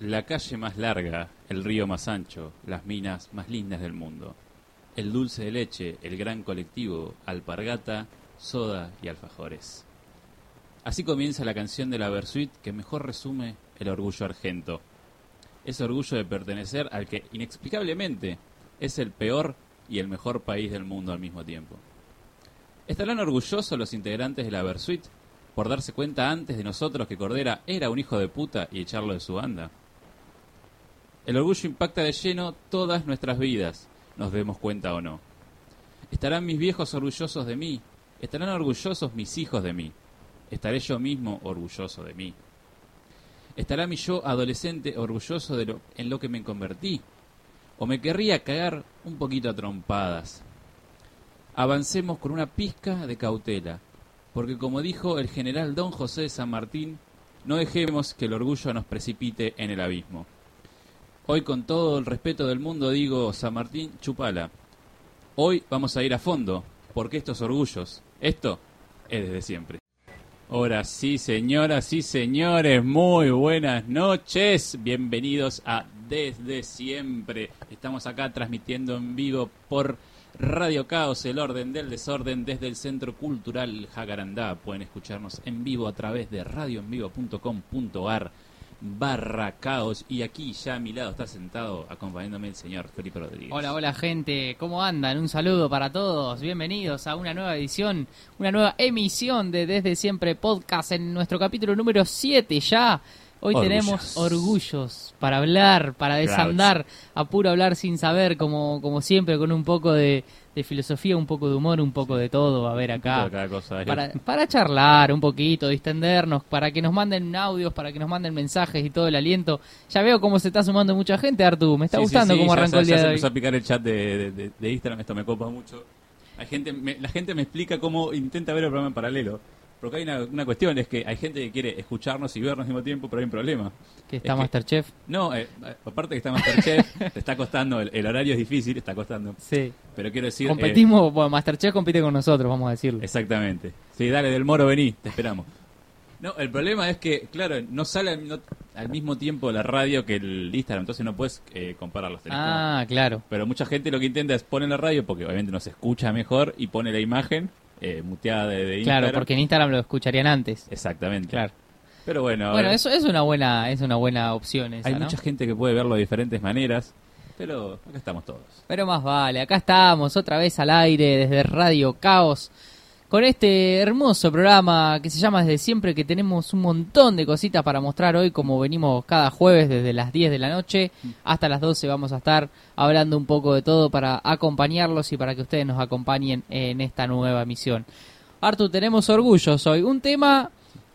La calle más larga, el río más ancho, las minas más lindas del mundo. El dulce de leche, el gran colectivo, alpargata, soda y alfajores. Así comienza la canción de la Versuit que mejor resume el orgullo argento. Ese orgullo de pertenecer al que inexplicablemente es el peor y el mejor país del mundo al mismo tiempo. ¿Estarán orgullosos los integrantes de la Versuit por darse cuenta antes de nosotros que Cordera era un hijo de puta y echarlo de su banda? El orgullo impacta de lleno todas nuestras vidas, nos demos cuenta o no. ¿Estarán mis viejos orgullosos de mí? ¿Estarán orgullosos mis hijos de mí? ¿Estaré yo mismo orgulloso de mí? ¿Estará mi yo adolescente orgulloso de lo en lo que me convertí? ¿O me querría cagar un poquito a trompadas? Avancemos con una pizca de cautela, porque como dijo el general don José de San Martín, no dejemos que el orgullo nos precipite en el abismo. Hoy con todo el respeto del mundo digo, San Martín, chupala. Hoy vamos a ir a fondo, porque estos orgullos, esto es desde siempre. Ahora sí, señoras y señores, muy buenas noches. Bienvenidos a Desde Siempre. Estamos acá transmitiendo en vivo por Radio Caos, el orden del desorden, desde el Centro Cultural Jacarandá. Pueden escucharnos en vivo a través de radioenvivo.com.ar barra caos y aquí ya a mi lado está sentado acompañándome el señor Felipe Rodríguez. Hola, hola gente, ¿cómo andan? Un saludo para todos, bienvenidos a una nueva edición, una nueva emisión de Desde Siempre Podcast en nuestro capítulo número 7 ya. Hoy Orgullos. tenemos orgullos para hablar, para desandar, a puro hablar sin saber, como, como siempre, con un poco de, de filosofía, un poco de humor, un poco de todo, a ver acá. de cada cosa. Para, para charlar un poquito, distendernos, para que nos manden audios, para que nos manden mensajes y todo el aliento. Ya veo cómo se está sumando mucha gente, Artu. Me está Sí, gustando sí, cómo ya- arrancó ya- el día se de hoy. empezó a picar el chat de, de- de- de Instagram, esto me copa mucho. Hay gente, me- la gente me explica cómo intenta ver el programa en paralelo. Porque hay una, una cuestión, es que hay gente que quiere escucharnos y vernos al mismo tiempo, pero hay un problema. Que está Es que- Masterchef. No, eh, aparte que está Masterchef, te está costando, el, el horario es difícil, está costando. Sí. Pero quiero decir... eh, Competimos, bueno, Masterchef compite con nosotros, vamos a decirlo. Exactamente. Sí, dale, del Moro, vení, te esperamos. No, el problema es que, claro, no sale al, no- al mismo tiempo la radio que el Instagram, entonces no puedes eh, compararlos. tenés como- Ah, claro. Pero mucha gente lo que intenta es poner la radio, porque obviamente no se escucha mejor, y pone la imagen eh, muteada de, de Instagram. Claro, porque en Instagram lo escucharían antes. Exactamente. Claro. Pero bueno, Bueno, eso es una buena, es una buena opción esa, hay ¿no? mucha gente que puede verlo de diferentes maneras, pero acá estamos todos. Pero más vale, acá estamos otra vez al aire desde Radio Caos con este hermoso programa que se llama Desde Siempre que tenemos un montón de cositas para mostrar hoy como venimos cada jueves desde las 10 de la noche hasta las 12 vamos a estar hablando un poco de todo para acompañarlos y para que ustedes nos acompañen en esta nueva misión. Artu, tenemos orgullos hoy, un tema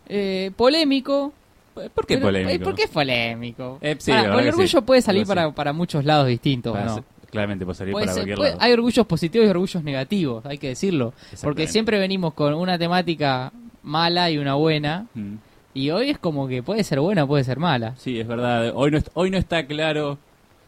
eh, polémico. ¿Por qué pero- polémico? eh, ¿Por qué es polémico? Eh, sí, el orgullo sí. puede salir para, para muchos lados distintos, Para ¿no? Claramente puede salir Puede para ser- cualquier puede- lado. hay orgullos positivos y orgullos negativos, hay que decirlo. Porque siempre venimos con una temática mala y una buena. Mm. Y hoy es como que puede ser buena, puede ser mala. Sí, es verdad. Hoy no, hoy no está claro.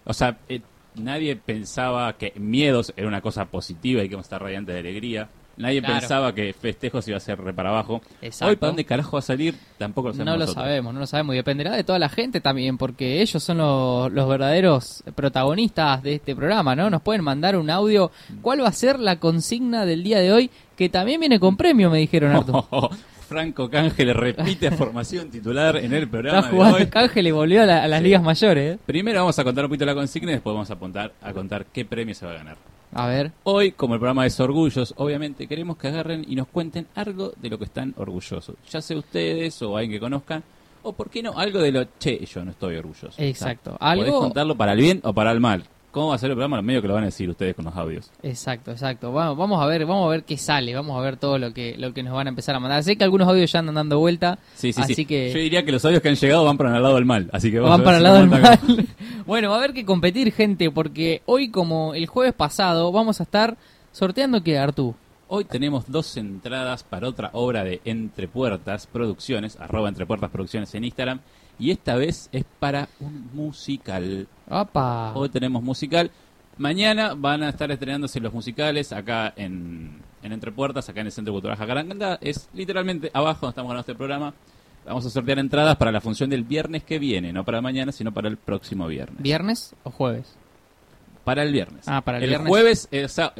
O sea, eh, nadie pensaba que miedos era una cosa positiva y que íbamos a estar radiantes de alegría. Nadie Claro. pensaba que festejos iba a ser re para abajo. Exacto. Hoy, ¿para dónde carajo va a salir? Tampoco lo sabemos. No lo nosotros. sabemos, no lo sabemos. Y dependerá de toda la gente también, porque ellos son los, los verdaderos protagonistas de este programa, ¿no? Nos pueden mandar un audio. ¿Cuál va a ser la consigna del día de hoy? Que también viene con premio, me dijeron, Artu. Franco Cángel repite formación titular en el programa Está de jugando hoy. Cángel y volvió a, la- a las Sí. ligas mayores. ¿eh? Primero vamos a contar un poquito la consigna y después vamos a, apuntar, a contar qué premio se va a ganar. A ver. Hoy, como el programa es Orgullos, obviamente queremos que agarren y nos cuenten algo de lo que están orgullosos. Ya sea ustedes o alguien que conozcan, o por qué no, algo de lo, che, yo no estoy orgulloso. Exacto. Algo- Podés contarlo para el bien o para el mal. ¿Cómo va a ser el programa? Medio que lo van a decir ustedes con los audios. Exacto, exacto. Vamos, vamos a ver, vamos a ver qué sale, vamos a ver todo lo que lo que nos van a empezar a mandar. Sé que algunos audios ya andan dando vuelta, Sí, sí, así sí. que Yo diría que los audios que han llegado van para el lado del mal. Así que vamos van para el lado del mal. bueno, va a haber que competir, gente, porque hoy como el jueves pasado vamos a estar sorteando que Artú. Hoy tenemos dos entradas para otra obra de Entre Puertas Producciones, arroba Entre Puertas Producciones en Instagram, y esta vez es para un musical. Hoy tenemos musical. Mañana van a estar estrenándose los musicales acá en, en Entre Puertas, acá en el Centro Cultural Jacaranda. Es literalmente abajo donde estamos grabando este programa. Vamos a sortear entradas para la función del viernes que viene, no para mañana, sino para el próximo viernes. ¿Viernes o jueves? Para el viernes. Ah, para el viernes. jueves, eh, o sea,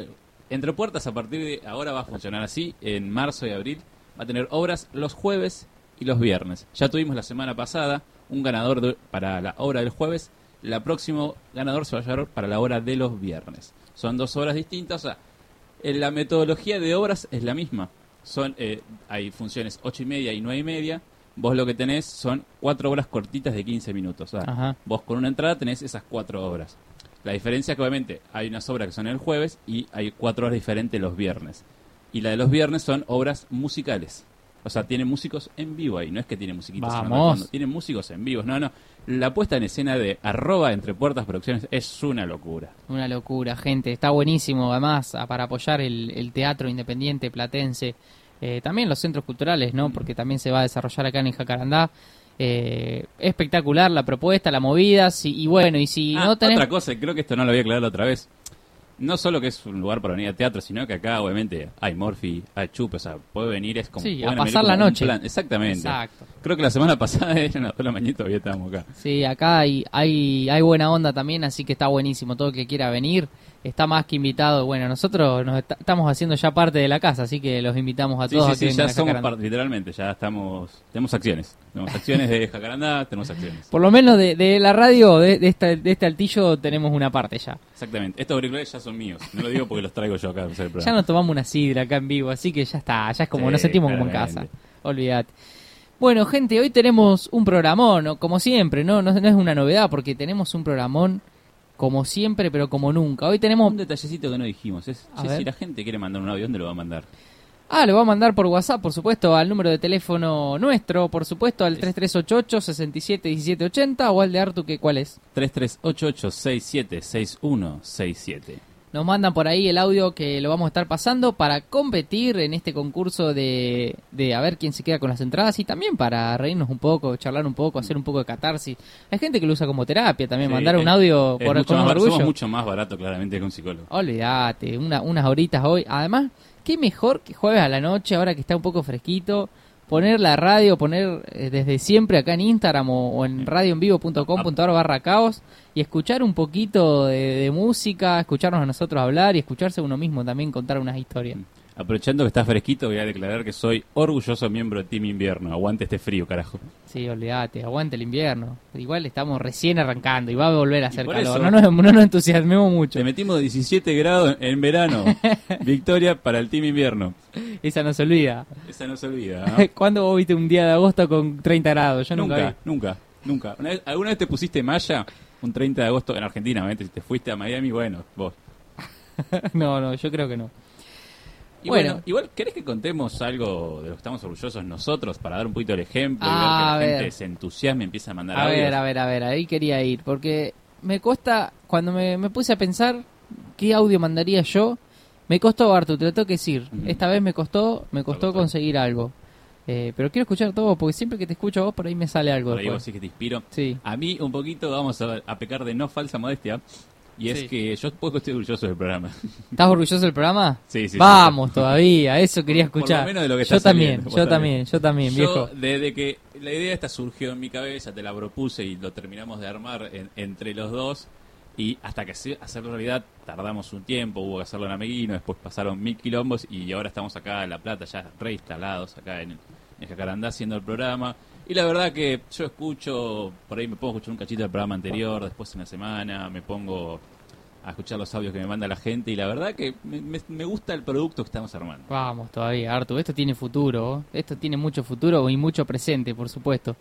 entre puertas a partir de ahora va a funcionar así. En marzo y abril va a tener obras los jueves y los viernes. Ya tuvimos la semana pasada un ganador de- para la obra del jueves. La próximo ganador se va a llevar para la hora de los viernes. Son dos obras distintas. O sea, en la metodología de obras es la misma. Son eh, hay funciones ocho y media y nueve y media. Vos lo que tenés son cuatro obras cortitas de 15 minutos. O sea, Ajá. vos con una entrada tenés esas cuatro obras. La diferencia es que obviamente hay unas obras que son el jueves y hay cuatro horas diferentes los viernes. Y la de los viernes son obras musicales. O sea, tiene músicos en vivo ahí. No es que tiene al Vamos. fondo, Tiene músicos en vivos. No, no. La puesta en escena de arroba entre puertas producciones es una locura. Una locura, gente. Está buenísimo, además, para apoyar el, el teatro independiente platense. Eh, también los centros culturales, ¿no? Porque también se va a desarrollar acá en Jacarandá. Eh, espectacular la propuesta, la movida. si- y bueno, y si Ah, no tenés... Otra cosa, creo que esto no lo había aclarado la otra vez. No solo que es un lugar para venir a teatro, sino que acá obviamente hay Morphy, hay Chupe, o sea, puede venir, es como... Sí, a pasar la noche. plan. Exactamente. Exacto. Creo que la semana pasada era una sola mañana y todavía estábamos acá. Sí, acá hay, hay, hay buena onda también, así que está buenísimo. Todo el que quiera venir está más que invitado. Bueno, nosotros nos est- estamos haciendo ya parte de la casa, así que los invitamos a Sí, todos sí, a sí, ya somos parte, literalmente, ya estamos, tenemos acciones. Tenemos acciones de Jacarandá, tenemos acciones. Por lo menos de, de la radio, de, de, esta- de este altillo, tenemos una parte ya. Exactamente. Estos auriculares ya son míos. No lo digo porque los traigo yo acá a hacer el Ya nos tomamos una sidra acá en vivo, así que ya está, ya es como, Sí, nos sentimos como en casa. Olvídate. Bueno, gente, hoy tenemos un programón, como siempre, ¿no? ¿no? no es una novedad porque tenemos un programón como siempre, pero como nunca. Hoy tenemos... Un detallecito que no dijimos es, che, si la gente quiere mandar un audio, ¿dónde lo va a mandar? Ah, lo va a mandar por WhatsApp, por supuesto, al número de teléfono nuestro, por supuesto, al Es- 3388-671780 o al de Artu, que ¿cuál es? 3388-676167. Nos mandan por ahí el audio que lo vamos a estar pasando para competir en este concurso de, de a ver quién se queda con las entradas y también para reírnos un poco, charlar un poco, hacer un poco de catarsis. Hay gente que lo usa como terapia también, Sí, mandar un audio Es por, mucho con más, somos orgullo. mucho más barato claramente que un psicólogo. Olvídate, una- unas horitas hoy. Además, qué mejor que jueves a la noche, ahora que está un poco fresquito, poner la radio, poner eh, desde siempre acá en Instagram o, o en radioenvivo.com.ar barra caos y escuchar un poquito de, de música, escucharnos a nosotros hablar y escucharse uno mismo también contar unas historias. Aprovechando que está fresquito, voy a declarar que soy orgulloso miembro de Team Invierno. Aguante este frío, carajo. Sí, olvídate, aguante el invierno. Igual estamos recién arrancando y va a volver a hacer calor. No nos, no nos entusiasmemos mucho. Le metimos 17 grados en verano. Victoria para el Team Invierno. Esa no se olvida. Esa no se olvida. ¿no? ¿Cuándo vos viste un día de agosto con 30 grados? Yo nunca, vi. nunca, nunca, nunca. Una vez- ¿Alguna vez te pusiste malla? Un 30 de agosto en Argentina, obviamente. Si te fuiste a Miami, bueno, vos. no, no, yo creo que no. Y Bueno. bueno, igual, ¿querés que contemos algo de lo que estamos orgullosos nosotros para dar un poquito el ejemplo y Ah, ver que la ver. gente se entusiasme y empieza a mandar A audios? ver, a ver, a ver, ahí quería ir, porque me cuesta, cuando me, me puse a pensar qué audio mandaría yo, me costó, Artu, te lo tengo que decir. Esta vez me costó, me costó costó. conseguir algo. Eh, pero quiero escuchar todo, porque siempre que te escucho a vos, por ahí me sale algo. Por ahí vos sí que te inspiro. Sí, A mí un poquito vamos a, a pecar de no falsa modestia. Y es Sí. que yo poco estoy orgulloso del programa. ¿estás orgulloso del programa? Sí, sí, sí. Vamos todavía, eso quería Por lo escuchar. menos de lo que yo también, saliendo, yo también, yo también, Yo, viejo. desde que la idea esta surgió en mi cabeza, te la propuse y lo terminamos de armar en- entre los dos. Y hasta que se- hacerlo realidad tardamos un tiempo, hubo que hacerlo en Ameguino, después pasaron mil quilombos y ahora estamos acá en La Plata, ya reinstalados acá en, en Jacarandá haciendo el programa. Y la verdad que yo escucho, por ahí me pongo a escuchar un cachito del programa anterior, después en la semana, me pongo a escuchar los audios que me manda la gente y la verdad que me, me- gusta el producto que estamos armando. Vamos todavía, Artu. Esto tiene futuro. Esto tiene mucho futuro y mucho presente, por supuesto.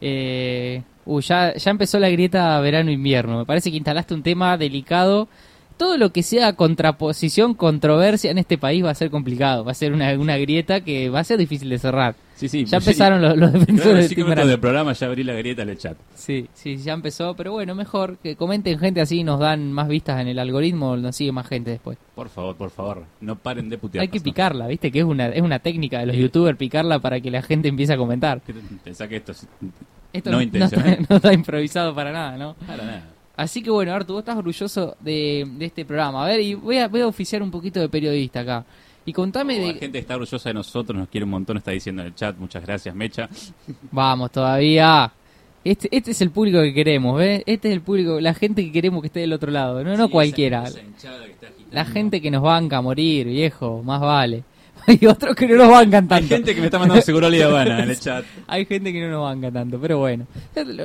Eh, uy, ya, ya empezó la grieta verano-invierno. Me parece que instalaste un tema delicado. Todo lo que sea contraposición, controversia en este país va a ser complicado. Va a ser una, una grieta que va a ser difícil de cerrar. Sí, sí. Ya sí. empezaron los, los defensores Claro, Verano. del programa ya abrí la grieta en el chat. Sí, sí, ya empezó. Pero bueno, mejor que comenten gente así nos dan más vistas en el algoritmo, nos sigue más gente después. Por favor, por favor, no paren de putear. Hay que picarla, ¿viste? Que es una, es una técnica de los youtubers picarla para que la gente empiece a comentar. Pensá que esto es... Esto No no, está, no está improvisado para nada, ¿no? Para nada. Así que bueno, Artu, vos estás orgulloso de, de este programa. A ver, y voy a, voy a oficiar un poquito de periodista acá. Y contame Oh, La de... gente está orgullosa de nosotros, nos quiere un montón, está diciendo en el chat. Muchas gracias, Mecha. Vamos, todavía. Este, este es el público que queremos, ¿ves? Este es el público, la gente que queremos que esté del otro lado, no, no Sí, cualquiera. esa- esa hinchada que está agitando. La gente que nos banca a morir, viejo, más vale. Hay otros que no nos bancan Hay tanto. gente que me está mandando seguro Habana en el chat. Hay gente que no nos banca tanto, pero bueno.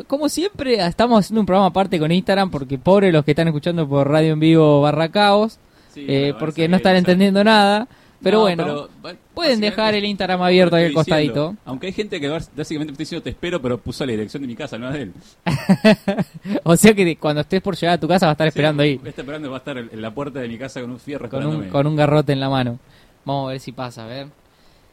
Como siempre, estamos haciendo un programa aparte con Instagram porque pobre los que están escuchando por Radio en Vivo barra caos, Sí, eh, porque a no están entendiendo nada. Pero No, bueno, pero, pueden dejar el Instagram abierto ahí al diciendo. costadito. Aunque hay gente que básicamente me está diciendo te espero, pero puso la dirección de mi casa, no es de él. O sea que cuando estés por llegar a tu casa va a estar esperando ahí. Está esperando, va a estar en la puerta de mi casa con un fierro con un, esperándome. con un garrote en la mano. Vamos a ver si pasa, a ver.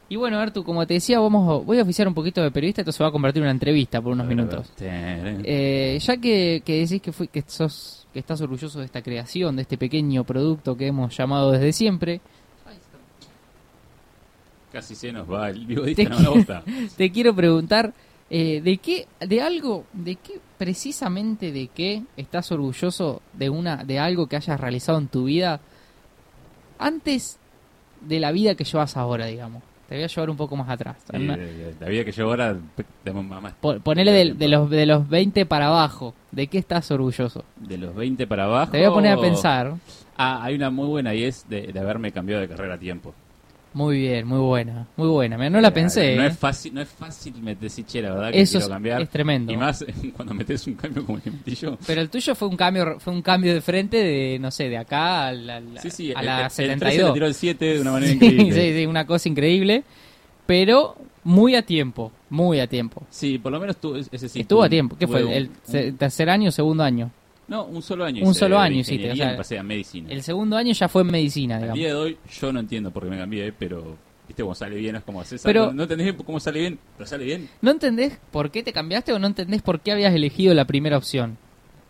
Y bueno, Artu, como te decía, vamos, voy a oficiar un poquito de periodista, esto se va a convertir en una entrevista por unos minutos. Eh, ya que, que decís que, fui, que, sos, que estás orgulloso de esta creación, de este pequeño producto que hemos llamado desde siempre, Casi se nos va el vivo Te no me gusta. te quiero preguntar eh, de qué, de algo, de qué, precisamente de qué estás orgulloso de una, de algo que hayas realizado en tu vida antes de la vida que llevas ahora, digamos. Te voy a llevar un poco más atrás. Sí, Una- la vida que llevo ahora, de. Po- Ponele de, de los, de los 20 para abajo. ¿De qué estás orgulloso? De los 20 para abajo. Te voy a poner a pensar. Ah, hay una muy buena y es de, de haberme cambiado de carrera a tiempo. Muy bien, muy buena. Muy buena. Mira, no la Eh, pensé. No ¿eh? es fácil, no es fácil me decir, che, la verdad que Eso quiero es, cambiar. es tremendo. Y más cuando metes un cambio como el que metí yo. Pero el tuyo fue un cambio fue un cambio de frente de, no sé, de acá a la, Sí, sí, a el, la el- el 13 le 72. tiró el 7 de una manera Sí, increíble. sí, sí, una cosa increíble. Pero muy a tiempo, muy a tiempo. Sí, por lo menos tú, ese sí. Estuvo a tiempo. ¿Qué fue? un- ¿El un- tercer año o segundo año? No, un solo año. Un hice solo de año hiciste, o sea, pasé a medicina. El segundo año ya fue en medicina, digamos. día de hoy yo no entiendo por qué me cambié, pero viste cómo sale bien, es como haces Pero- no entendés cómo sale bien, pero sale bien. ¿No entendés por qué te cambiaste o no entendés por qué habías elegido la primera opción?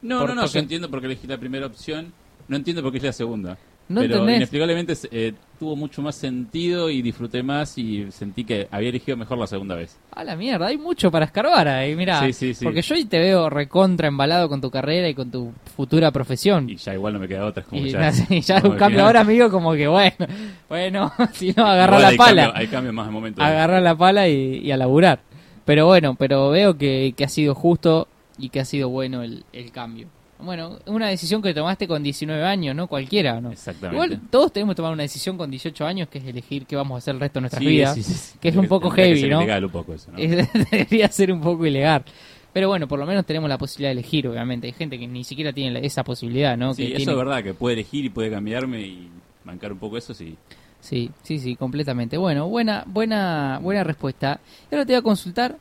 No, Por- no, no, porque- yo entiendo por qué elegí la primera opción, no entiendo por qué es la segunda. ¿No pero entendés? inexplicablemente eh, tuvo mucho más sentido y disfruté más y sentí que había elegido mejor la segunda vez. A la mierda, hay mucho para escarbar ahí, mirá. Sí, sí, sí. Porque yo hoy te veo recontra embalado con tu carrera y con tu futura profesión. Y ya igual no me queda otra. es Como Y ya, sí, ya como un cambio ahora, amigo, como que bueno, bueno, si no, agarra la pala. cambio- hay cambio más de momento. agarrar la pala y, y a laburar. Pero bueno, pero veo que, que ha sido justo y que ha sido bueno el, el cambio. Bueno, una decisión que tomaste con 19 años, ¿no? Cualquiera, ¿no? Exactamente. Igual todos tenemos que tomar una decisión con 18 años, que es elegir qué vamos a hacer el resto de nuestras Sí, vidas. sí, sí, sí. que es un poco heavy, ser ¿no? ilegal un poco eso, ¿no? Debería ser un poco ilegal. Pero bueno, por lo menos tenemos la posibilidad de elegir, obviamente. Hay gente que ni siquiera tiene esa posibilidad, ¿no? Sí, que eso tiene- es verdad, que puede elegir y puede cambiarme y bancar un poco eso, sí. Sí, sí, sí, completamente. Bueno, buena, buena, buena respuesta. Y ahora te voy a consultar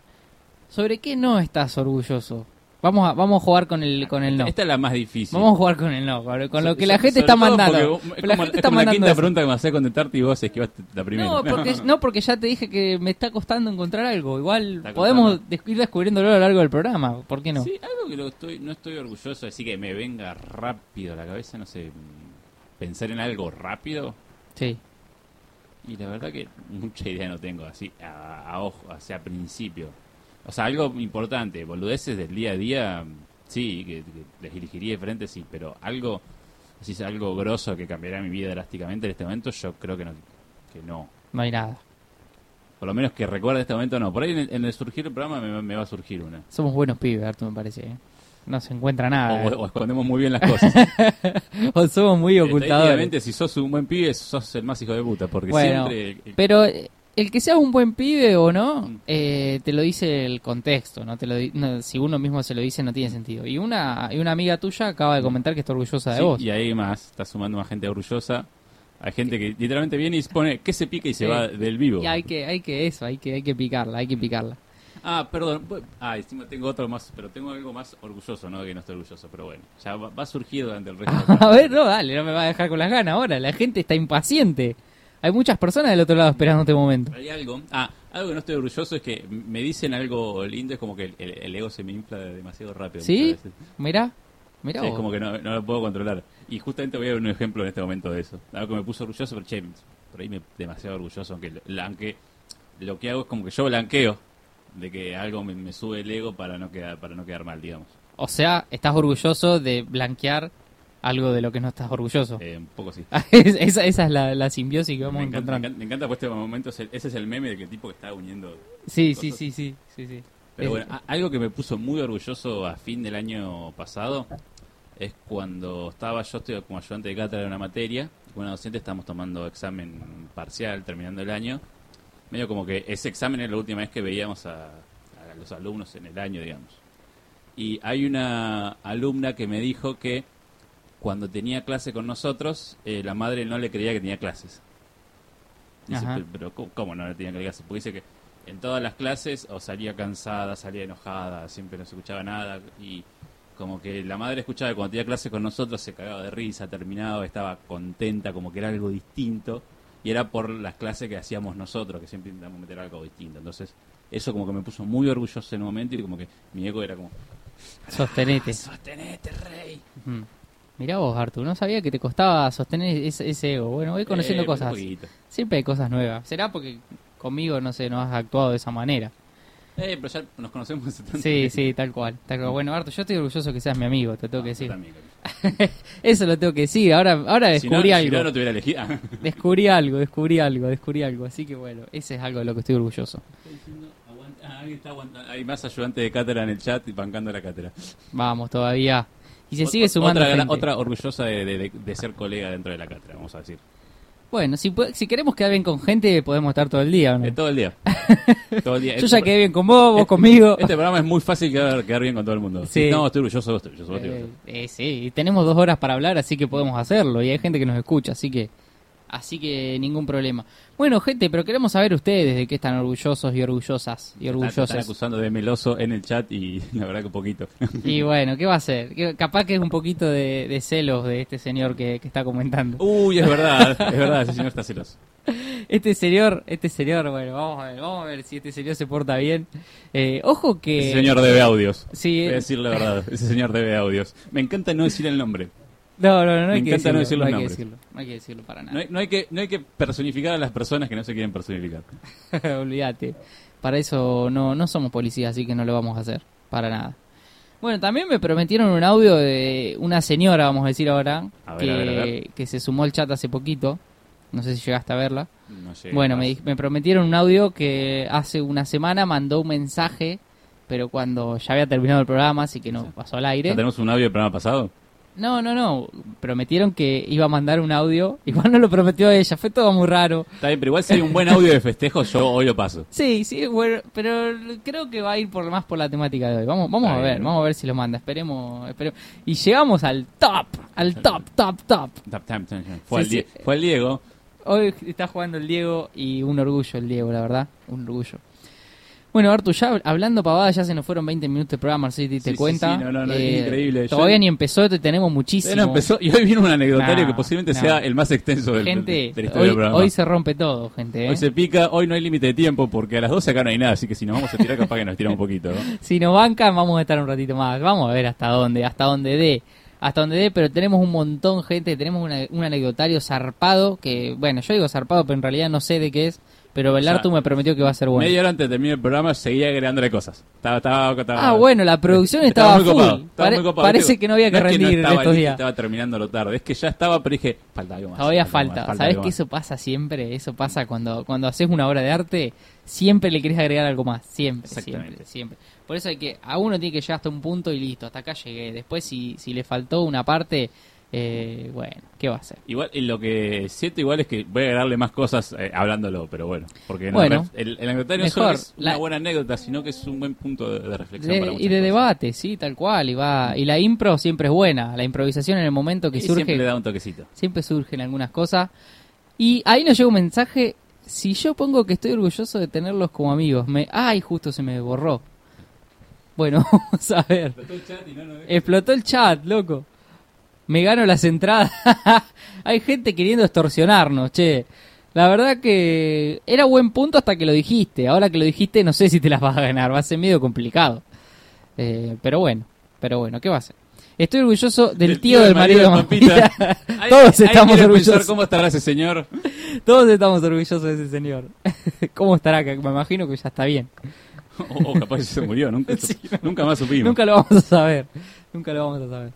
sobre qué no estás orgulloso. Vamos a, vamos a jugar con el, con el no. Esta es la más difícil. Vamos a jugar con el no, con con lo So- que la gente está mandando. La Es como, gente es está como la mandando quinta eso. pregunta que me hace contestarte y vos esquivaste la primera. No, porque, no, porque ya te dije que me está costando encontrar algo. Igual Está podemos costando. ir descubriéndolo a lo largo del programa. ¿Por qué no? Sí, algo que lo estoy, no estoy orgulloso, así que me venga rápido a la cabeza, no sé, pensar en algo rápido. Sí. Y la verdad que mucha idea no tengo, así, a, a ojo, hacia principio. O sea, algo importante, boludeces del día a día, sí, que, que les elegiría de frente, sí, pero algo, si es algo grosso que cambiará mi vida drásticamente en este momento, yo creo que no. Que no. No hay nada. Por lo menos que recuerde este momento, no. Por ahí en el, en el surgir del programa me, me va a surgir una. Somos buenos pibes, Arturo, me parece. ¿eh? No se encuentra nada. O, o escondemos muy bien las cosas. O somos muy ocultadores. Si sos un buen pibe, sos el más hijo de puta, porque Bueno, siempre... el- Pero el que sea un buen pibe o no, Mm. eh, te lo dice el contexto, ¿no? Te lo no, si uno mismo se lo dice no tiene sentido. Y una, y una amiga tuya acaba de comentar que está orgullosa de Sí, vos. Y ahí más, está sumando más gente orgullosa. Hay gente que literalmente viene y se pone que se pica y se Sí. va del vivo. Y hay que, hay que eso, hay que, hay que picarla, hay que picarla. Ah, perdón. Ah, encima tengo otro más, pero tengo algo más orgulloso, no de que no estoy orgulloso, pero bueno. Ya va, va a surgir durante el resto A ver, no, dale, no me va a dejar con las ganas ahora. La gente está impaciente. Hay muchas personas del otro lado esperando este momento. Hay algo. Ah, algo que no estoy orgulloso es que me dicen algo lindo, es como que el, el ego se me infla demasiado rápido. ¿Sí? Mirá, mirá Sí, es como que no, no lo puedo controlar. Y justamente voy a dar un ejemplo en este momento de eso. Algo que me puso orgulloso, pero che, por ahí me demasiado orgulloso, aunque, lo- aunque lo que hago es como que yo blanqueo de que algo me, me sube el ego para no quedar para no quedar mal, digamos. O sea, estás orgulloso de blanquear algo de lo que no estás orgulloso. Eh, un poco sí. Es- esa, esa es la, la simbiosis que vamos Me encanta, me encontrando. encanta, me encanta, pues este momento, ese es el meme de que el tipo que está uniendo. Sí, sí, sí, sí, sí, sí. Pero bueno, algo que me puso muy orgulloso a fin del año pasado es cuando estaba yo estoy como ayudante de cátedra de una materia, con una docente estamos tomando examen parcial terminando el año. Medio como que ese examen es la última vez que veíamos a, a los alumnos en el año, digamos. Y hay una alumna que me dijo que cuando tenía clase con nosotros, eh, la madre no le creía que tenía clases. Dice, Ajá. "Pero- pero ¿cómo, no le tenía clases? Porque dice que en todas las clases o salía cansada, salía enojada, siempre no se escuchaba nada y como que la madre escuchaba que cuando tenía clase con nosotros se cagaba de risa, terminaba, estaba contenta, como que era algo distinto y era por las clases que hacíamos nosotros, que siempre intentamos meter algo distinto. Entonces, eso como que me puso muy orgulloso en un momento y como que mi ego era como, Sostenete. sostenete, rey. Mirá vos, Artur, no sabía que te costaba sostener ese, ese ego. Bueno, voy conociendo Eh, cosas. Siempre hay cosas nuevas. ¿Será porque conmigo, no sé, no has actuado de esa manera? Eh, pero ya nos conocemos tanto Sí, sí, tal cual. Tal cual. Bueno, Artur, yo estoy orgulloso que seas mi amigo, te tengo que Ah, decir. yo también, Eso lo tengo que decir. Ahora, ahora Si no, descubrí si algo. no, no te hubiera elegido. Descubrí algo, descubrí algo, descubrí algo. Así que bueno, ese es algo de lo que estoy orgulloso. Está diciendo, aguanta- ah, alguien está aguantando. Hay más ayudantes de cátedra en el chat y bancando la cátedra. Vamos, todavía. Y se sigue sumando otra, gra- gente. otra orgullosa de, de- de- de ser colega dentro de la cátedra, vamos a decir. Bueno, si, si queremos quedar bien con gente, podemos estar todo el día, ¿o no? Eh, todo el día. todo el día. Yo Este ya quedé bien con vos, vos conmigo. Este programa es muy fácil quedar, quedar bien con todo el mundo. Sí. No, estoy orgulloso de vos, estoy orgulloso Eh, eh, sí, y tenemos dos horas para hablar, así que podemos hacerlo. Y hay gente que nos escucha, así que así que ningún problema. Bueno, gente, pero queremos saber ustedes de qué están orgullosos y orgullosas y Están- Están acusando de meloso en el chat y la verdad que poquito. Y bueno, ¿qué va a ser? Capaz que es un poquito de, de celos de este señor que, que está comentando. Uy, es verdad, es verdad, ese señor está celoso. Este señor, este señor, bueno, vamos a ver, vamos a ver si este señor se porta bien. Eh, ojo que... Ese señor debe audios. Sí, Voy a decir la verdad, ese señor debe audios. Me encanta no decir el nombre. No, no, no, no hay Me que encanta no decirlo, decir los no hay que decirlo, no hay que decirlo para nada. No hay, no hay que, no hay que personificar a las personas que no se quieren personificar. Olvídate. Para eso no, no somos policías, así que no lo vamos a hacer. Para nada. Bueno, también me prometieron un audio de una señora, vamos a decir ahora, A ver, que, a ver, a ver. que se sumó al chat hace poquito. No sé si llegaste a verla. No llega bueno, me, me prometieron un audio que hace una semana mandó un mensaje, pero cuando ya había terminado el programa, así que no Sí. pasó al ¿Ya aire. tenemos un audio del programa pasado? No, no, no. Prometieron que iba a mandar un audio. Igual no lo prometió ella, fue todo muy raro. Está bien, pero igual si hay un buen audio de festejo, yo hoy lo paso. Sí, sí, bueno, pero creo que va a ir por más por la temática de hoy. Vamos, vamos Está a ver, bien. vamos a ver si lo manda. Esperemos, esperemos. Y llegamos al top, al top, top, top. Fue, Sí, el sí. Die- fue el Diego. Hoy está jugando el Diego y un orgullo el Diego, la verdad, un orgullo. Bueno, Artu, ya hablando pavada, ya se nos fueron 20 minutos de programa, si te Sí, cuenta. sí, no, no, no, es Eh, increíble. Yo- Todavía ni empezó, te tenemos muchísimo. Empezó, y hoy viene un anecdotario Nah, que posiblemente nah. sea el más extenso del, Gente, de, de la historia hoy, del programa. hoy se rompe todo, gente. ¿eh? Hoy se pica, hoy no hay límite de tiempo porque a las 12 acá no hay nada, así que si nos vamos a tirar capaz que nos tiramos un poquito. ¿no? Si nos bancan, vamos a estar un ratito más. Vamos a ver hasta dónde, hasta dónde dé. Hasta donde dé, pero tenemos un montón, gente. Tenemos una- un anecdotario zarpado. Que, bueno, yo digo zarpado, pero en realidad no sé de qué es. Pero el sea, Artu me prometió que va a ser bueno. Media hora antes de terminar el programa seguía agregándole cosas. Estaba, estaba, estaba- Ah, bueno, la producción estaba, muy full. copado, estaba Pare- muy copado. parece que no había que es rendir no estos días. Estaba terminando tarde. Es que ya estaba, pero dije, falta algo más. Todavía algo más, falta. ¿Sabes algo que eso pasa siempre? Eso pasa cuando, cuando haces una obra de arte. Siempre le querés agregar algo más. Siempre, siempre, siempre. Por eso hay que, a uno tiene que llegar hasta un punto y listo, hasta acá llegué. Después, si, si le faltó una parte, eh, bueno, ¿qué va a hacer? Igual, y lo que siento igual es que voy a agregarle más cosas eh, hablándolo, pero bueno. Porque no, Bueno, el, el anecdotario no solo es una la- buena anécdota, sino que es un buen punto de, de reflexión De- para y de cosas. debate, sí, tal cual. Y, va, y la impro siempre es buena. La improvisación en el momento que Y surge. siempre le da un toquecito. siempre surgen algunas cosas. Y ahí nos llega un mensaje. Si yo pongo que estoy orgulloso de tenerlos como amigos, me. ¡Ay! Justo se me borró. Bueno, vamos a ver. Explotó el chat, loco. Me gano las entradas. Hay gente queriendo extorsionarnos, che. La verdad que era buen punto hasta que lo dijiste. Ahora que lo dijiste, no sé si te las vas a ganar. Va a ser medio complicado. Eh, pero bueno, pero bueno, ¿qué va a ser? Estoy orgulloso del, tío, del marido de Pampita. Ahí- Todos ahí estamos orgullosos. ¿Cómo estará ese señor? Todos estamos orgullosos de ese señor. ¿Cómo estará? Me imagino que ya está bien. O, o capaz se murió, nunca, Sí, nunca más supimos. Nunca lo vamos a saber. Nunca lo vamos a saber.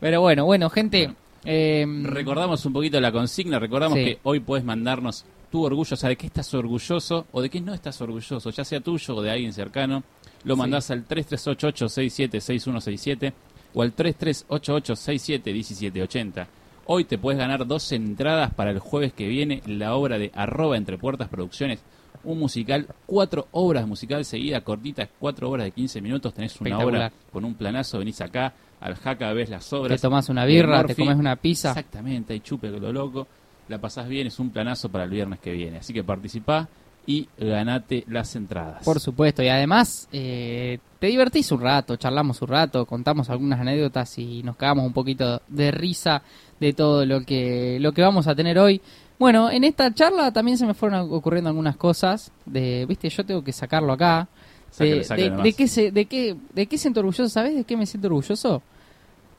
Pero bueno, bueno, gente, Eh, Recordamos un poquito la consigna, recordamos Sí. que hoy puedes mandarnos tu orgullo, o sea, de qué estás orgulloso o de qué no estás orgulloso, ya sea tuyo o de alguien cercano. Lo Sí. mandás al 3388-676167 o al 3388-671780. Hoy te puedes ganar dos entradas para el jueves que viene, la obra de arroba entre puertas producciones. Un musical, cuatro obras musical seguida, cortitas, cuatro horas de 15 minutos. Tenés una obra con un planazo, venís acá al Jaca, ves las te obras. tomás una birra, te comes una pizza. Exactamente, hay chupe con lo loco. La pasás bien, es un planazo para el viernes que viene. Así que participá y ganate las entradas. Por supuesto, y además eh, te divertís un rato, charlamos un rato, contamos algunas anécdotas y nos cagamos un poquito de risa de todo lo que, lo que vamos a tener hoy. Bueno, en esta charla también se me fueron ocurriendo algunas cosas. De, viste, yo tengo que sacarlo acá. Sáquelo, De, qué se, de, qué, ¿De qué siento orgulloso? ¿Sabes de qué me siento orgulloso?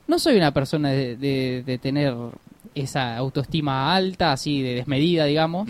No soy una persona de, de- de tener esa autoestima alta, así de desmedida, digamos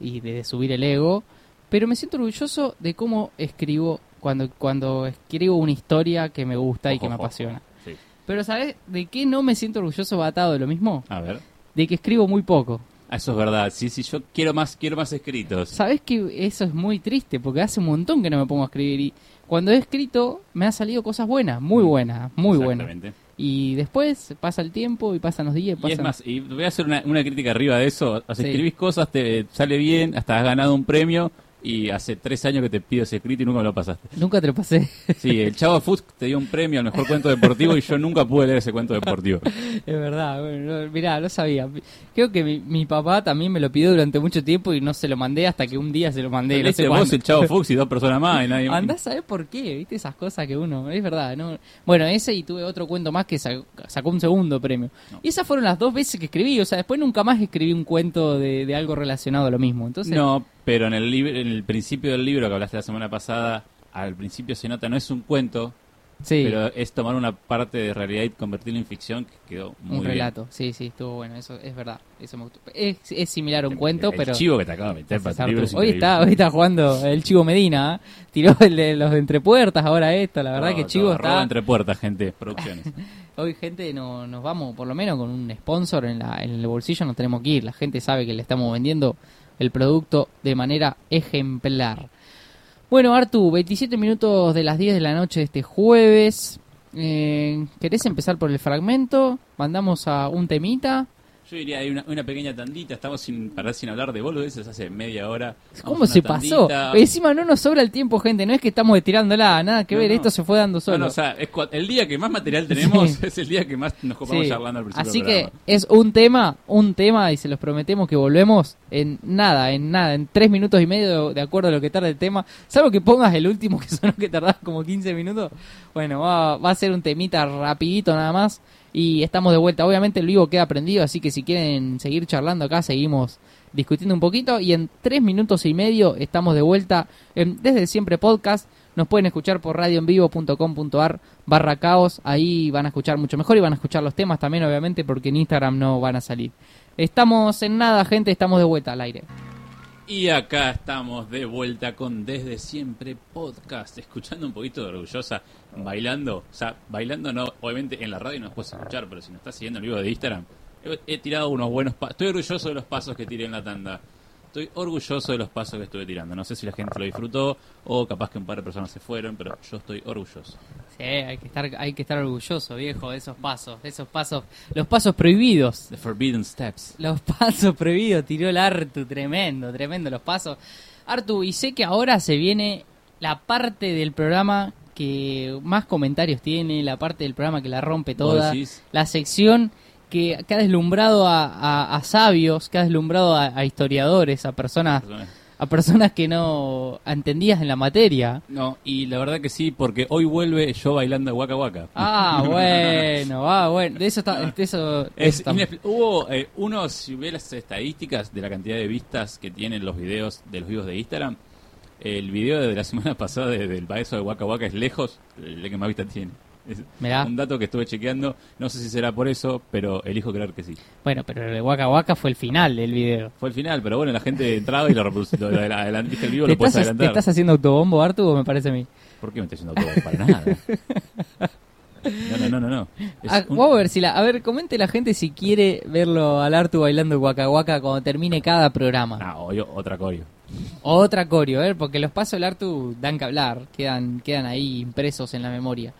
y de subir el ego, pero me siento orgulloso de cómo escribo cuando cuando escribo una historia que me gusta y que me ojo. apasiona. Sí. Pero ¿sabes de qué no me siento orgulloso batado de lo mismo? A ver. De que escribo muy poco. Eso es verdad. Sí, sí, yo quiero más, quiero más escritos. ¿Sabes que eso es muy triste? Porque hace un montón que no me pongo a escribir y cuando he escrito me han salido cosas buenas, muy buenas, muy buenas. Y después pasa el tiempo y pasan los días y Y es pasan... más, y voy a hacer una, una crítica arriba de eso. O sea, Sí. escribís cosas, te sale bien, hasta has ganado un premio y hace tres años que te pido ese escrito y nunca me lo pasaste. Nunca te lo pasé. Sí, el Chavo Fusk te dio un premio al mejor cuento deportivo y yo nunca pude leer ese cuento deportivo. Es verdad, bueno, no, mirá, no sabía. Creo que mi, mi papá también me lo pidió durante mucho tiempo y no se lo mandé hasta que un día se lo mandé. No sé vos, cuándo. el Chavo Fuchs y dos personas más y nadie más. Andá a saber por qué, viste esas cosas que uno, es verdad, ¿no? Bueno, ese y tuve otro cuento más que sa- sacó un segundo premio. No. Y esas fueron las dos veces que escribí, o sea, después nunca más escribí un cuento de, de algo relacionado a lo mismo. Entonces, No, pero en el, libro, en el principio del libro que hablaste la semana pasada, al principio se nota, no es un cuento, sí, pero es tomar una parte de realidad y convertirla en ficción que quedó muy un bien. relato, sí, sí, estuvo bueno, eso es verdad, eso me gustó. Es, es similar a un El- cuento, el pero... chivo que te acaba de meter para es Hoy está, hoy está jugando el Chivo Medina, ¿eh? tiró el de los de entrepuertas, ahora esto, la verdad que Chivo arroba está... entre puertas, gente, producciones. Hoy gente no, nos vamos, por lo menos con un sponsor en, la, en el bolsillo no tenemos que ir, la gente sabe que le estamos vendiendo el producto de manera ejemplar. Bueno, Artu, 27 minutos de las 10 de la noche de este jueves. Eh, ¿Querés empezar por el fragmento? Mandamos a un temita. Yo diría, hay una, una pequeña tandita, estamos sin parar sin hablar de boludeces hace media hora. ¿Cómo se pasó? Encima no nos sobra el tiempo, gente. No es que estamos estirándola, nada que No, ver. no. Esto se fue dando solo. no, o sea, es el día que más material tenemos Sí. es el día que más nos copamos Sí. charlando al principio Así que es un tema, un tema y se los prometemos que volvemos en nada, en nada, en tres minutos y medio de acuerdo a lo que tarda el tema. Salvo que pongas el último que sonó que tardaba como 15 minutos. Bueno, va, va a ser un temita rapidito nada más y estamos de vuelta. Obviamente el vivo queda prendido, así que si quieren seguir charlando acá, seguimos discutiendo un poquito y en tres minutos y medio estamos de vuelta en Desde Siempre Podcast. Nos pueden escuchar por radioenvivo.com.ar barra caos. Ahí van a escuchar mucho mejor y van a escuchar los temas también, obviamente, porque en Instagram no van a salir. Estamos en nada, gente. Estamos de vuelta al aire. Y acá estamos de vuelta con Desde Siempre Podcast, escuchando un poquito de orgullosa, bailando, o sea, bailando no, obviamente en la radio no nos puedes escuchar, pero si nos estás siguiendo en vivo de Instagram, he, he tirado unos buenos pasos, estoy orgulloso de los pasos que tiré en la tanda, estoy orgulloso de los pasos que estuve tirando, no sé si la gente lo disfrutó o capaz que un par de personas se fueron, pero yo estoy orgulloso. Sí, hay que estar, hay que estar orgulloso, viejo, de esos pasos, de esos pasos, los pasos prohibidos. The Forbidden Steps. Los pasos prohibidos, tiró el Artu, tremendo, tremendo los pasos. Artu, y sé que ahora se viene la parte del programa que más comentarios tiene, la parte del programa que la rompe toda, la sección que, que ha deslumbrado a, a- a sabios, que ha deslumbrado a, a historiadores, a personas, a personas que no entendías en la materia. No, y la verdad que sí, porque hoy vuelve yo bailando Waka Waka. Ah, bueno, ah, bueno, de eso está, de eso, de eso Es estamos- inexpli- Hubo eh, uno, si ve las estadísticas de la cantidad de vistas que tienen los videos de los vivos de Instagram, el video de la semana pasada de- del payaso de Waka Waka es lejos el que más vistas tiene. Es Mirá. un dato que estuve chequeando, no sé si será por eso, pero elijo creer que sí. Bueno, pero el de Waka Waka fue el final del video. Fue el final, pero bueno, la gente entraba y lo adelantiste el vivo, ¿Te lo puedes estás, ¿Te adelantar. estás haciendo autobombo, Artu, o me parece a mí? ¿Por qué me estoy haciendo todo? Para nada. No, no, no, no. no. Es Ah, un- Vamos a ver si la, a ver, comente la gente si quiere verlo al Artu bailando Waka Waka cuando termine cada programa. Ah, oye, otra coreo. Otra coreo, ¿eh? porque los pasos del Artu dan que hablar, quedan, quedan ahí impresos en la memoria.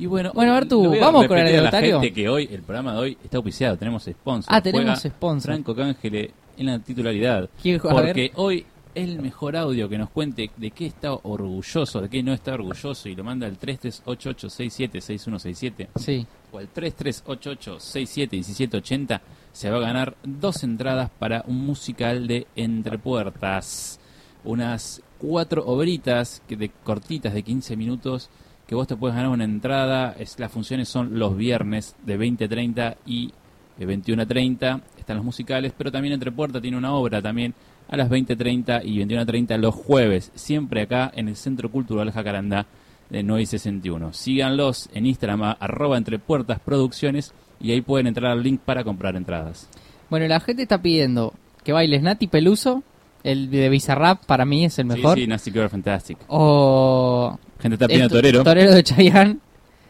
Y bueno, Bueno, Artu, vamos con el a la anecdotario. gente que hoy, el programa de hoy está auspiciado, tenemos sponsor. Ah, tenemos Juega sponsor. Franco Cángele en la titularidad. ¿Quién- a Porque hoy el mejor audio que nos cuente de qué está orgulloso, de qué no está orgulloso y lo manda al 3388676167 Sí. o al 3388671780 se va a ganar dos entradas para un musical de Entre Puertas. Unas cuatro obritas que de cortitas de 15 minutos que vos te puedes ganar una entrada. Es, las funciones son los viernes de 20.30 y de 21.30. Están los musicales, pero también Entre Puertas tiene una obra también a las 20.30 y 21.30 los jueves. Siempre acá en el Centro Cultural Jacarandá de 9 y 61. Síganlos en Instagram, arroba Entre Puertas Producciones y ahí pueden entrar al link para comprar entradas. Bueno, la gente está pidiendo que bailes Nati Peluso, el de Bizarrap para mí es el mejor. Sí, sí, Nasty Girl Fantastic. O Gente está pidiendo torero. Torero de Chayanne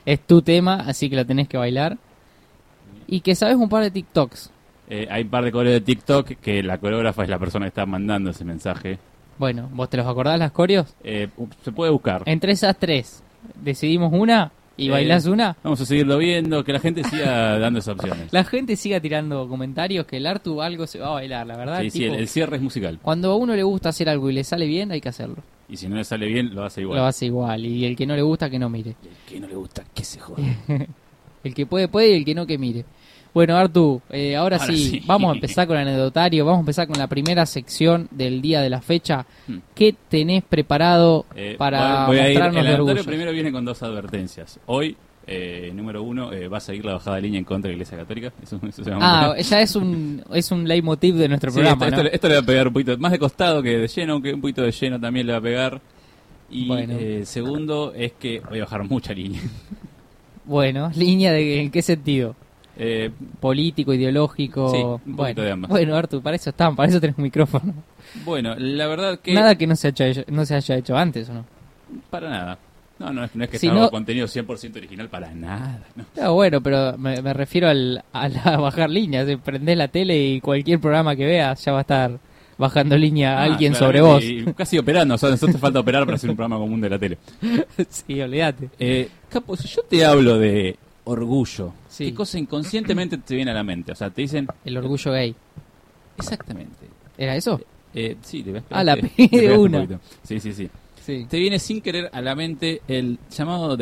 es tu tema, así que lo tenés que bailar. Y que sabes un par de TikToks. Eh, hay un par de coreos de TikTok que la coreógrafa es la persona que está mandando ese mensaje. Bueno, ¿vos te los acordás las coreos? Eh, se puede buscar. Entre esas tres, decidimos una y Eh, bailás una. Vamos a seguirlo viendo, que la gente siga dando esas opciones. La gente siga tirando comentarios que el Artu algo se va a bailar, la verdad. Sí, sí, el, el cierre es musical. Cuando a uno le gusta hacer algo y le sale bien, hay que hacerlo. Y si no le sale bien, lo hace igual. Lo hace igual. Y el que no le gusta, que no mire. Y el que no le gusta, que se joda. El que puede, puede y el que no, que mire. Bueno, Artu, eh, ahora, Ahora sí, sí. vamos a empezar con el anecdotario. Vamos a empezar con la primera sección del día de la fecha. Hmm. ¿Qué tenés preparado Eh, para voy a ir- mostrarnos El de orgullo? primero viene con dos advertencias. Hoy, eh, número uno, eh, va a seguir la bajada de línea en contra de la Iglesia Católica. Eso, eso se llama Ah, ya es un, es un leitmotiv de nuestro Sí, programa, esto, ¿no? esto- esto le va a pegar un poquito más de costado que de lleno, aunque un poquito de lleno también le va a pegar. Y Bueno. eh, segundo es que voy a bajar mucha línea. Bueno, línea de en qué sentido? Eh, Político, ideológico. Sí, un poquito bueno, de ambas. bueno, Artu, para eso están, para eso tenés un micrófono. bueno, la verdad que Nada que no se, haya hecho, no se haya hecho antes, ¿o no? para nada. No, no es, no es que Si no- contenido 100% original para nada. ¿no? Bueno, pero me, me refiero al, a la bajar líneas. Si prendés la tele y cualquier programa que veas ya va a estar bajando línea Ah, alguien sobre vos. y casi operando, o sea, nosotros te falta operar para hacer un programa común de la tele. sí, olvídate. Eh, Capo, si yo te hablo de orgullo, Sí. ¿qué cosa inconscientemente te viene a la mente? O sea, te dicen El orgullo gay. exactamente. ¿Era eso? Eh, sí, te ves. Ah, la te- te de un una. Sí, sí, sí. Sí. Te viene sin querer a la mente el llamado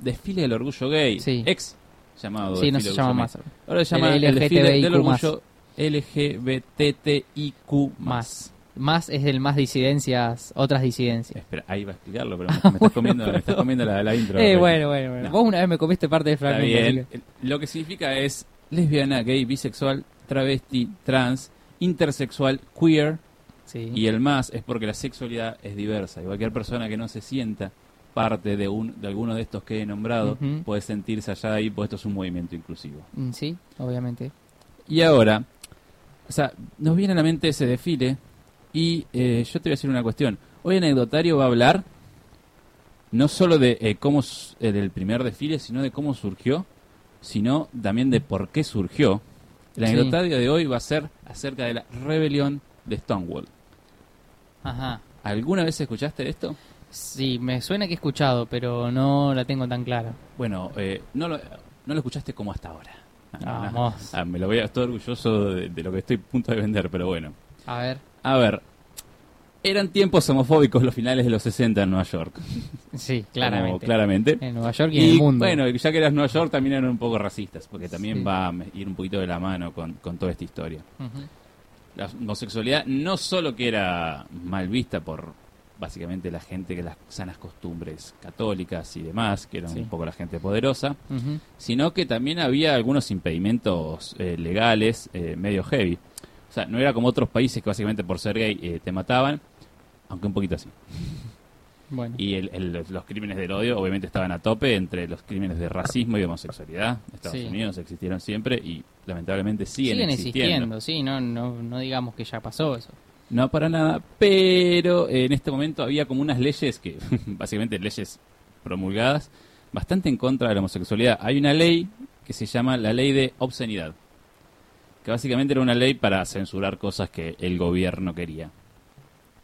desfile del orgullo gay. Sí. Ex llamado. Sí, no se llama más. Ahora se llama El el, desfile del orgullo LGBTIQ+. Más. Es el más disidencias, otras disidencias. Espera, ahí va a explicarlo, pero me, me estás comiendo, me estás comiendo la, la intro. Eh, bueno, bueno, bueno. No. Vos una vez me comiste parte fragmento. así bien. Lo que significa es lesbiana, gay, bisexual, travesti, trans, intersexual, queer, Sí. Y el más es porque la sexualidad es diversa. Y cualquier persona que no se sienta parte de, un, de alguno de estos que he nombrado puede sentirse allá ahí, pues esto es un movimiento inclusivo. Mm, Sí, obviamente. Y ahora, o sea, nos viene a la mente ese desfile y eh, yo te voy a decir una cuestión. Hoy anecdotario va a hablar no solo de eh, cómo eh, del primer desfile, sino de cómo surgió, sino también de por qué surgió. El Sí. anecdotario de hoy va a ser acerca de la rebelión de Stonewall. Ajá. ¿Alguna vez escuchaste esto? Sí, me suena que he escuchado, pero no la tengo tan clara. Bueno, eh, no, lo, no lo escuchaste como hasta ahora. Vamos. Ah, me lo voy a, estoy orgulloso de, de lo que estoy a punto de vender, pero bueno. A ver. A ver, eran tiempos homofóbicos los finales de los 60 en Nueva York. Sí, Como claramente. claramente. En Nueva York y, en el mundo. bueno, ya que eras Nueva York también eran un poco racistas, porque también Sí. va a ir un poquito de la mano con, con toda esta historia. La homosexualidad no solo que era mal vista por básicamente la gente que las sanas costumbres católicas y demás, que eran Sí. un poco la gente poderosa, sino que también había algunos impedimentos eh, legales eh, medio heavy. Sea, no era como otros países que básicamente por ser gay eh, te mataban, aunque un poquito así. Bueno. Y el- el- los crímenes del odio obviamente estaban a tope entre los crímenes de racismo y de homosexualidad. Estados Sí. Unidos existieron siempre y lamentablemente siguen, Siguen existiendo. existiendo, sí, no, no, no digamos que ya pasó eso. No para nada, pero en este momento había como unas leyes que, básicamente leyes promulgadas, bastante en contra de la homosexualidad. Hay una ley que se llama la ley de obscenidad, que básicamente era una ley para censurar cosas que el gobierno quería.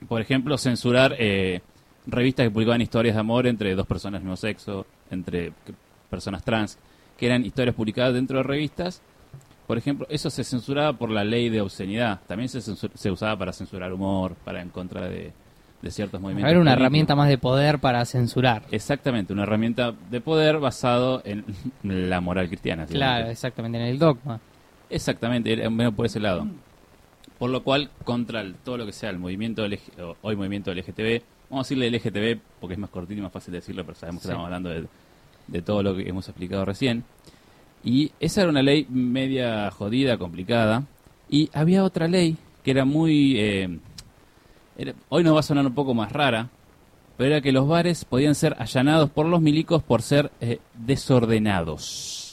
Por ejemplo, censurar eh, revistas que publicaban historias de amor entre dos personas del mismo sexo, entre personas trans, que eran historias publicadas dentro de revistas. Por ejemplo, eso se censuraba por la ley de obscenidad. También se, se usaba para censurar humor, para en contra de, de ciertos movimientos. Era una políticos. herramienta más de poder para censurar. Exactamente, una herramienta de poder basado en la moral cristiana. Claro, exactamente, en el dogma. Exactamente, era menos por ese lado. Por lo cual, contra el- todo lo que sea el movimiento o hoy movimiento LGTB, vamos a decirle LGTB porque es más cortito y más fácil de decirlo, pero sabemos que estamos hablando de, de todo lo que hemos explicado recién. Y esa era una ley media jodida, complicada. Y había otra ley que era muy... eh, era- hoy nos va a sonar un poco más rara, pero era que los bares podían ser allanados por los milicos por ser eh, desordenados.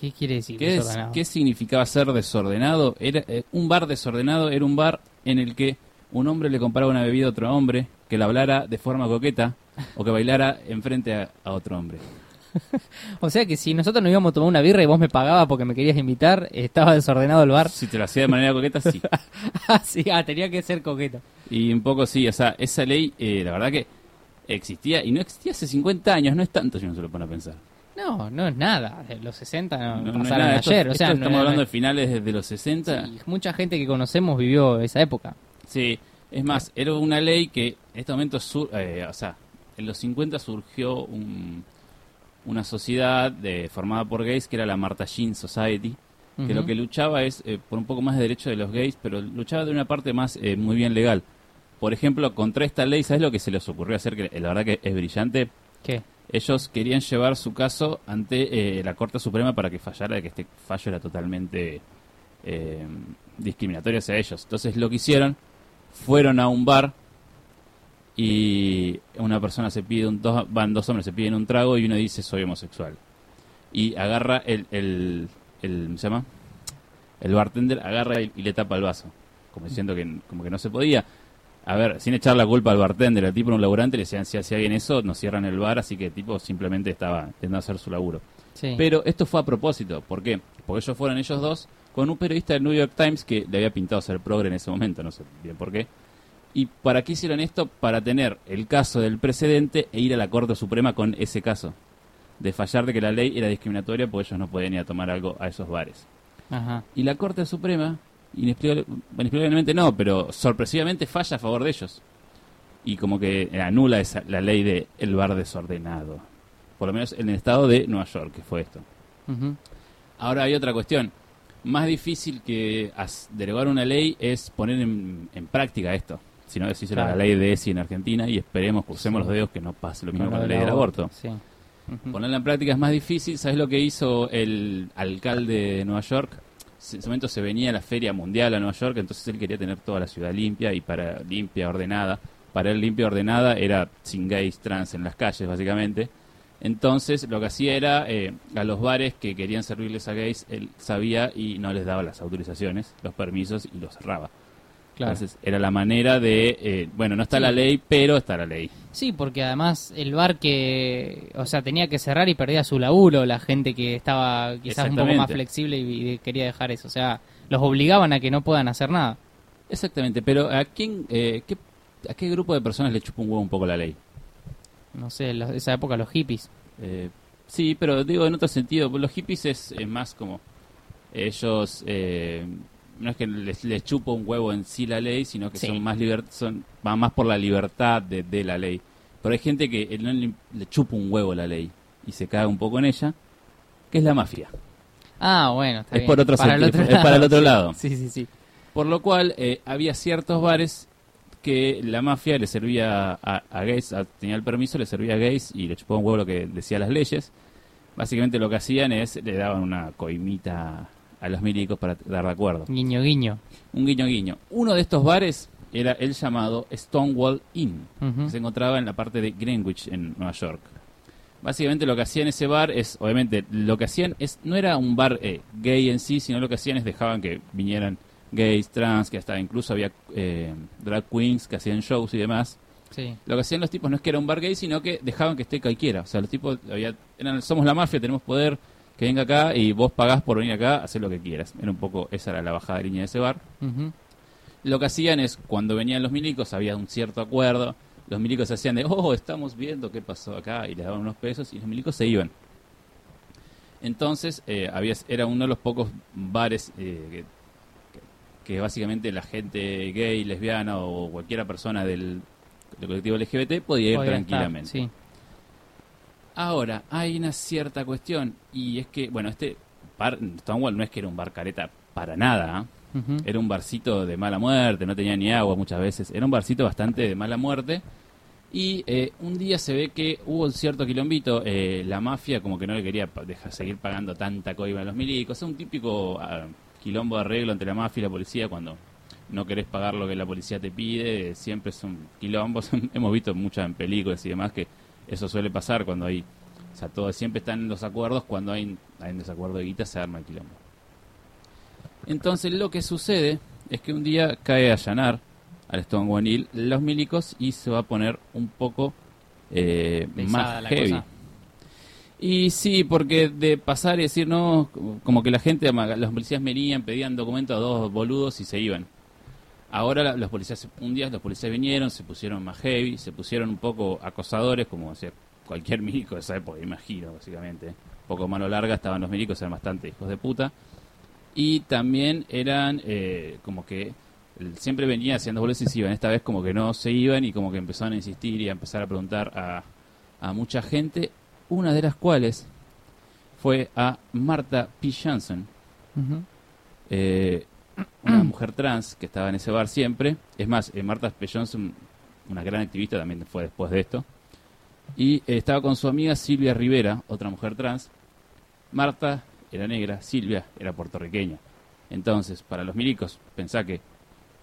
¿Qué quiere decir? ¿Qué, es- qué significaba ser desordenado? Era eh, un bar desordenado era un bar en el que un hombre le compraba una bebida a otro hombre, que le hablara de forma coqueta o que bailara enfrente a, a otro hombre. O sea que si nosotros nos íbamos a tomar una birra y vos me pagabas porque me querías invitar, estaba desordenado el bar. Si te lo hacía de manera coqueta, sí. Ah, sí, ah, tenía que ser coqueta. Y un poco sí, o sea, esa ley, eh, la verdad que existía, y no existía hace 50 años, no es tanto si uno se lo pone a pensar. No, no es nada. De Los 60 no, No, pasaron esto- ayer. o sea, estamos hablando de finales de los 60. sí, mucha gente que conocemos vivió esa época. Sí, es más, era una ley que en este momento, sur- eh, o sea, en los 50 surgió un- una sociedad de, formada por gays que era la Martha Jean Society, que lo que luchaba es eh, por un poco más de derecho de los gays, pero luchaba de una parte más eh, muy bien legal. Por ejemplo, contra esta ley, ¿sabes lo que se les ocurrió hacer? Que la verdad que es brillante. ¿Qué? Ellos querían llevar su caso ante eh, la Corte Suprema para que fallara de que este fallo era totalmente eh, discriminatorio hacia ellos. Entonces lo que hicieron, fueron a un bar y una persona se pide, un, dos, van dos hombres, se piden un trago y uno dice soy homosexual. Y agarra el, el, el ¿cómo se llama? El bartender agarra y, y le tapa el vaso, como diciendo que, como que no se podía. A ver, sin echar la culpa al bartender, el tipo era un laburante, le decían, si hacía bien eso, nos cierran el bar, así que el tipo simplemente estaba intentando hacer su laburo. Sí. Pero esto fue a propósito, ¿por qué? Porque ellos fueron ellos dos con un periodista del New York Times que le había pintado ser progre en ese momento, no sé bien por qué. ¿Y para qué hicieron esto? Para tener el caso del precedente e ir a la Corte Suprema con ese caso. De fallar de que la ley era discriminatoria porque ellos no podían ir a tomar algo a esos bares. Ajá. Y la Corte Suprema, inexplicable- inexplicablemente no, pero sorpresivamente falla a favor de ellos. Y como que anula esa, la ley de el bar desordenado. Por lo menos en el estado de Nueva York, que fue esto. Ahora hay otra cuestión. Más difícil que derogar una ley es poner en, en práctica esto. Si no, decís Claro. la ley de ESI en Argentina y esperemos, crucemos Sí. los dedos que no pase lo mismo Con la ley del aborto. Sí. Ponerla en práctica es más difícil. ¿Sabes lo que hizo el alcalde de Nueva York? En ese momento se venía la Feria Mundial a Nueva York, entonces él quería tener toda la ciudad limpia y para limpia, ordenada. Para él limpia, ordenada era sin gays, trans en las calles, básicamente. Entonces lo que hacía era eh, a los bares que querían servirles a gays, él sabía y no les daba las autorizaciones, los permisos y los cerraba. Claro. Entonces era la manera de, eh, bueno, no está Sí. la ley, pero está la ley. Sí, porque además el bar que, o sea, tenía que cerrar y perdía su laburo, la gente que estaba quizás un poco más flexible y, y quería dejar eso, o sea, los obligaban a que no puedan hacer nada. Exactamente, pero ¿a quién, eh, qué, a qué grupo de personas le chupa un huevo un poco la ley? No sé, la- esa época los hippies. Eh, sí, pero digo en otro sentido, los hippies es, es más como ellos eh, no es que les, les chupa un huevo en sí la ley, sino que Sí. son más liber- son van más por la libertad de, de la ley. Pero hay gente que no le, le chupa un huevo la ley y se caga un poco en ella, que es la mafia. Ah, bueno, está Es bien. por otro para el sentido, otro es para el otro lado. Sí, sí, sí. Por lo cual eh, había ciertos bares que la mafia le servía a, a gays, a- tenía el permiso, le servía a gays y le chupaba un huevo lo que decía las leyes. Básicamente lo que hacían es, le daban una coimita a los milicos para dar de acuerdo. Guiño, guiño. Un guiño guiño. Uno de estos bares era el llamado Stonewall Inn, que se encontraba en la parte de Greenwich, en Nueva York. Básicamente lo que hacían ese bar es, obviamente, lo que hacían es no era un bar eh, gay en sí, sino lo que hacían es dejaban que vinieran gays, trans, que hasta incluso había eh, drag queens que hacían shows y demás. Sí. Lo que hacían los tipos no es que era un bar gay, sino que dejaban que esté cualquiera. O sea, los tipos había, eran, somos la mafia, tenemos poder, que venga acá y vos pagás por venir acá, hacer lo que quieras. Era un poco, esa era la bajada de línea de ese bar. Lo que hacían es, cuando venían los milicos, había un cierto acuerdo. Los milicos se hacían de, oh, estamos viendo qué pasó acá, y les daban unos pesos, y los milicos se iban. Entonces, eh, había, era uno de los pocos bares eh, que, que- básicamente la gente gay, lesbiana o cualquier persona del, del colectivo LGBT podía ir Podía tranquilamente. estar, sí. Ahora, hay una cierta cuestión, y es que, bueno, este bar, Stonewall no es que era un bar careta para nada. Ujú. Era un barcito de mala muerte, no tenía ni agua muchas veces. Era un barcito bastante de mala muerte. Y eh, un día se ve que hubo un cierto quilombito. eh, la mafia como que no le quería dejar seguir pagando tanta coima a los milicos. Es un típico ah, quilombo de arreglo entre la mafia y la policía cuando no querés pagar lo que la policía te pide. eh, siempre son quilombos. Hemos visto muchas en películas y demás que eso suele pasar cuando hay... O sea, todo, siempre están en los acuerdos. Cuando hay, hay un desacuerdo de guita se arma el quilombo. Entonces lo que sucede es que un día cae a allanar al Stonewall Inn los milicos y se va a poner un poco eh, más heavy. cosa. Y sí, porque de pasar y decir no, como que la gente, los policías venían, pedían documentos a dos boludos y se iban. Ahora la- los policías, un día los policías vinieron, se pusieron más heavy, se pusieron un poco acosadores, como hacía cualquier milico de esa época, imagino, básicamente. Un poco mano larga, estaban los milicos, eran bastante hijos de puta. Y también eran eh, como que siempre venía haciendo boletos y se iban. Esta vez como que no se iban y como que empezaron a insistir y a empezar a preguntar a, a mucha gente. Una de las cuales fue a Marta P. Johnson, Ujú. eh, una mujer trans que estaba en ese bar siempre. Es más, eh, Marta P. Johnson, una gran activista, también fue después de esto. Y eh, estaba con su amiga Silvia Rivera, otra mujer trans. Marta era negra, Silvia era puertorriqueña. Entonces, para los milicos, pensá que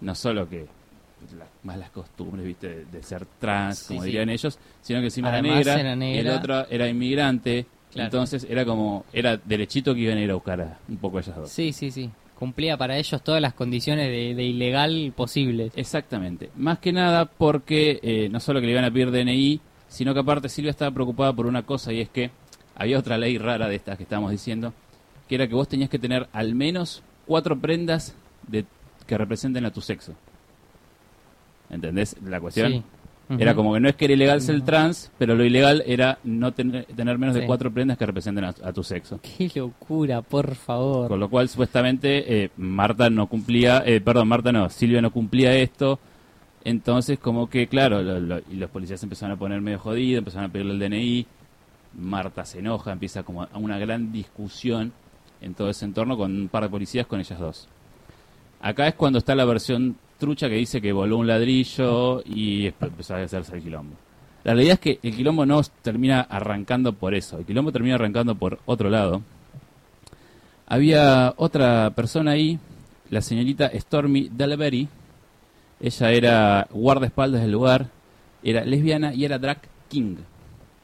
no solo que las malas costumbres, viste, de, de ser trans, Sí, como sí. dirían ellos, sino que encima era negra, era negra. el otro era inmigrante. Claro. Entonces era como, era derechito que iban a ir a buscar a un poco ellas dos. Sí, sí, sí. Cumplía para ellos todas las condiciones de, de ilegal posibles. Exactamente. Más que nada porque eh, no solo que le iban a pedir DNI, sino que aparte Silvia estaba preocupada por una cosa y es que había otra ley rara de estas que estábamos diciendo, que era que vos tenías que tener al menos cuatro prendas de, que representen a tu sexo. ¿Entendés la cuestión? Sí. Era como que no es que era ilegal ser trans, pero lo ilegal era no tener, tener menos de cuatro prendas que representen a, a tu sexo. Qué locura, por favor. Con lo cual, supuestamente, eh, Marta no cumplía, eh, perdón, Marta no, Silvia no cumplía esto. Entonces, como que, claro, lo- lo- y los policías empezaron a poner medio jodidos, empezaron a pedirle el DNI. Marta se enoja, empieza como a una gran discusión en todo ese entorno con un par de policías con ellas dos. Acá es cuando está la versión trucha que dice que voló un ladrillo y empezó a hacerse el quilombo. La realidad es que el quilombo no termina arrancando por eso, el quilombo termina arrancando por otro lado. Había otra persona ahí, la señorita Stormy Dalaberry. Ella era guardaespaldas del lugar, era lesbiana y era drag king.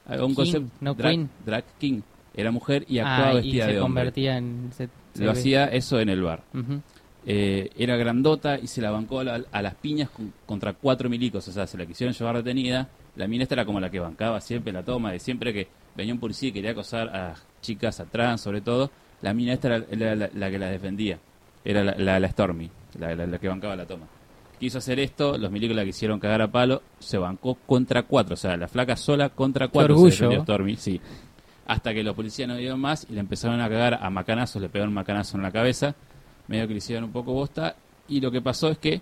Un King, concepto no drag, queen. drag king. Era mujer y actuaba Ah, y vestida se de hombre. convertía en... se- se Lo ve. hacía eso en el bar. Ujú. Eh, era grandota y se la bancó a, la- a las piñas con- contra cuatro milicos. O sea, se la quisieron llevar detenida. La mina esta era como la que bancaba siempre la toma. De siempre que venía un policía y quería acosar a chicas, a trans sobre todo, la mina esta era, era la, la que la defendía. Era la, la- la Stormy, la, que bancaba la toma. Quiso hacer esto, los milicos la quisieron cagar a palo, se bancó contra cuatro. O sea, la flaca sola contra cuatro se orgullo. defendió Stormy, sí. Hasta que los policías no dieron más y le empezaron a cagar a macanazos, le pegaron un macanazo en la cabeza medio que le hicieron un poco bosta. Y lo que pasó es que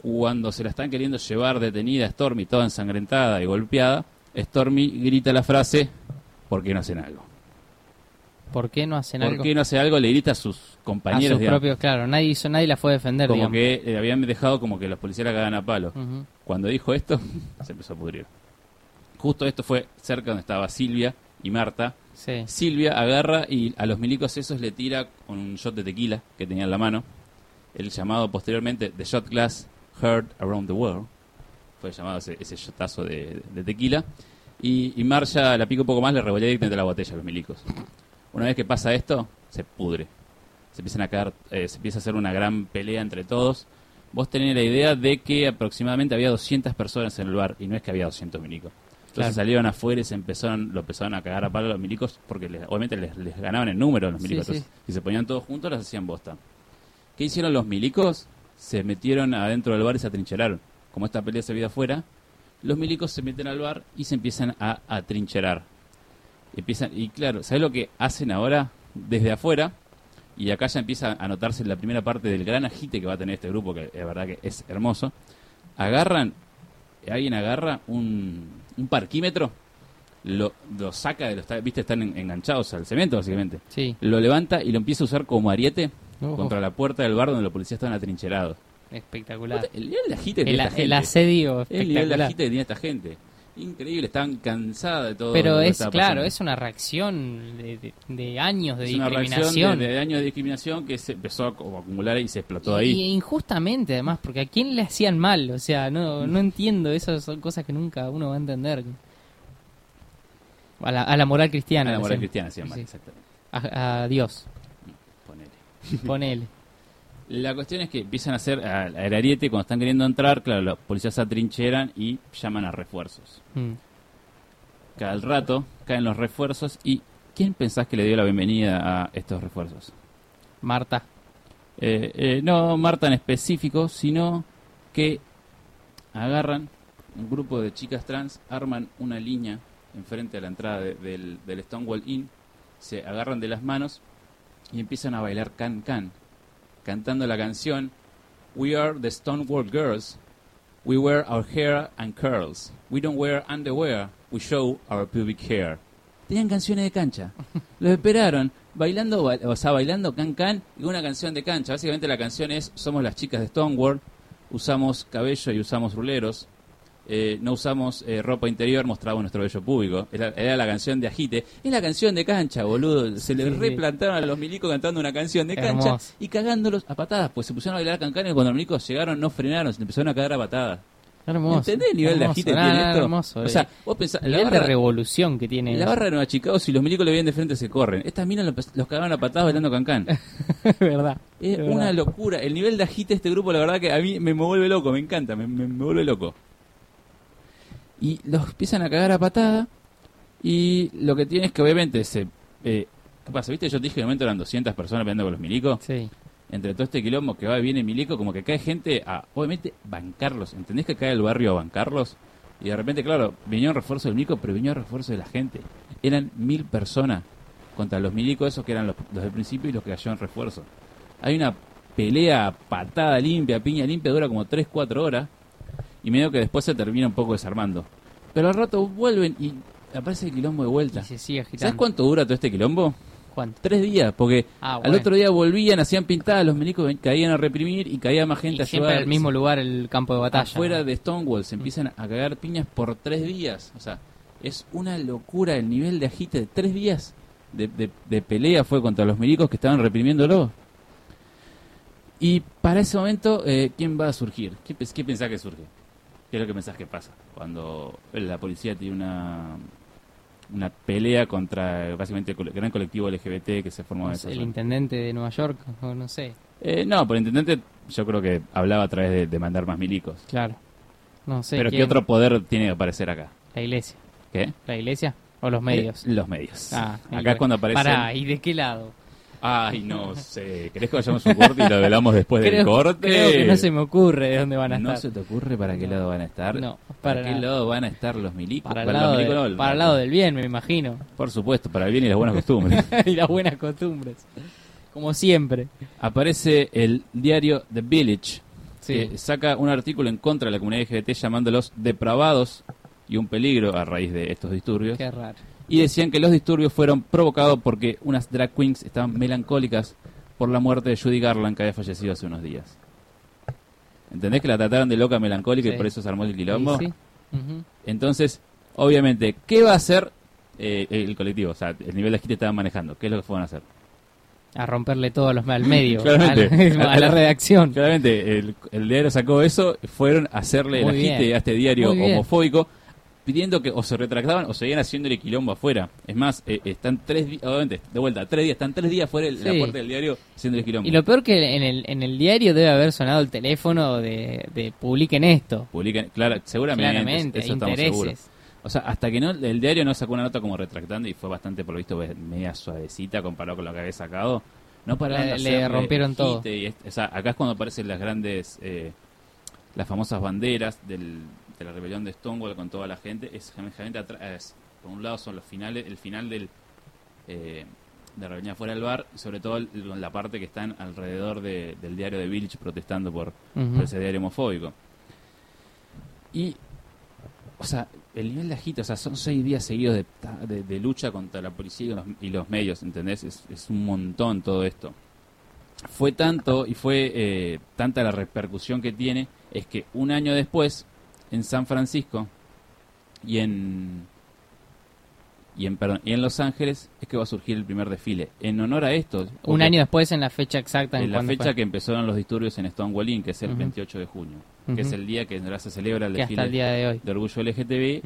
cuando se la están queriendo llevar detenida a Stormy, toda ensangrentada y golpeada, Stormy grita la frase, ¿por qué no hacen algo? ¿Por qué no hacen ¿Por algo? qué no hace algo? Le grita a sus a compañeros, sus digamos, propios, claro, nadie hizo, nadie la fue a defender, como digamos. que eh, habían dejado como que los policías la cagan a palo. Cuando dijo esto, se empezó a pudrir. Justo esto fue cerca donde estaba Silvia y Marta. Silvia agarra y a los milicos esos le tira con un shot de tequila que tenía en la mano. El llamado posteriormente The Shot Glass Heard Around the World. Fue llamado ese, ese shotazo de, de tequila. Y, y Marcia la pica un poco más, le revolea directamente la botella a los milicos. Una vez que pasa esto, se pudre. Se empiezan a caer, eh, se empieza a hacer una gran pelea entre todos. vos tenés la idea de que aproximadamente había 200 personas en el bar y no es que había 200 milicos. Entonces Claro. salieron afuera y se empezaron, lo empezaron a cagar a palo a los milicos porque les- obviamente les, les ganaban el número a los Sí, milicos. sí. Entonces, si se ponían todos juntos, los hacían bosta. ¿Qué hicieron los milicos? Se metieron adentro del bar y se atrincheraron. Como esta pelea se veía afuera, los milicos se meten al bar y se empiezan a atrincherar. Empiezan, y claro, ¿sabes lo que hacen ahora? Desde afuera, y acá ya empieza a notarse la primera parte del gran agite que va a tener este grupo, que es verdad que es hermoso. Agarran, alguien agarra un, un parquímetro, lo, lo saca de los, viste, están en- enganchados al cemento básicamente. Sí. Lo levanta y lo empieza a usar como ariete Ojo. contra la puerta del bar donde los policías estaban atrincherados. Espectacular. El nivel de agite que El, tiene esta el gente. asedio El nivel de agite que tiene esta gente. Increíble, estaban cansadas de todo. Pero es, claro, pasando. es una reacción de, de- de años de Es una reacción discriminación. de, de años de discriminación que se empezó a como acumular y se explotó Y- ahí. Y injustamente, además, porque a quién le hacían mal, o sea, no, no entiendo, esas son cosas que nunca uno va a entender. A la, a la moral cristiana. a la moral hacían. cristiana, llama, Sí. exactamente. A, a Dios, Ponele. ponele. La cuestión es que empiezan a hacer al al ariete cuando están queriendo entrar, claro, los policías se atrincheran y llaman a refuerzos. Mm. Cada rato caen los refuerzos y ¿quién pensás que le dio la bienvenida a estos refuerzos? Marta. Eh, eh, no Marta en específico, sino que agarran un grupo de chicas trans, arman una línea enfrente a la entrada de- del, del Stonewall Inn, se agarran de las manos y empiezan a bailar can can, cantando la canción We are the Stonewall Girls, we wear our hair and curls, we don't wear underwear, we show our pubic hair. Tenían canciones de cancha. Los esperaron bailando, ba- o sea, bailando can can y una canción de cancha. Básicamente la canción es Somos las chicas de Stonewall, usamos cabello y usamos ruleros, eh, no usamos eh, ropa interior, mostramos nuestro vello público. Era, era la canción de Agite. Es la canción de cancha, boludo. Se le Sí, sí. replantaron a los milicos cantando una canción de cancha Hermoso. y cagándolos a patadas. Pues se pusieron a bailar cancan y cuando los milicos llegaron no frenaron, se empezaron a cagar a patadas. Hermoso. ¿Entendés el nivel de agite que tiene esto? hermoso, o sea, eh. vos pensás, la nivel de barra, revolución que tiene. la barra de Nueva Chicago, si los milicos le vienen de frente, se corren. Estas minas lo- los cagaron a patadas bailando cancán. Es verdad. Es es verdad. una locura. El nivel de agite de este grupo, la verdad que a mí me, me vuelve loco, me encanta, me, me- me vuelve loco. Y los empiezan a cagar a patada. Y lo que tiene es que obviamente se... eh, ¿Qué pasa? ¿Viste? Yo te dije que en el momento eran 200 personas peleando con los milicos. Sí. Entre todo este quilombo que va y viene milico, como que cae gente a, obviamente, bancarlos. ¿Entendés que cae el barrio a bancarlos? Y de repente, claro, vinieron refuerzo del milico, pero vinieron refuerzo de la gente. Eran mil personas contra los milicos, esos que eran los, los del principio y los que cayeron refuerzo. Hay una pelea patada limpia, piña limpia, dura como 3-4 horas. Y medio que después se termina un poco desarmando. Pero al rato vuelven y aparece el quilombo de vuelta. Y se sigue agitando. ¿Sabes cuánto dura todo este quilombo? ¿Cuánto? Tres días, porque Ah, al otro día volvían, hacían pintadas, los milicos caían a reprimir y caía más gente Y a siempre el mismo lugar el campo de batalla. Afuera de Stonewall se empiezan a cagar piñas por tres días. O sea, es una locura el nivel de agite de tres días de, de- de pelea fue contra los milicos que estaban reprimiéndolo. Y para ese momento, eh, ¿quién va a surgir? ¿Qué, qué pensás que surge? ¿Qué es lo que pensás que pasa? Cuando la policía tiene una, una pelea contra básicamente el gran colectivo LGBT que se formó en esa sé, el intendente de Nueva York, o no sé. Eh, no, por el intendente yo creo que hablaba a través de, de mandar más milicos. Claro. No sé. Pero ¿qué otro poder tiene que aparecer acá? La iglesia. ¿Qué? ¿La iglesia? ¿O los medios? Eh, los medios. Ah, acá es cuando aparecen... Pará, ¿y de qué lado? Ay, no sé. ¿Querés que vayamos a un corte y lo velamos después del corte? creo que no se me ocurre de dónde van a ¿No estar. se te ocurre para qué No. lado van a estar? No, ¿Para, para qué lado van a estar los milicos? Para el, Bueno, lado, los de- milicos no, para el lado del bien, me imagino. Por supuesto, para el bien y las buenas costumbres. y las buenas costumbres. Como siempre. Aparece el diario The Village, Sí. que saca un artículo en contra de la comunidad LGBT llamándolos depravados y un peligro a raíz de estos disturbios. Qué raro. Y decían que los disturbios fueron provocados porque unas drag queens estaban melancólicas por la muerte de Judy Garland que había fallecido hace unos días. ¿Entendés que la trataron de loca melancólica y por eso se armó el quilombo? Sí. Entonces, obviamente, ¿qué va a hacer eh, el colectivo? O sea, el nivel de agite estaban manejando. ¿Qué es lo que fueron a hacer? A romperle todo a los al medio. Claramente. A la, a la redacción. Claramente, el, el diario sacó eso, fueron a hacerle Muy el agite a este diario homofóbico. Pidiendo que o se retractaban o seguían haciéndole quilombo afuera. Es más, eh, están tres días, obviamente, de vuelta, tres días, están tres días fuera de la puerta del diario haciéndole quilombo. Y lo peor que en el, en el diario debe haber sonado el teléfono de, de publiquen esto. Publican, claro, seguramente, Claramente, eso estamos seguros. intereses. O sea, hasta que no el diario no sacó una nota como retractando y fue bastante, por lo visto, pues, media suavecita comparado con lo que había sacado, no pararon Le- le hacerle rompieron todo. y es- o sea, acá es cuando aparecen las grandes, eh, las famosas banderas del, de la rebelión de Stonewall con toda la gente. Es generalmente atrás, por un lado son los finales, el final del eh, de la rebelión fuera del bar, y sobre todo el- la parte que están alrededor de- del diario de Village protestando por, ese diario homofóbico. Y, o sea, el nivel de agito, o sea, son seis días seguidos de, ta- de- de lucha contra la policía y los, y los medios, ¿entendés? Es, es un montón todo esto. Fue tanto y fue eh, tanta la repercusión que tiene, es que un año después, en San Francisco y en y en, perdón, y en Los Ángeles es que va a surgir el primer desfile. En honor a esto, Un año después, en la fecha exacta. En, en la fecha fue. que empezaron los disturbios en Stonewall Inn, que es el Ujú. 28 de junio, que es el día que se celebra el Que desfile el día de hoy. de orgullo LGTBI.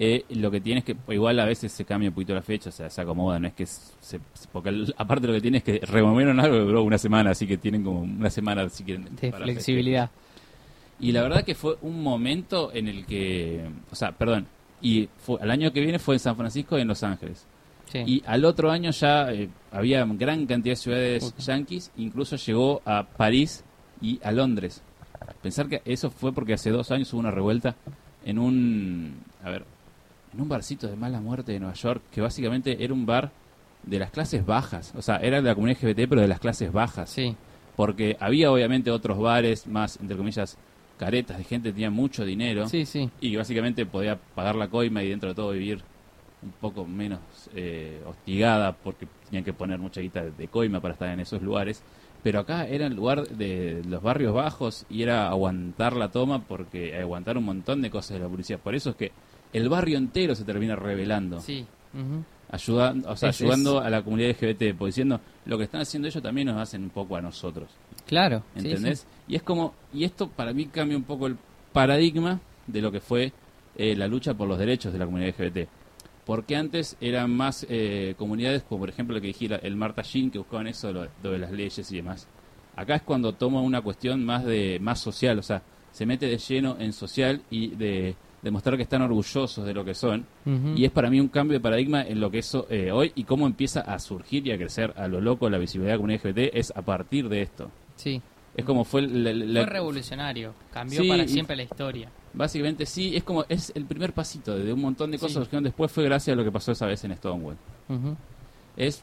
Eh, lo que tiene es que, igual a veces se cambia un poquito la fecha, o sea, se acomoda, no es que se, porque el- aparte lo que tiene es que removieron algo que duró una semana, así que tienen como una semana si quieren De para flexibilidad. Y la verdad que fue un momento en el que, o sea, perdón, y fue, al año que viene fue en San Francisco y en Los Ángeles. Sí. Y al otro año ya eh, había gran cantidad de ciudades yanquis, incluso llegó a París y a Londres. Pensar que eso fue porque hace dos años hubo una revuelta en un, a ver, en un barcito de mala muerte de Nueva York, que básicamente era un bar de las clases bajas, o sea, era de la comunidad LGBT, pero de las clases bajas, sí. porque había obviamente otros bares más, entre comillas, caretas de gente que tenía mucho dinero Sí, sí. y básicamente podía pagar la coima y dentro de todo vivir un poco menos eh, hostigada porque tenían que poner mucha guita de, de coima para estar en esos lugares. Pero acá era el lugar de los barrios bajos y era aguantar la toma porque aguantar un montón de cosas de la policía. Por eso es que el barrio entero se termina rebelando, Sí. O sea, Es- ayudando a la comunidad LGBT, pues diciendo lo que están haciendo ellos también nos hacen un poco a nosotros. Claro. ¿Entendés? sí. Y es como, y esto para mí cambia un poco el paradigma de lo que fue eh, la lucha por los derechos de la comunidad LGBT. Porque antes eran más eh, comunidades, como por ejemplo lo que dije, el Marta Jean, que buscaban eso de, lo- de las leyes y demás. Acá es cuando toma una cuestión más de más social, o sea, se mete de lleno en social y de demostrar que están orgullosos de lo que son. Y es para mí un cambio de paradigma en lo que es eh, hoy y cómo empieza a surgir y a crecer a lo loco la visibilidad de la comunidad LGBT es a partir de esto. Sí. Es como fue la, la- Fue revolucionario. Cambió Sí, para siempre la historia. básicamente sí, es como es el primer pasito de un montón de cosas Sí. que después fue gracias a lo que pasó esa vez en Stonewall. Ujú. Es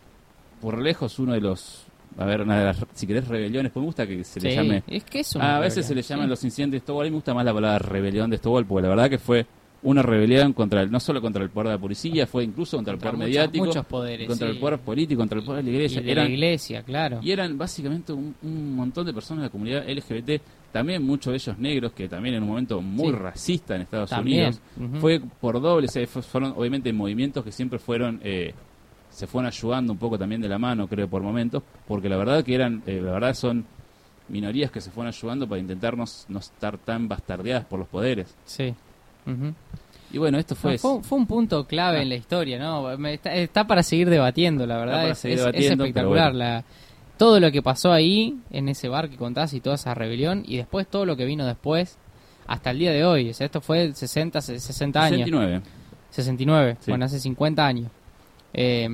por lejos uno de los a ver, una de las, si querés rebeliones, pues me gusta que se le Sí, llame Es que es una a veces se le llaman sí. los incidentes de Stonewall y me gusta más la palabra rebelión de Stonewall porque la verdad que fue una rebelión contra el, no solo contra el poder de la policía, fue incluso contra el poder muchos- mediático, muchos poderes, contra sí. el poder político, contra el poder de la Y iglesia. de eran, la iglesia, claro. y eran básicamente un, un montón de personas de la comunidad LGBT, también muchos de ellos negros, que también en un momento muy Sí. racista en Estados También. Unidos. Fue por doble, o sea, fue- fueron obviamente movimientos que siempre fueron, eh, se fueron ayudando un poco también de la mano, creo, por momentos, porque la verdad que eran, eh, la verdad son minorías que se fueron ayudando para intentar no, no estar tan bastardeadas por los poderes. Sí. Y bueno, esto fue... No, fue, fue un punto clave Ah. en la historia, ¿no? Está, está para seguir debatiendo, la verdad. es, seguir es- es debatiendo, espectacular. la, todo lo que pasó ahí, en ese bar que contás y toda esa rebelión, y después todo lo que vino después, hasta el día de hoy. O sea, esto fue 60, 60 años. 69. 69, Sí. bueno, hace 50 años. Eh,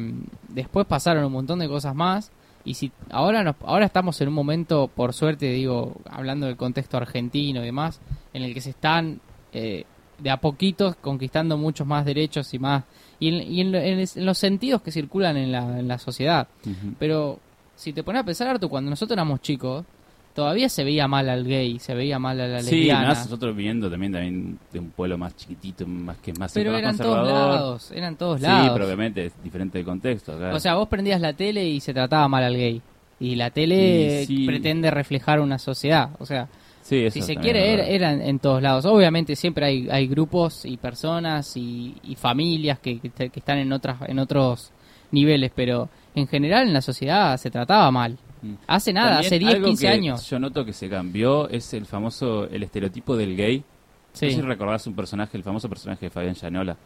después pasaron un montón de cosas más. Y si ahora nos, ahora estamos en un momento, por suerte, digo, hablando del contexto argentino y demás, en el que se están eh, de a poquitos conquistando muchos más derechos y más. Y en, y en lo- en es- en los sentidos que circulan en la, sociedad. Pero si te pones a pensar, Artu, cuando nosotros éramos chicos, todavía se veía mal al gay, se veía mal a la Sí, lesbiana. nosotros viviendo también, también de un pueblo más chiquitito, más que más pero eran todos lados, eran todos Sí, lados. pero obviamente es diferente el contexto. O sea, vos prendías la tele y se trataba mal al gay. Y la tele Y sí. pretende reflejar una sociedad. O sea, sí, eso si se quiere, era, verdad. eran en todos lados. Obviamente siempre hay, hay grupos y personas y, y familias que, que, están en, otras, en otros niveles, pero en general en la sociedad se trataba mal. Mm. Hace nada, También hace 10, algo 15 que años. Yo noto que se cambió es el famoso, el estereotipo del gay Sí. No sé si recordás un personaje, el famoso personaje de Fabián Llanola,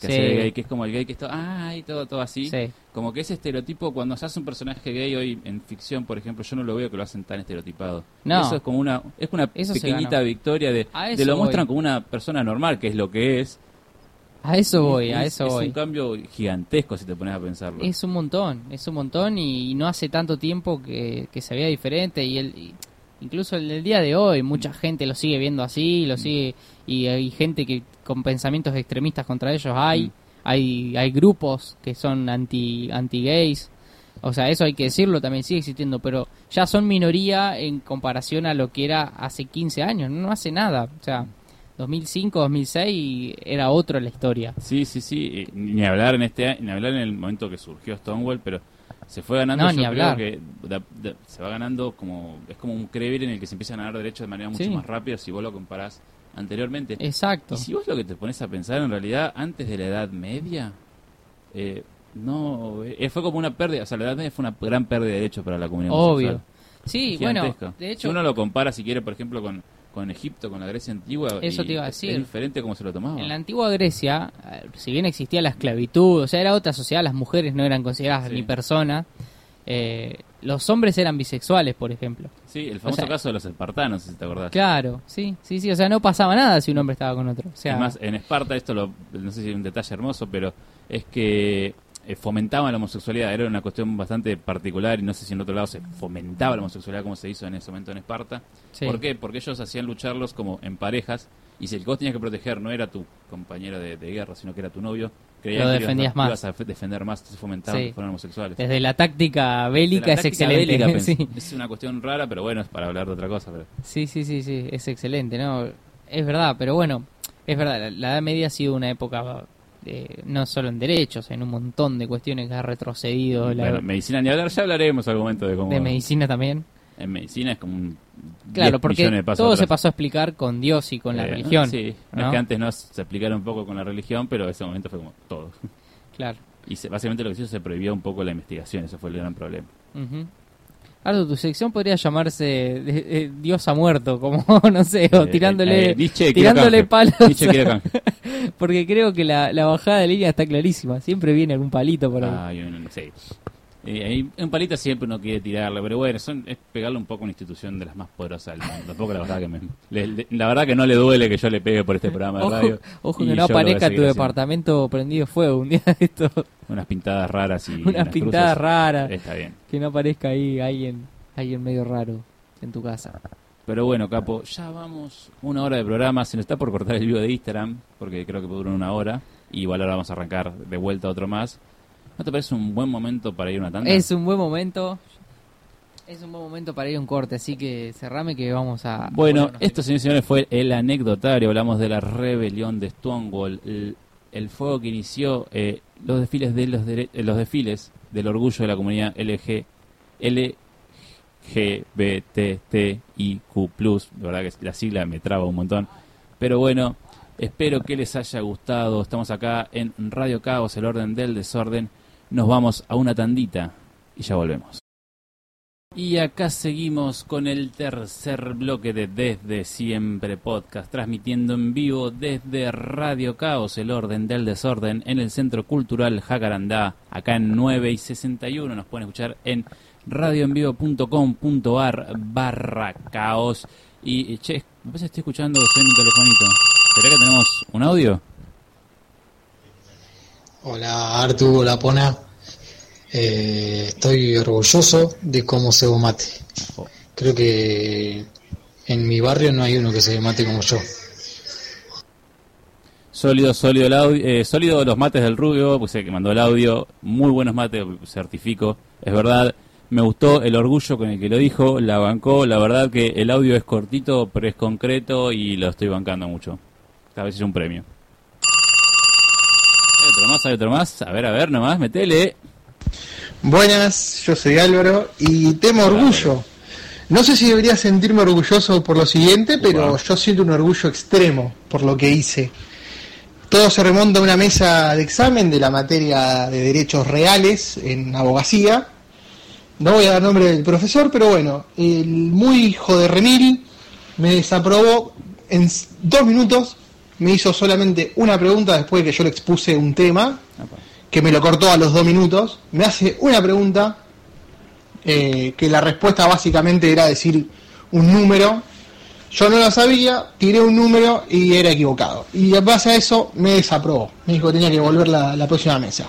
que Sí. hace de gay, que es como el gay que está, ay, todo, todo así. Sí. Como que ese estereotipo, cuando se hace un personaje gay hoy en ficción, por ejemplo, yo no lo veo que lo hacen tan estereotipado. No. Eso es como una, es una Eso pequeñita victoria de, de lo voy. muestran como una persona normal, que es lo que es. A eso voy, Es- a eso es voy. un cambio gigantesco si te pones a pensarlo. Es un montón, es un montón y, no hace tanto tiempo que, que se veía diferente y, el, y incluso el del día de hoy mucha gente lo sigue viendo así, lo sigue y hay gente que con pensamientos extremistas contra ellos hay, Mm. hay hay grupos que son anti anti gays. O sea, eso hay que decirlo, también sigue existiendo, pero ya son minoría en comparación a lo que era hace 15 años, no hace nada. O sea, 2005, 2006 era otro la historia. Sí, sí, sí. eh, Ni hablar en este, ni hablar en el momento que surgió Stonewall, pero se fue ganando. No, yo ni creo hablar. que da- da- se va ganando como es como un crever en el que se empiezan a dar derechos de manera mucho Sí. más rápida si vos lo comparás anteriormente. Exacto. Y si vos lo que te pones a pensar en realidad antes de la Edad Media, eh, no, eh, fue como una pérdida. O sea, la Edad Media fue una gran pérdida de derechos para la comunidad Obvio. homosexual. Sí, bueno, de si hecho, uno lo compara, si quiere, por ejemplo, con, con Egipto, con la Grecia antigua, Eso te iba a decir. Es diferente como se lo tomaba. en la antigua Grecia, eh, si bien existía la esclavitud, o sea, era otra sociedad, las mujeres no eran consideradas Sí. ni personas, eh, los hombres eran bisexuales, por ejemplo. Sí, el famoso sea- caso de los espartanos, si te acordás. Claro, sí, sí, sí, o sea, no pasaba nada si un hombre estaba con otro. O sea, Además, en Esparta, esto lo, no sé si es un detalle hermoso, pero es que eh, fomentaban la homosexualidad. Era una cuestión bastante particular y no sé si en otro lado se fomentaba la homosexualidad como se hizo en ese momento en Esparta. sí. ¿Por qué? Porque ellos hacían lucharlos como en parejas y si el que vos tenías que proteger no era tu compañero de, de guerra, sino que era tu novio, creían Lo que ibas defendías más. ibas a fe- defender más, entonces fomentaban Sí. que fueran homosexuales. Desde la táctica bélica la es táctica excelente. bélica, sí. Es una cuestión rara, pero bueno, es para hablar de otra cosa. Pero... sí, sí, sí, sí, es excelente, ¿no? Es verdad, pero bueno, es verdad, la, la Edad Media ha sido una época, eh, no solo en derechos, en un montón de cuestiones que ha retrocedido. la- Bueno, medicina ni hablar, ya hablaremos algún momento de cómo... de medicina también. En medicina es como un... 10 Claro, porque todo se pasó a explicar con Dios y con la Eh, religión. Sí, ¿no? es que antes no se explicara un poco con la religión, pero en ese momento fue como todo. Claro. Y se- básicamente lo que se hizo se prohibió un poco la investigación, ese fue el gran problema. Ujú. Ardo, tu sección podría llamarse de- de- Dios ha muerto, como, no sé, o Eh, tirándole, eh, Nietzsche tirándole palos. Nietzsche porque creo que la, la bajada de línea está clarísima. Siempre viene algún palito por ahí. Ay, no, no sé. Eh, ahí un palito siempre uno quiere tirarle, pero bueno, son, es pegarle un poco a una institución de las más poderosas del mundo. Tampoco la verdad que me, le- le- la verdad que no le duele que yo le pegue por este programa de ojo, radio. ojo que no aparezca tu haciendo. departamento prendido fuego un día de esto. Unas pintadas raras y Unas pintadas cruces. raras. Está bien. Que no aparezca ahí alguien, alguien medio raro en tu casa. Pero bueno, Capo, ya vamos una hora de programa. Se nos está por cortar el vivo de Instagram, porque creo que duró una hora. Y igual ahora vamos a arrancar de vuelta otro más. ¿No te parece un buen momento para ir a una tanda? Es un buen momento. Es un buen momento para ir a un corte, así que cerrame que vamos a... Bueno, esto, señores y señores, fue el anecdotario. Hablamos de la rebelión de Stonewall, el, el fuego que inició eh, los desfiles de los, dere- eh, los desfiles del orgullo de la comunidad LG, LGBTIQ+. De verdad que la sigla me traba un montón. Pero bueno, espero que les haya gustado. Estamos acá en Radio Caos, el orden del desorden. Nos vamos a una tandita y ya volvemos. Y acá seguimos con el tercer bloque de Desde Siempre Podcast, transmitiendo en vivo desde Radio Caos, el orden del desorden, en el Centro Cultural Jacarandá, acá en 9 y 61. Nos pueden escuchar en radioenvivo.com.ar barra caos. Y, che, me parece que estoy escuchando suena un telefonito. ¿Será que tenemos un audio? Hola Artu, hola Pona. Eh, estoy orgulloso de cómo se mate. Creo que en mi barrio no hay uno que se mate como yo. Sólido, sólido el audio, eh, sólido los mates del Rubio, pues eh, que mandó el audio, muy buenos mates, certifico, es verdad. Me gustó el orgullo con el que lo dijo, la bancó, la verdad que el audio es cortito, pero es concreto y lo estoy bancando mucho. Tal vez es un premio. Hay otro más, hay otro más, a ver, a ver, nomás, metele. Buenas, yo soy Álvaro y temo orgullo. No sé si debería sentirme orgulloso por lo siguiente, pero yo siento un orgullo extremo por lo que hice. Todo se remonta a una mesa de examen de la materia de derechos reales en abogacía. No voy a dar nombre del profesor, pero bueno, el muy hijo de remil me desaprobó en dos minutos me hizo solamente una pregunta después de que yo le expuse un tema, que me lo cortó a los dos minutos. Me hace una pregunta, eh, que la respuesta básicamente era decir un número. Yo no lo sabía, tiré un número y era equivocado. Y en base a eso me desaprobó. Me dijo que tenía que volver la, la próxima mesa.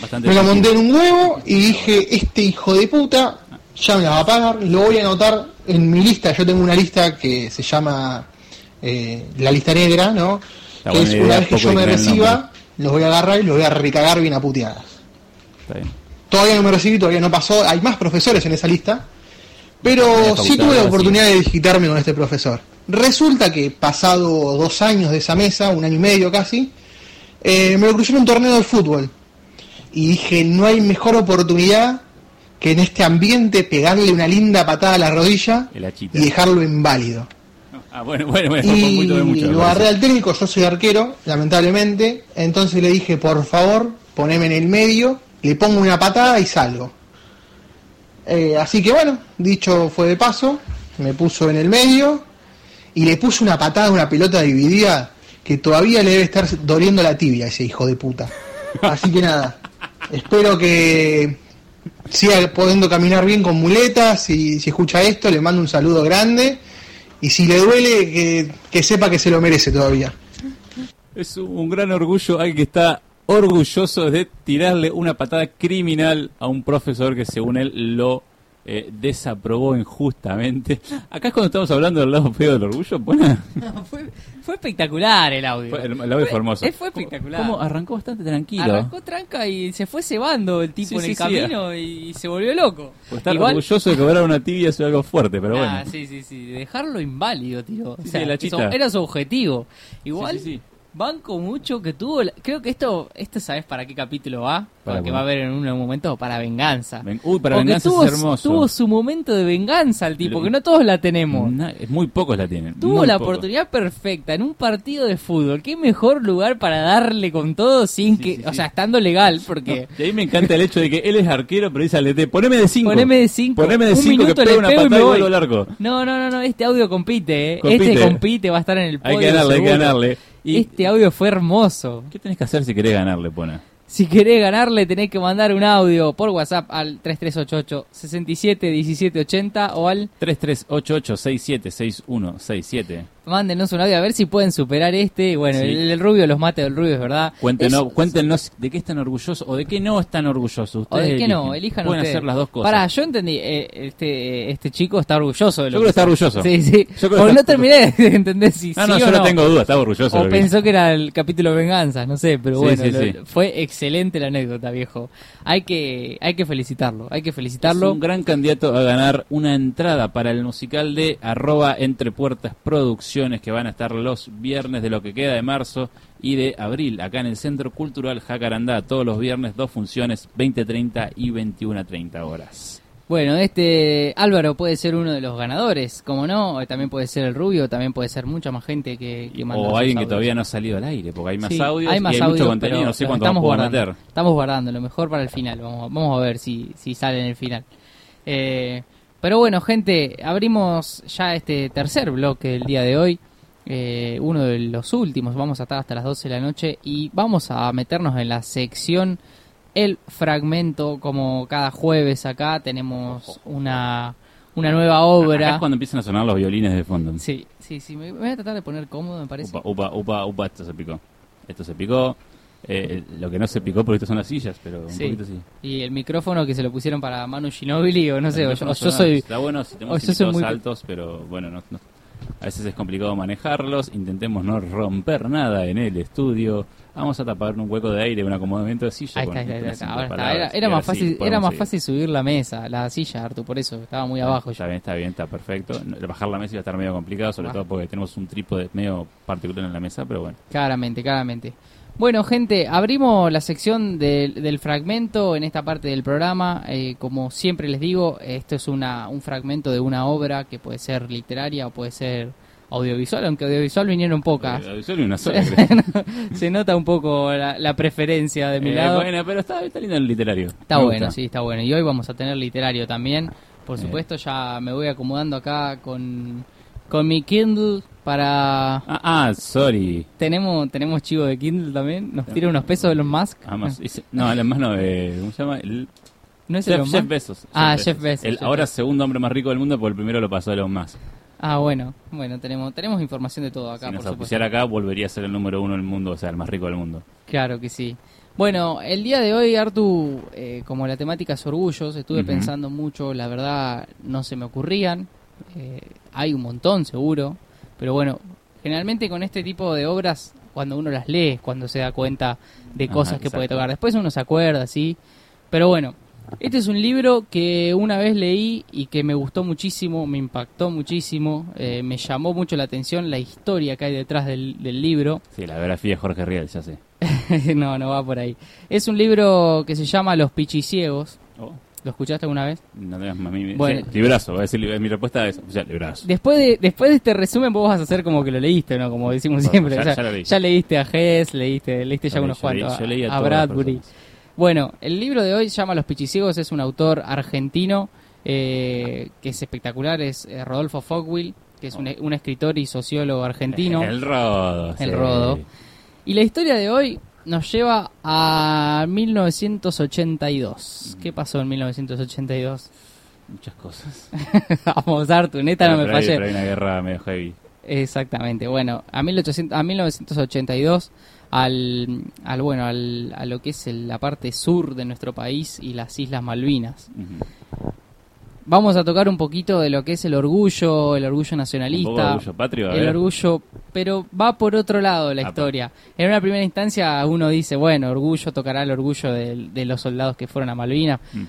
Bastante Me lo monté en un huevo y dije, este hijo de puta ya me la va a pagar, lo voy a anotar en mi lista, yo tengo una lista que se llama eh, la lista negra, ¿no? Que es una vez que yo me reciba, los voy a agarrar y los voy a recagar bien a puteadas. Está bien. Todavía no me recibí, todavía no pasó, hay más profesores en esa lista, pero sí tuve la oportunidad de digitarme con este profesor. Resulta que pasado dos años de esa mesa, un año y medio casi, eh, me lo crucé en un torneo de fútbol. Y dije, no hay mejor oportunidad que en este ambiente pegarle una linda patada a la rodilla y dejarlo inválido. Ah, bueno, bueno, bueno. Y de mucho, lo agarré al técnico, yo soy arquero, lamentablemente. Entonces le dije, por favor, poneme en el medio, le pongo una patada y salgo. Eh, así que bueno, dicho fue de paso, me puso en el medio y le puse una patada a una pelota dividida que todavía le debe estar doliendo la tibia a ese hijo de puta. Así que nada, espero que siga pudiendo caminar bien con muletas y si escucha esto le mando un saludo grande y si le duele que, que sepa que se lo merece todavía. Es un gran orgullo, alguien que está orgulloso de tirarle una patada criminal a un profesor que según él lo eh, desaprobó injustamente. Acá es cuando estamos hablando del lado feo del orgullo, bueno, No, fue, fue espectacular el audio. fue- el, el audio fue hermoso. eh, fue espectacular. Como arrancó bastante tranquilo. Arrancó tranca y se fue cebando el tipo Sí, en sí, el sí, camino y se volvió loco. Por estar Igual- orgulloso de cobrar una tibia es algo fuerte, pero Ah, bueno. sí, sí, sí. Dejarlo inválido, tío. O sea, eso era su objetivo. Igual. Banco mucho que tuvo. la- Creo que esto, esto ¿sabes para qué capítulo va? Para Porque va a haber en un momento para venganza. Ven- Uy, para Porque venganza tuvo, es hermoso. tuvo su momento de venganza el tipo, Lo- que no todos la tenemos. Muy pocos la tienen. Tuvo la pocos. oportunidad perfecta en un partido de fútbol. Qué mejor lugar para darle con todo sin Sí, que, sí, o sí. sea, estando legal, porque Y ahí me encanta el hecho de que él es arquero, pero dice al DT, poneme de 5. Poneme de cinco. Poneme de Un 5 que una pego y patada y vuelvo arco. No, no, no, no, este audio compite, ¿eh? Compite. Este compite, va a estar en el Hay podio. que ganarle, hay que ganarle. Y- Este audio fue hermoso. ¿Qué tenés que hacer si querés ganarle, Pona? Si querés ganarle, tenés que mandar un audio por WhatsApp al 3388 67 1780 o al. 3388676167. Mándenos un audio a ver si pueden superar este. Bueno, Sí. el, el rubio, los mates del rubio, es verdad. Cuéntenos, Es- cuéntenos de qué están orgullosos o de qué no están orgullosos. O Ustedes de qué no, elijan Pueden ustedes. hacer las dos cosas. Pará, yo entendí, eh, este, este chico está orgulloso de lo Yo creo que está orgulloso. Sí, sí. Yo creo que Porque está- no terminé de entender si Ah, sí no, o yo no. no tengo duda, estaba orgulloso. de O que pensó que era el capítulo Venganza, no sé, pero Sí, bueno, sí, lo- sí. fue excelente la anécdota, viejo. Hay que, hay que felicitarlo, hay que Es felicitarlo. un gran candidato a ganar una entrada para el musical de arroba entre puertas que van a estar los viernes de lo que queda de marzo y de abril acá en el Centro Cultural Jacarandá todos los viernes dos funciones 20.30 y 21.30 horas. Bueno, este Álvaro puede ser uno de los ganadores, como no, también puede ser el rubio, también puede ser mucha más gente que, que manda o alguien que todavía no ha salido al aire porque hay más Sí, audios hay más y hay audios, mucho contenido, no sé cuánto estamos guardando. meter. Estamos guardando lo mejor para el final. Vamos, vamos a ver si, si sale en el final. Eh, pero bueno, gente, abrimos ya este tercer bloque del día de hoy. eh, uno de los últimos. Vamos a estar hasta las 12 de la noche y vamos a meternos en la sección El Fragmento. Como cada jueves acá tenemos una, una nueva Acá obra. es cuando empiezan a sonar los violines de fondo. Sí, sí, sí. Me me voy a tratar de poner cómodo, me parece. Upa, upa, upa, upa, esto se picó. Esto se picó. Eh, lo que no se picó porque estas son las sillas, pero un Sí. poquito sí. Y el micrófono que se lo pusieron para Manu Ginobili, o no sé, o yo, yo soy. Está bueno si tenemos invitados muy- altos, pero bueno, no- no- a veces es complicado manejarlos. Intentemos no romper nada en el estudio. Vamos a tapar un hueco de aire, un acomodamiento de silla. Ahí con está. Ahora palabras, Era, más fácil, era podemos más seguir. fácil subir la mesa, la silla, Artu, por eso estaba muy abajo Está yo. bien, está bien, está perfecto. Bajar la mesa iba a estar medio complicado, sobre Ah. todo porque tenemos un trípode medio particular en la mesa, pero bueno. Claramente, claramente. Bueno, gente, abrimos la sección del, del fragmento en esta parte del programa. Eh, como siempre les digo, esto es una, un fragmento de una obra que puede ser literaria o puede ser audiovisual, aunque audiovisual vinieron pocas. Eh, Solo una sola. Se nota un poco la, la preferencia de mi Eh, lado. bueno, pero está, está lindo el literario. Está Me bueno, gusta. sí, está bueno. Y hoy vamos a tener literario también. Por Eh. supuesto, ya me voy acomodando acá con, con mi Kindle para... Ah, ah, sorry. Tenemos tenemos chivo de Kindle también. Nos tira unos pesos de Elon Musk. No, Elon Musk no, eh, ¿cómo se llama? El, ¿No es Jeff, Elon Jeff Musk? Bezos. Ah, Jeff Bezos, El Jeff ahora Bezos. segundo hombre más rico del mundo, porque el primero lo pasó Elon Musk. Ah, bueno. Bueno, tenemos tenemos información de todo acá, si nos supuesto. acá, volvería a ser el número uno del mundo, o sea, el más rico del mundo. Claro que sí. Bueno, el día de hoy, Artu, eh, como la temática es orgullos, estuve Ujú. pensando mucho, la verdad no se me ocurrían. Eh, hay un montón, seguro. Pero bueno, generalmente con este tipo de obras, cuando uno las lee, cuando se da cuenta de Ajá, cosas que puede tocar. Después uno se acuerda, sí. Pero bueno, este es un libro que una vez leí y que me gustó muchísimo, me impactó muchísimo, eh, me llamó mucho la atención la historia que hay detrás del, del libro. Sí, la biografía de Jorge Riel, ya sé. no, no va por ahí. Es un libro que se llama Los Pichiciegos. Oh, ¿Lo escuchaste alguna vez? no tengas más mi, Bueno. sí, librazo, voy a decir, mi respuesta es, o sea, librazo. Después de, después de este resumen vos vas a hacer como que lo leíste, ¿no? Como decimos Bueno, siempre. ya- O sea, ya lo leí. leíste a Hess, leíste, leíste ya unos leí- cuantos. yo leí a a, Bradbury. Bueno, el libro de hoy se llama Los Pichiciegos, es un autor argentino eh, que es espectacular, es eh, Rodolfo Fogwill, que es un, un escritor y sociólogo argentino. El rodo. El sí. rodo. Y la historia de hoy nos lleva a 1982. ¿Qué pasó en 1982? Muchas cosas. Vamos, Artu, neta, no me Pero fallé. pero hay una guerra medio heavy. Exactamente. Bueno, a, 1800, a 1982, al, al bueno, al, a lo que es el- la parte sur de nuestro país y las Islas Malvinas. Ujú. Vamos a tocar un poquito de lo que es el orgullo, el orgullo Un poco de nacionalista. orgullo patrio, el orgullo, pero va por otro lado la Apa. historia. En una primera instancia uno dice, bueno, orgullo tocará el orgullo de, de los soldados que fueron a Malvinas. Mm.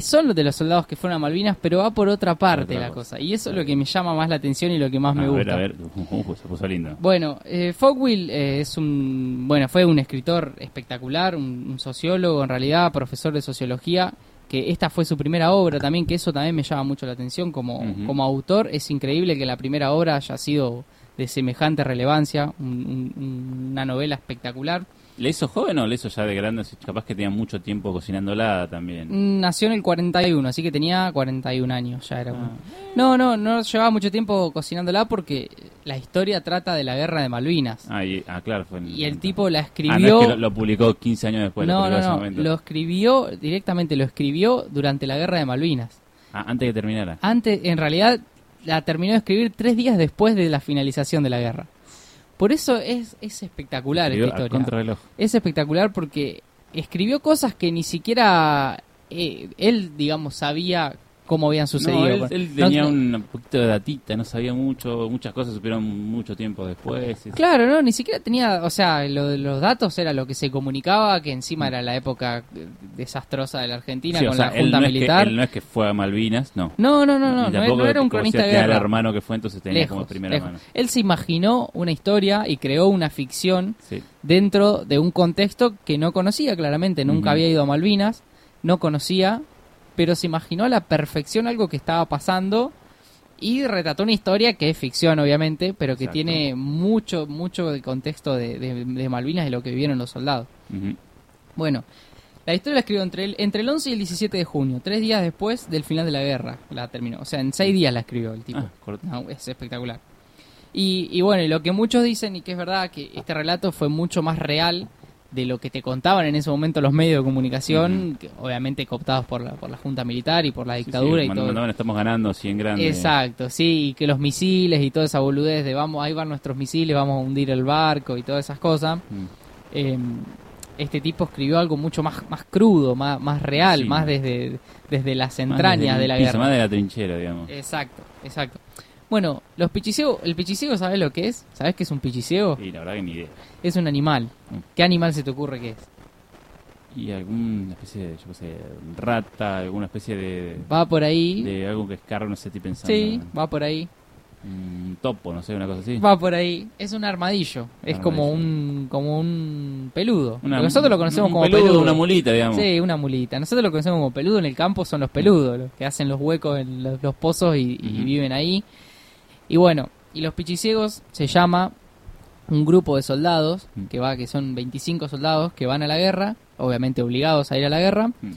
Son los de los soldados que fueron a Malvinas, pero va por otra parte otra la cosa. Y eso es lo que me llama más la atención y lo que más me a gusta. ver, a ver. Uh, se puso lindo. Bueno, eh, Fogwill eh, es un, bueno, fue un escritor espectacular, un, un sociólogo en realidad, profesor de sociología, que esta fue su primera obra también, que eso también me llama mucho la atención como, como autor. Es increíble que la primera obra haya sido de semejante relevancia, un- un- una novela espectacular. ¿Le hizo joven o le hizo ya de grande? Capaz que tenía mucho tiempo cocinándola también. Mm, Nació en el 41, así que tenía 41 años, ya era un- Ah. No, no, no llevaba mucho tiempo cocinándola porque la historia trata de la guerra de Malvinas. Ah, y- ah, claro. Fue en- Y el tipo la Ah, escribió... no es que lo, lo publicó 15 años después. no, no, lo escribió directamente, lo escribió durante la guerra de Malvinas. Ah, antes que terminara. Antes, en realidad, la terminó de escribir tres días después de la finalización de la guerra. Por eso es, es espectacular Escribió esta historia. contrarreloj. Es espectacular porque escribió cosas que ni siquiera eh, él, digamos, sabía cómo habían sucedido. No, él, no- tenía no- un poquito de datita, no sabía mucho, muchas cosas supieron mucho tiempo después. y- Claro, no, ni siquiera tenía, o sea, lo de los datos era lo que se comunicaba, que encima era la época eh, desastrosa de la Argentina Sí, o con sea, la él Junta no, es que, militar. él no es que fue a Malvinas, no. No, no, no, no, no, era un como cronista de guerra. el hermano que fue, entonces tenía como Lejos, primera lejos. mano. Él se imaginó una historia y creó una ficción Sí. dentro de un contexto que no conocía claramente, nunca había ido a Malvinas, no conocía, pero se imaginó a la perfección algo que estaba pasando y retrató una historia que es ficción obviamente, pero que Exacto. tiene mucho, mucho de contexto de, de- de Malvinas y lo que vivieron los soldados. Bueno, la historia la escribió entre el, entre el 11 y el 17 de junio, tres días después del final de la guerra, la terminó. O sea, en seis días la escribió el tipo. Ah. No, es espectacular. Y, y bueno, y lo que muchos dicen, y que es verdad, que este relato fue mucho más real de lo que te contaban en ese momento los medios de comunicación, que obviamente cooptados por la, por la Junta Militar y por la Sí, sí, dictadura y todo. mandaban, estamos ganando 100 grandes. Exacto, sí, y que los misiles y toda esa boludez de vamos, ahí van nuestros misiles, vamos a hundir el barco y todas esas cosas. Eh, este tipo escribió algo mucho más, más crudo, más, más real, Sí, más desde, desde las Más entrañas desde de la piso, guerra. Más de la trinchera, digamos. Exacto, exacto. Bueno, los pichiciegos, el pichiciego, ¿sabes lo que es? ¿Sabes qué es un pichiciego? Y la verdad que ni idea. Es un animal. Mm. ¿Qué animal se te ocurre que es? Y alguna especie de, yo qué sé, rata, alguna especie de, Va por ahí. de algo que escarra, no sé, estoy pensando. Sí, va por ahí. Un topo, no sé, una cosa así. Va por ahí. Es un armadillo. Es como un como un peludo. Una- Nosotros lo conocemos un como peludo, peludo. Una mulita, digamos. Sí, una mulita. Nosotros lo conocemos como peludo en el campo son los peludos, los que hacen los huecos en los, los pozos y, viven ahí. Y bueno, y los pichiciegos se llama un grupo de soldados, Mm. que va, que son 25 soldados que van a la guerra, obviamente obligados a ir a la guerra, Mm.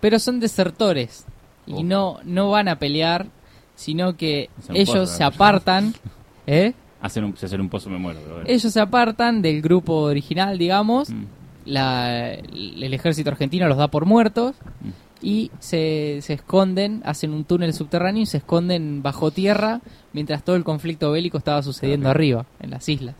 pero son desertores y Oh. no, no van a pelear, sino que ellos se apartan, ¿eh? Hacen un, si hacen un pozo me muero. pero bueno. Ellos se apartan del grupo original, digamos. Mm, La- el ejército argentino los da por muertos. Y se, se esconden, hacen un túnel subterráneo y se esconden bajo tierra mientras todo el conflicto bélico estaba sucediendo arriba, en las islas.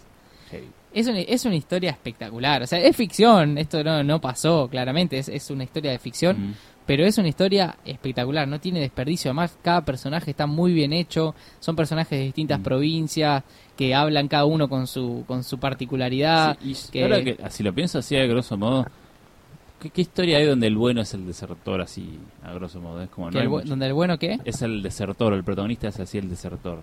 Es una, es una historia espectacular, o sea, es ficción, esto no, no pasó claramente, es, es una historia de ficción, Mm. pero es una historia espectacular, no tiene desperdicio, además cada personaje está muy bien hecho, son personajes de distintas Mm. provincias que hablan cada uno con su, con su particularidad. Sí, y que- ahora que si lo pienso así a grosso modo, ¿qué, qué historia hay donde el bueno es el desertor así a grosso modo? Es como no el mucho. donde el bueno que es el desertor, el protagonista es así el desertor.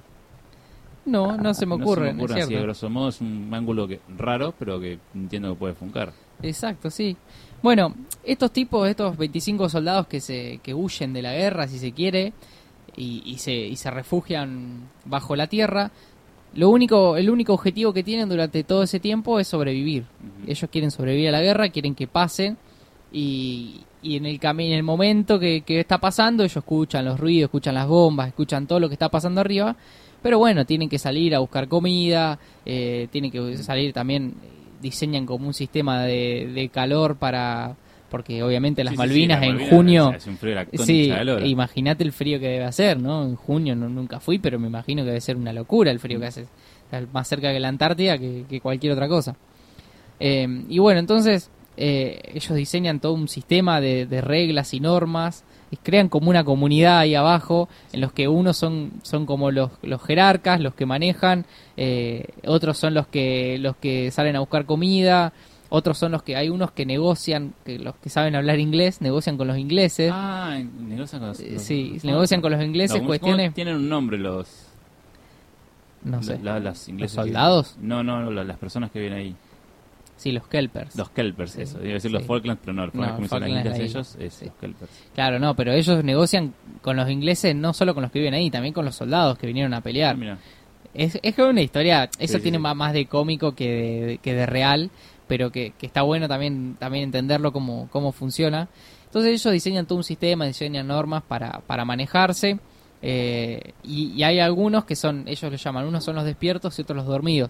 no, no se me ocurre, no se me ocurre así a grosso modo, es un ángulo que raro, pero que entiendo que puede funcar. Exacto, sí. Bueno, estos tipos, estos 25 soldados que se que huyen de la guerra, si se quiere, y, y se, y se refugian bajo la tierra, lo único, el único objetivo que tienen durante todo ese tiempo es sobrevivir. Ellos quieren sobrevivir a la guerra, quieren que pase, y, y en el cami- en el momento que, que está pasando, ellos escuchan los ruidos, escuchan las bombas, escuchan todo lo que está pasando arriba, pero bueno, tienen que salir a buscar comida, eh, tienen que salir también, diseñan como un sistema de, de calor para, porque obviamente las Sí, sí, sí, Malvinas en Malvinas, junio, hace un frío sí, imagínate el frío que debe hacer, ¿no? En junio no, nunca fui, pero me imagino que debe ser una locura el frío que hace, Está más cerca que la Antártida que, que cualquier otra cosa. Eh, y bueno, entonces eh, ellos diseñan todo un sistema de, de reglas y normas, y crean como una comunidad ahí abajo, en los que unos son, son como los, los jerarcas, los que manejan, eh, otros son los que, los que salen a buscar comida, otros son los que, hay unos que negocian, que los que saben hablar inglés, negocian con los ingleses, Ah, negocian con los, Eh, los- sí, los- negocian con los ingleses No, ¿cómo- cómo cuestiones, tienen un nombre los, no sé, la- las ingleses que- soldados? no, no, no, la- las personas que viven ahí. Sí, los kelpers. Los Kelpers, Sí, eso. Iba a decir los. Falklands, pero no, los No, Falklands ahí. ellos, es Sí. los Kelpers. Claro, no, pero ellos negocian con los ingleses no solo con los que viven ahí, también con los soldados que vinieron a pelear. Mira. Es, es una historia, eso tiene. Más, de cómico que de, que de real, pero que, que está bueno también, también entenderlo cómo, cómo funciona. Entonces ellos diseñan todo un sistema, diseñan normas para, para manejarse, eh, y, y hay algunos que son, ellos los llaman, unos son los despiertos y otros los dormidos.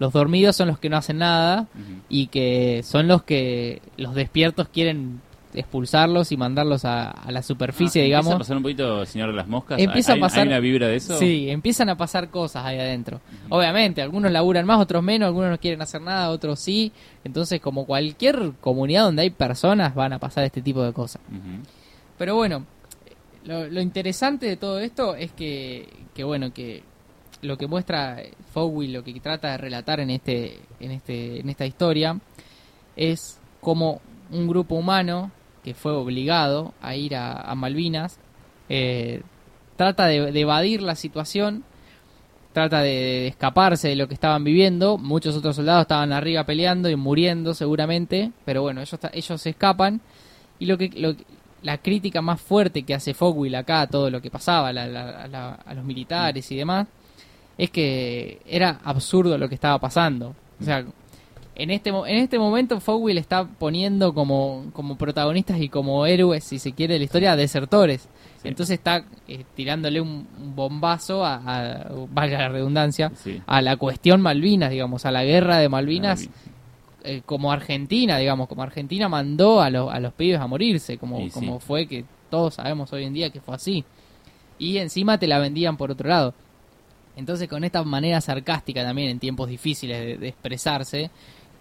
Los dormidos son los que no hacen nada y que son los que los despiertos quieren expulsarlos y mandarlos a, a la superficie, Ah, digamos. Empieza a pasar un poquito, señor de las moscas. Empieza a ¿Hay, pasar- ¿Hay una vibra de eso? Sí, empiezan a pasar cosas ahí adentro. Obviamente, algunos laburan más, otros menos, algunos no quieren hacer nada, otros sí. Entonces, como cualquier comunidad donde hay personas, van a pasar este tipo de cosas. Pero bueno, lo, lo interesante de todo esto es que, que bueno, que lo que muestra Fowl, lo que trata de relatar en este, en este, en esta historia, es como un grupo humano que fue obligado a ir a, Malvinas eh, trata de, evadir la situación, trata de, escaparse de lo que estaban viviendo. Muchos otros soldados estaban arriba peleando y muriendo seguramente, pero bueno, ellos, ellos se escapan y lo que, lo la crítica más fuerte que hace Fogwill acá a todo lo que pasaba, la- la- la- a los militares y demás, es que era absurdo lo que estaba pasando. O sea, en este, en este momento Fogwill está poniendo como, como protagonistas y como héroes, si se quiere, de la historia a desertores. Sí. Entonces está eh, tirándole un, un bombazo a, a- valga la redundancia, Sí. a la cuestión Malvinas, digamos, a la guerra de Malvinas, eh, como Argentina, digamos, como Argentina mandó a, los a los pibes a morirse, como, sí. como fue que todos sabemos hoy en día que fue así. Y encima te la vendían por otro lado. Entonces con esta manera sarcástica también en tiempos difíciles de, de expresarse,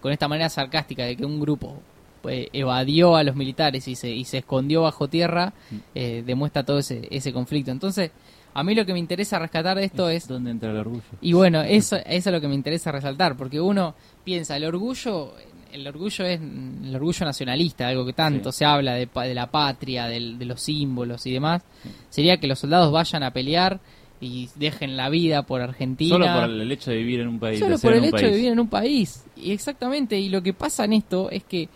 con esta manera sarcástica de que un grupo pues, evadió a los militares y se, y se escondió bajo tierra, Mm. eh, demuestra todo ese, ese conflicto. Entonces, a mí lo que me interesa rescatar de esto es ¿Dónde entra el orgullo? y bueno, eso, eso es lo que me interesa resaltar, porque uno piensa, el orgullo, el orgullo es el orgullo nacionalista, algo que tanto Sí. se habla de, de la patria, de los símbolos y demás, sería que los soldados vayan a pelear y dejen la vida por Argentina. Solo por el hecho de vivir en un país. Solo por el hecho de vivir en un país. Y exactamente, y lo que pasa en esto es que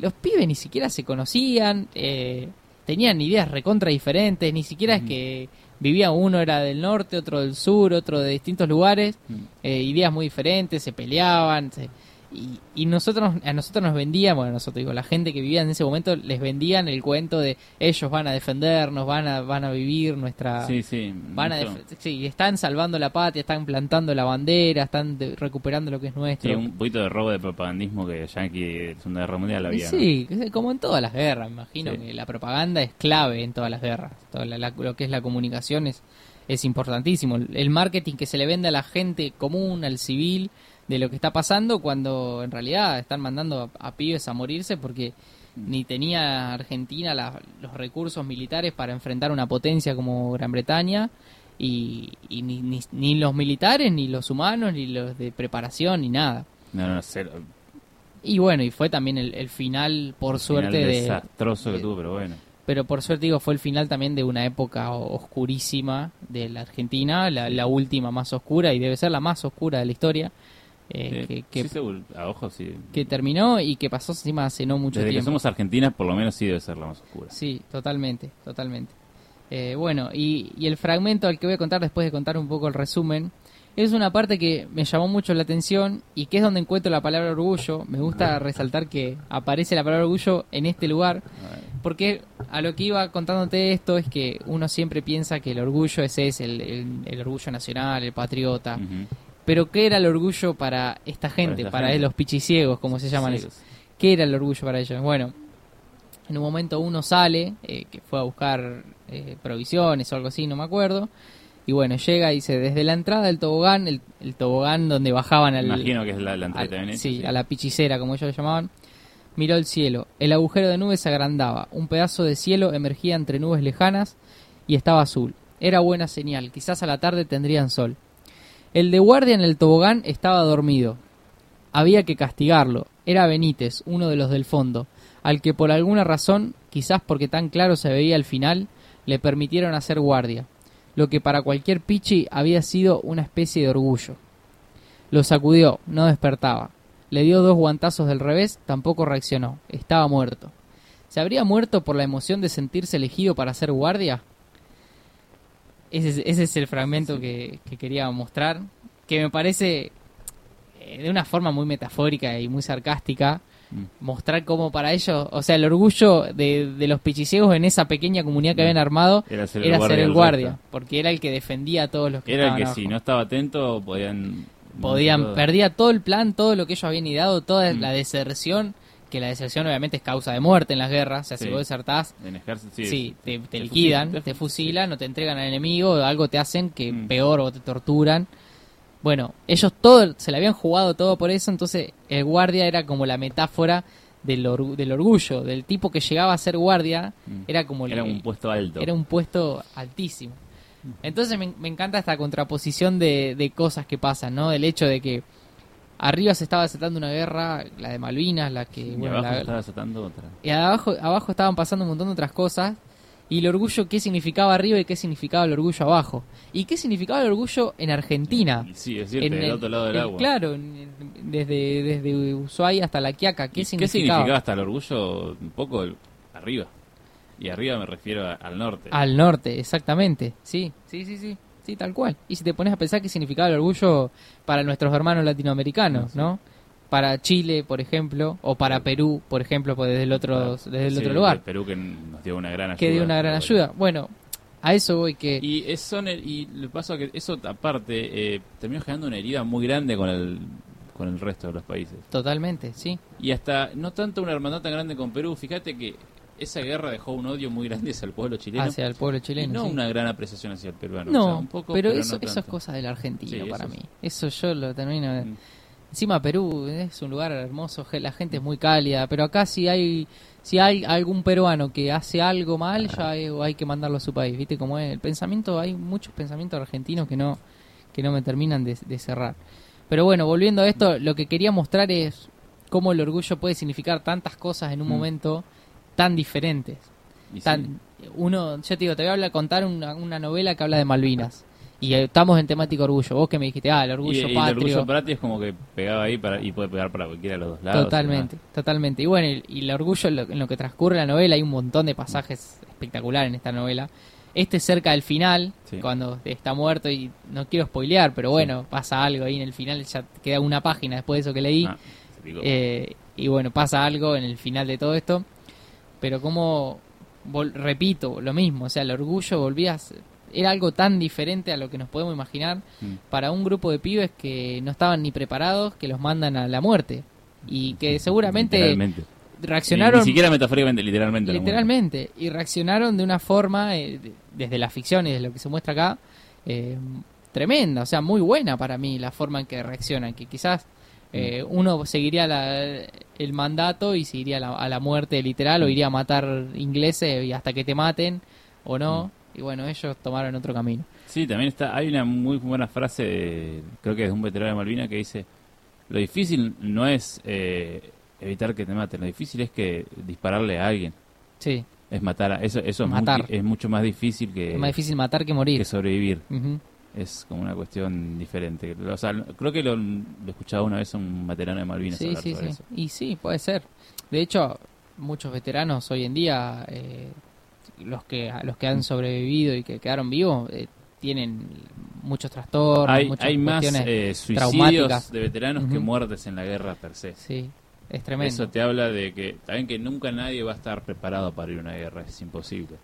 los pibes ni siquiera se conocían, eh, tenían ideas recontra diferentes, ni siquiera es que vivía uno era del norte, otro del sur, otro de distintos lugares, Mm. eh, ideas muy diferentes, se peleaban, se- y, y nosotros a nosotros nos vendían, bueno, nosotros digo, la gente que vivía en ese momento les vendían el cuento de ellos van a defendernos, van a van a vivir nuestra Sí, sí. van a sí, están salvando la patria, están plantando la bandera, están de- recuperando lo que es nuestro. Sí, un poquito de robo de propagandismo que Yankee en Segunda Guerra Mundial había. sí, como en todas las guerras, me imagino Sí. que la propaganda es clave en todas las guerras. Toda la- la- lo que es la comunicación es, es importantísimo. El marketing que se le vende a la gente común, al civil, de lo que está pasando, cuando en realidad están mandando a, a pibes a morirse porque ni tenía Argentina la- los recursos militares para enfrentar una potencia como Gran Bretaña. Y, y ni, ni, ni los militares, ni los humanos, ni los de preparación, ni nada. No, no, cero. Y bueno, y fue también el, el final, por suerte, Final de, desastroso que de- tuvo, pero bueno. pero por suerte digo, fue el final también de una época oscurísima de la Argentina, la, la última más oscura y debe ser la más oscura de la historia, eh, que, que, sí, seguro. a ojo sí. que terminó y que pasó encima hace no mucho Desde que tiempo. somos argentinas, por lo menos sí debe ser la más oscura. Sí, totalmente, totalmente. Eh, bueno, y, y el fragmento al que voy a contar después de contar un poco el resumen, es una parte que me llamó mucho la atención y que es donde encuentro la palabra orgullo. Me gusta resaltar que aparece la palabra orgullo en este lugar, porque a lo que iba contándote esto es que uno siempre piensa que el orgullo ese es el, el- el orgullo nacional, el patriota. Pero ¿qué era el orgullo para esta gente, para, gente. los pichiciegos, como se llaman? Esos? ¿Qué era el orgullo para ellos? Bueno, en un momento uno sale, eh, que fue a buscar eh, provisiones o algo así, no me acuerdo. Y bueno, llega y dice, desde la entrada del tobogán, el, el tobogán donde bajaban al... Imagino que es la, la entrada al- sí, sí. a la pichicera, como ellos lo llamaban. Miró el cielo. El agujero de nubes se agrandaba. Un pedazo de cielo emergía entre nubes lejanas y estaba azul. Era buena señal. Quizás a la tarde tendrían sol. El de guardia en el tobogán estaba dormido. Había que castigarlo. Era Benítez, uno de los del fondo, al que por alguna razón, quizás porque tan claro se veía el final, le permitieron hacer guardia, lo que para cualquier pichi había sido una especie de orgullo. Lo sacudió, no despertaba. Le dio dos guantazos del revés, tampoco reaccionó. Estaba muerto. ¿Se habría muerto por la emoción de sentirse elegido para hacer guardia? Ese es, ese es el fragmento que, que quería mostrar, que me parece eh, de una forma muy metafórica y muy sarcástica, Mm. mostrar cómo para ellos, o sea, el orgullo de, de los pichiciegos en esa pequeña comunidad que Mm. habían armado Era ser era el ser guardia el porque era el que defendía a todos los que Era el que abajo. si no estaba atento podían... podían todo. perdía todo el plan, todo lo que ellos habían ideado, toda Mm. la deserción, que la deserción obviamente es causa de muerte en las guerras, o sea, si vos desertás, En ejército, sí. sí, te, te te liquidan, fusilan, te, fusilan o te entregan al enemigo, o algo te hacen que Mm. peor o te torturan. Bueno, ellos todo, se le habían jugado todo por eso, entonces el guardia era como la metáfora del, or- del orgullo, del tipo que llegaba a ser guardia, Mm. era como el- Era un puesto alto. era un puesto altísimo. Entonces me, me encanta esta contraposición de, de cosas que pasan, ¿no? El hecho de que arriba se estaba desatando una guerra, la de Malvinas, la que... y bueno, abajo la- estaba desatando otra. y abajo, abajo estaban pasando un montón de otras cosas. Y el orgullo, ¿qué significaba arriba y qué significaba el orgullo abajo? ¿Y qué significaba el orgullo en Argentina? Y sí, es cierto, En del el- otro lado del el- agua. Claro, desde, desde Ushuaia hasta La Quiaca, ¿qué ¿Y significaba? hasta el orgullo? Un poco el- arriba. Y arriba me refiero a- al norte. Al norte, exactamente. Sí, sí, sí, sí. Sí, tal cual. Y si te pones a pensar qué significaba el orgullo para nuestros hermanos latinoamericanos, Sí. ¿no? Para Chile, por ejemplo, o para Perú, por ejemplo, pues desde el otro, desde el Sí, otro lugar, de Perú que nos dio una gran ayuda. que dio una gran ayuda. Bueno, a eso voy que... Y es- son el- y le pasa que eso aparte eh, terminó generando una herida muy grande con el con el resto de los países. Totalmente, sí. Y hasta no tanto una hermandad tan grande con Perú, fíjate que esa guerra dejó un odio muy grande hacia el pueblo chileno hacia el pueblo y chileno. no sí. una gran apreciación hacia el peruano. No, O sea, un poco, pero, eso, eso es cosa del argentino Sí, para eso mí. Eso yo lo termino. de- Mm. Encima Perú es un lugar hermoso, la gente es muy cálida, pero acá si hay si hay algún peruano que hace algo mal, ya hay, hay que mandarlo a su país, ¿viste cómo es? El pensamiento, hay muchos pensamientos argentinos que no que no me terminan de, de cerrar. Pero bueno, volviendo a esto, lo que quería mostrar es cómo el orgullo puede significar tantas cosas en un Mm. momento tan diferentes. Sí. Tan, uno, yo te digo, te voy a hablar, contar una, una novela que habla de Malvinas. Y eh, estamos en temática orgullo. Vos que me dijiste, ah, el Y- orgullo y, el patrio. orgullo patrio es como que pegaba ahí para, y puede pegar para cualquiera de los dos lados. Totalmente, totalmente. Y bueno, y, y el orgullo en lo, en lo que transcurre la novela, hay un montón de pasajes espectaculares en esta novela. Este es cerca del final, Sí. cuando está muerto y no quiero spoilear, pero bueno, pasa algo ahí en el final, ya queda una página después de eso que leí. Ah. Eh, y bueno, pasa algo en el final de todo esto. Pero como, repito, lo mismo. O sea, el orgullo volvía a ser- Era algo tan diferente a lo que nos podemos imaginar Mm. para un grupo de pibes que no estaban ni preparados, que los mandan a la muerte. Y que seguramente Literalmente. reaccionaron... Ni, ni siquiera metafóricamente, literalmente. Literalmente. Y reaccionaron de una forma, eh, de- desde la ficción y desde lo que se muestra acá, eh, tremenda. O sea, muy buena para mí la forma en que reaccionan. Que quizás eh, uno seguiría la- el mandato y se iría a la, a la muerte literal o iría a matar ingleses y hasta que te maten o no. Y bueno, ellos tomaron otro camino. Sí, también está. Hay una muy buena frase, de- creo que es de un veterano de Malvina, que dice: Lo difícil no es eh, evitar que te maten, lo difícil es que dispararle a alguien. Sí, Es matar a. Eso, eso es, Matar. muy- es mucho más difícil que, es más difícil matar que morir. que sobrevivir. Es como una cuestión diferente. O sea, creo que lo, lo he escuchado una vez un veterano de Malvinas Sí, hablar sí, sobre sí. eso. Y sí, puede ser. De hecho, muchos veteranos hoy en día, eh, los que los que han sobrevivido y que quedaron vivos, eh, tienen muchos trastornos, Hay, muchas hay más eh, suicidios traumáticas. de veteranos que muertes en la guerra per se. Sí, es tremendo. Eso te habla de que, también que nunca nadie va a estar preparado para ir a una guerra, es imposible.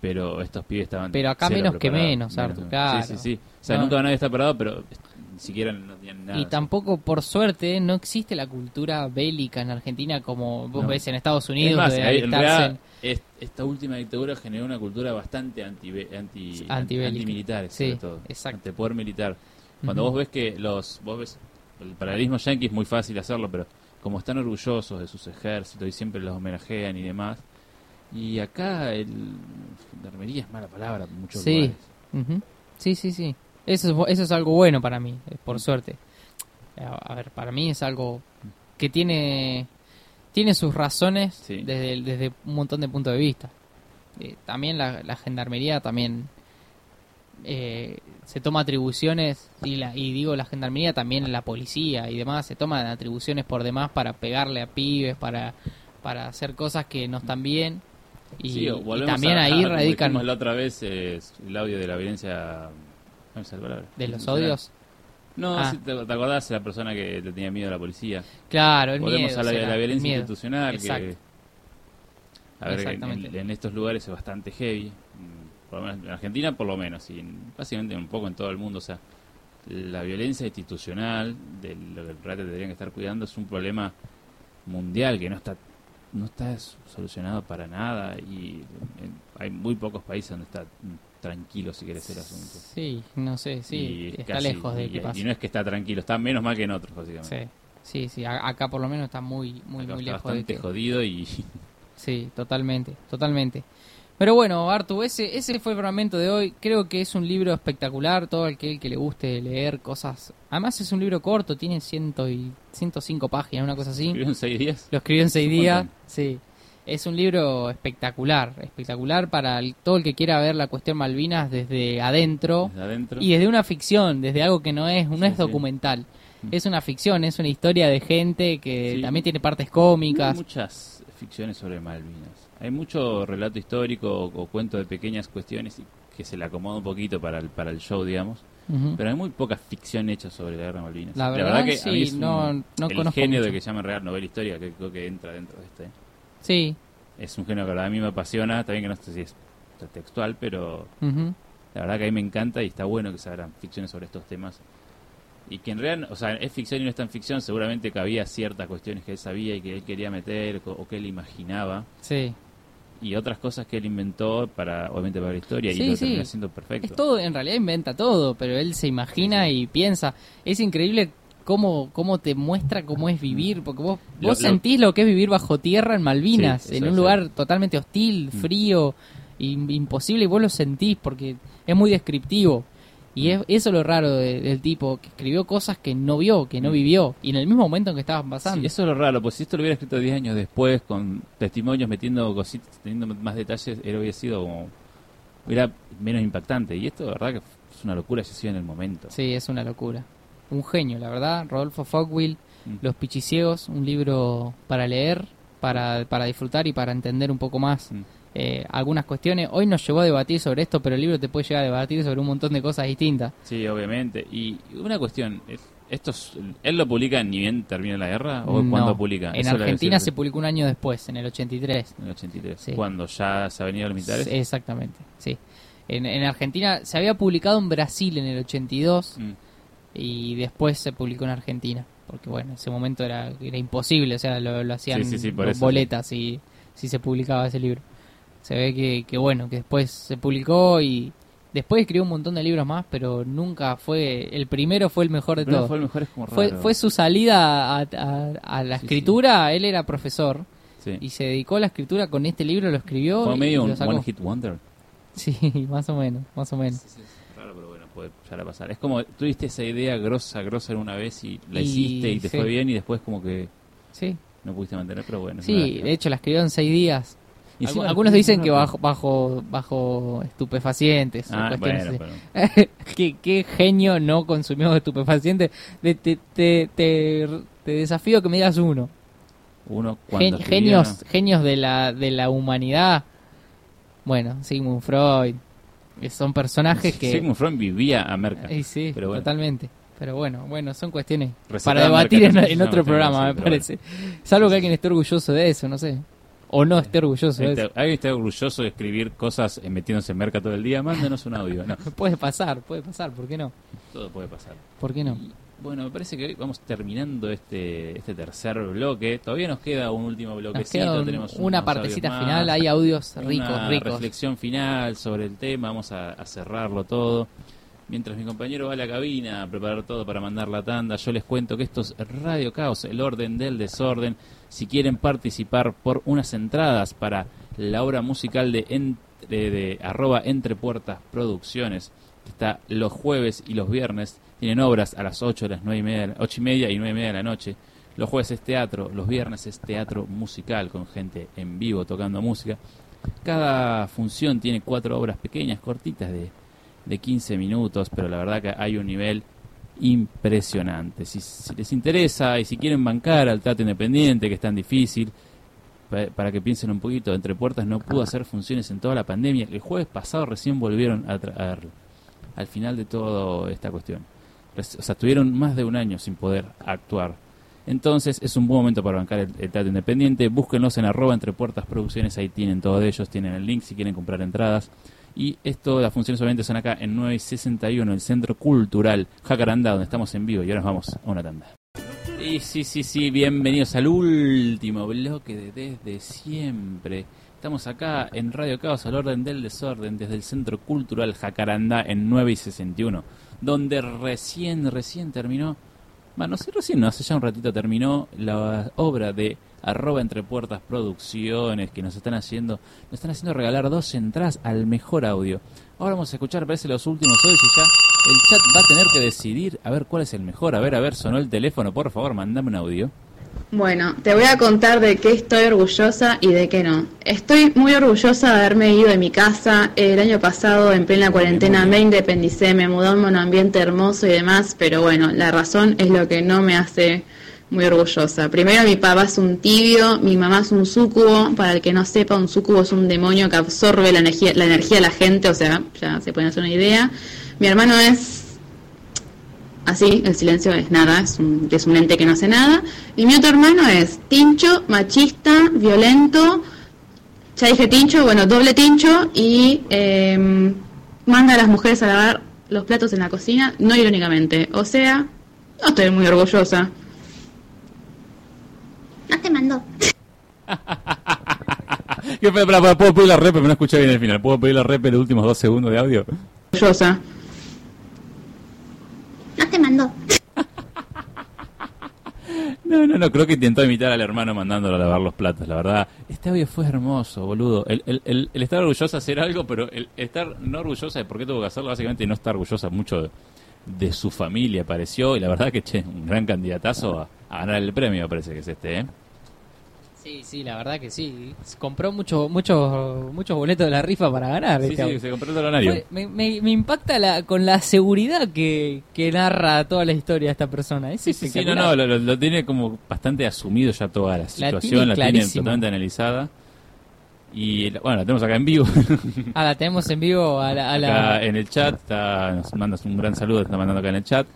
Pero estos pibes estaban. Pero acá menos que menos, claro. Sí, sí, sí. O sea, No. nunca nadie está preparado, pero ni siquiera no tenían nada. y tampoco, por suerte, no existe la cultura bélica en Argentina como vos No. ves en Estados Es Unidos. más, de ahí, en realidad, es- esta última dictadura generó una cultura bastante anti, anti, antimilitar, Sí, sobre todo. exacto. Antipoder militar. Cuando vos ves que los. Vos ves. El paralelismo yankee es muy fácil hacerlo, pero como están orgullosos de sus ejércitos y siempre los homenajean y demás. Y acá el. Gendarmería es mala palabra en muchos Sí. lugares. Sí, sí, sí. Eso es, eso es algo bueno para mí, eh, por suerte. A, a ver, para mí es algo que tiene tiene sus razones Sí. desde, desde un montón de puntos de vista. Eh, también la, la gendarmería también eh, se toma atribuciones y, la, y digo la gendarmería también la policía y demás se toman atribuciones por demás para pegarle a pibes para para hacer cosas que no están bien y, Sí, y también a- ahí a- radican la otra vez es el audio de la violencia. de los odios No, Ah. si te, te acordás de la persona que le tenía miedo a la policía. Claro, el Volvemos miedo. a la, será, la el violencia miedo. institucional Exacto. que a ver, en, Exactamente. en- en estos lugares es bastante heavy, mm, por lo menos en Argentina por lo menos y en- básicamente un poco en todo el mundo, o sea, la violencia institucional de lo que realidad tendrían que estar cuidando es un problema mundial que no está no está solucionado para nada y en- hay muy pocos países donde está tranquilo si querés el asunto. Sí, no sé, sí, Y está casi- lejos de y- que y, pase. no es que está tranquilo, está menos mal que en otros, básicamente. Sí, sí, acá por lo menos está muy, muy, Acá muy está lejos de bastante que... jodido y Sí, totalmente, totalmente. Pero bueno, Artu, ese, ese fue el fragmento de hoy. Creo que es un libro espectacular. Todo aquel que le guste leer cosas. Además, es un libro corto, tiene ciento y 105 páginas, una cosa así. escribió en seis días. Lo escribió en seis Es un días. montón. Sí. Es un libro espectacular, espectacular para el- todo el que quiera ver la cuestión Malvinas desde adentro. Desde adentro. Y desde una ficción, desde algo que no es, no Sí, es documental. Mm. Es una ficción, es una historia de gente que Sí. también tiene partes No hay cómicas. muchas ficciones sobre Malvinas. Hay mucho relato histórico o, o cuento de pequeñas cuestiones que se le acomoda un poquito para el, para el show, digamos. Pero hay muy poca ficción hecha sobre la guerra de Malvinas. La verdad, que a sí, mí es un- no- no el conozco genio mucho. de que llaman real novela histórica, que creo que entra dentro de este. Sí. Es un género que a mí me apasiona, también que no sé si es textual, pero ujú. La verdad que a mí me encanta y está bueno que se hagan ficciones sobre estos temas. Y que en realidad, o sea, es ficción y no es tan ficción, seguramente que había ciertas cuestiones que él sabía y que él quería meter o, o que él imaginaba. Sí. Y otras cosas que él inventó para, obviamente, para la historia Sí, y lo sí. termina haciendo perfecto. Es todo, en realidad inventa todo, pero él se imagina y piensa. Es increíble cómo, cómo te muestra cómo es vivir, porque vos, Lo- vos lo- sentís lo que es vivir bajo tierra en Malvinas, en un lugar totalmente hostil, Mm. frío, im- imposible, y vos lo sentís porque es muy descriptivo. Y es, eso es lo raro de- del tipo, que escribió cosas que no vio, que no Mm. vivió, y en el mismo momento en que estaban pasando. Sí, eso es lo raro, pues si esto lo hubiera escrito 10 años después, con testimonios, metiendo cositas, teniendo más detalles, era hubiera sido como. hubiera menos impactante. Y esto, la verdad, que es una locura si sido en el momento. Sí, es una locura. Un genio, la verdad. Rodolfo Fogwill, Mm. Los Pichiciegos, un libro para leer, para, para disfrutar y para entender un poco más Mm. Eh, algunas cuestiones. Hoy nos llevó a debatir sobre esto, pero el libro te puede llegar a debatir sobre un montón de cosas distintas. Sí, obviamente. Y una cuestión, es- ¿Esto es- ¿Él lo publica ni bien termina la guerra o No. cuándo publica? En Eso Argentina se publicó un año después, en el 83. En el 83. Sí. Cuando ya se venido los militares. Sí, Exactamente, sí. En, en Argentina se había publicado en Brasil en el 82 Mm. y después se publicó en Argentina. Porque bueno, en ese momento era, era imposible, o sea, lo, lo hacían Sí, por boletas y si se publicaba ese libro. Se ve que, que bueno, que después se publicó y después escribió un montón de libros más, pero nunca fue, el primero fue el mejor de todos. fue el mejor, es como Fue, raro. fue su salida a, a- a la Sí, escritura, él era profesor Sí. y se dedicó a la escritura con este libro, lo escribió Fue y medio lo un one hit wonder. Sí, más o menos, más o menos. Sí, sí, es raro, pero bueno, puede llegar a pasar. Es como tuviste esa idea grosa, grosa una vez y la Y- hiciste y te sí. fue bien y después como que Sí, no pudiste mantener, pero bueno. sí, de hecho la escribió en seis días. Y Algunos dicen que bajo, bajo, bajo estupefacientes. Ah, bueno, pero... ¿Qué, qué genio no consumió estupefacientes. Te, te, te, te desafío que me digas uno. Uno Gen- genios genios de la, de la humanidad. Bueno, Sigmund Freud. son personajes que... Sigmund Freud vivía a Merca. Sí, pero bueno. totalmente. Pero bueno, bueno, son cuestiones para debatir en, otro programa, me parece. Salvo que alguien esté orgulloso de eso, no sé. O no esté orgulloso de Este- eso. ¿Alguien está orgulloso de escribir cosas eh, metiéndose en Merca todo el día? Mándenos un audio. No, Puede pasar, puede pasar, ¿por qué no? todo puede pasar. ¿Por qué no? Bueno, me parece que hoy vamos terminando este este tercer bloque. Todavía nos queda un último bloquecito. un- tenemos una partecita final, hay audios Una ricos, ricos. reflexión final sobre el tema. Vamos a, a cerrarlo todo. Mientras mi compañero va a la cabina a preparar todo para mandar la tanda, yo les cuento que esto es Radio Caos, el orden del desorden. Si quieren participar por unas entradas para la obra musical de, entre, de arroba Entre Puertas Producciones, que está los jueves y los viernes, tienen obras a las 8, las 9 y media, 8 y media y 9 y media de la noche. Los jueves es teatro, los viernes es teatro musical con gente en vivo tocando música. Cada función tiene cuatro obras pequeñas, cortitas de, de 15 minutos, pero la verdad que hay un nivel impresionante. Si, les interesa y si quieren bancar al teatro independiente, que es tan difícil, pa- para que piensen un poquito, Entre Puertas no pudo hacer funciones en toda la pandemia. El jueves pasado recién volvieron a traer al final de toda esta cuestión. O sea, tuvieron más de un año sin poder actuar. Entonces es un buen momento para bancar el, el independiente. Búsquenlos en arroba entre puertas producciones, ahí tienen todo de ellos, tienen el link si quieren comprar entradas. Y esto, las funciones obviamente son acá en 9 y 61, el Centro Cultural Jacaranda, donde estamos en vivo. Y ahora nos vamos a una tanda. Y sí, sí, sí, bienvenidos al último bloque de Desde Siempre. Estamos acá en Radio Caos, al orden del desorden, desde el Centro Cultural Jacaranda en 9 y 61, donde recién, recién terminó, bueno, no sé, recién, hace ya un ratito terminó la obra de arroba entre puertas producciones que nos están haciendo, nos están haciendo regalar dos entradas al mejor audio. Ahora vamos a escuchar, parece los últimos audios y ya el chat va a tener que decidir a ver cuál es el mejor. A ver, a ver, sonó el teléfono, por favor, mandame un audio. Bueno, te voy a contar de qué estoy orgullosa y de qué no. Estoy muy orgullosa de haberme ido de mi casa. El año pasado, en plena cuarentena, me independicé, me mudé a un ambiente hermoso y demás, pero bueno, la razón es lo que no me hace muy orgullosa. Primero, mi papá es un tibio, mi mamá es un súcubo. Para el que no sepa, un súcubo es un demonio que absorbe la energía, la energía de la gente, o sea, ya se pueden hacer una idea. Mi hermano es así, el silencio es nada, es un, es un ente que no hace nada. Y mi otro hermano es tincho, machista, violento, ya dije tincho, bueno, doble tincho y eh, manda a las mujeres a lavar los platos en la cocina, no irónicamente. O sea, no estoy muy orgullosa. No te mando. ¿Qué, espera, espera, ¿Puedo pedir la rep? Me no escuché bien el final. ¿Puedo pedir la rep en los últimos dos segundos de audio? Orgullosa. No te mando. No, no, no, creo que intentó imitar al hermano mandándolo a lavar los platos, la verdad. Este audio fue hermoso, boludo. El, el, el, el estar orgullosa de hacer algo, pero el estar no orgullosa de por qué tuvo que hacerlo, básicamente no está orgullosa mucho de, de su familia, pareció. Y la verdad que, che, un gran candidatazo a, a ganar el premio, parece que es este, ¿eh? Sí, sí, la verdad que sí. Compró muchos muchos muchos boletos de la rifa para ganar. Sí, este sí, se compró el talonario. Me, me, me impacta la, con la seguridad que, que narra toda la historia de esta persona. Es Sí, sí, sí, no, no, lo, tiene como bastante asumido ya toda la situación, la tiene, totalmente analizada. Y bueno, la tenemos acá en vivo. Ah, la tenemos en vivo a la... a la- Acá en el chat, está, nos mandas un gran saludo, está mandando acá en el chat.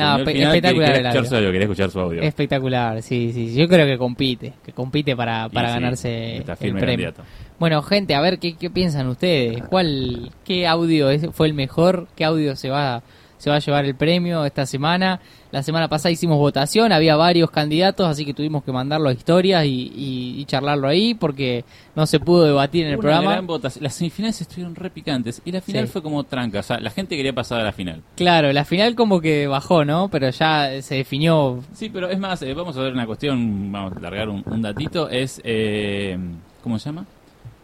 No, espectacular quería el escuchar su audio, quería escuchar su audio. Espectacular, sí, sí. Yo creo que compite, que compite para, para ganarse el premio. candidato. Bueno, gente, a ver qué, qué piensan ustedes. ¿Cuál, qué audio fue el mejor? ¿Qué audio se va, se va a llevar el premio esta semana? La semana pasada hicimos votación, había varios candidatos, así que tuvimos que mandarlo a historias y, y- y charlarlo ahí porque no se pudo debatir en el Una programa. gran votación. Las semifinales estuvieron re picantes y la final Sí. fue como tranca. O sea, la gente quería pasar a la final. Claro, la final como que bajó, ¿no? Pero ya se definió. Sí, pero es más, eh, vamos a ver una cuestión, vamos a largar un, un datito. Es, eh, ¿cómo se llama?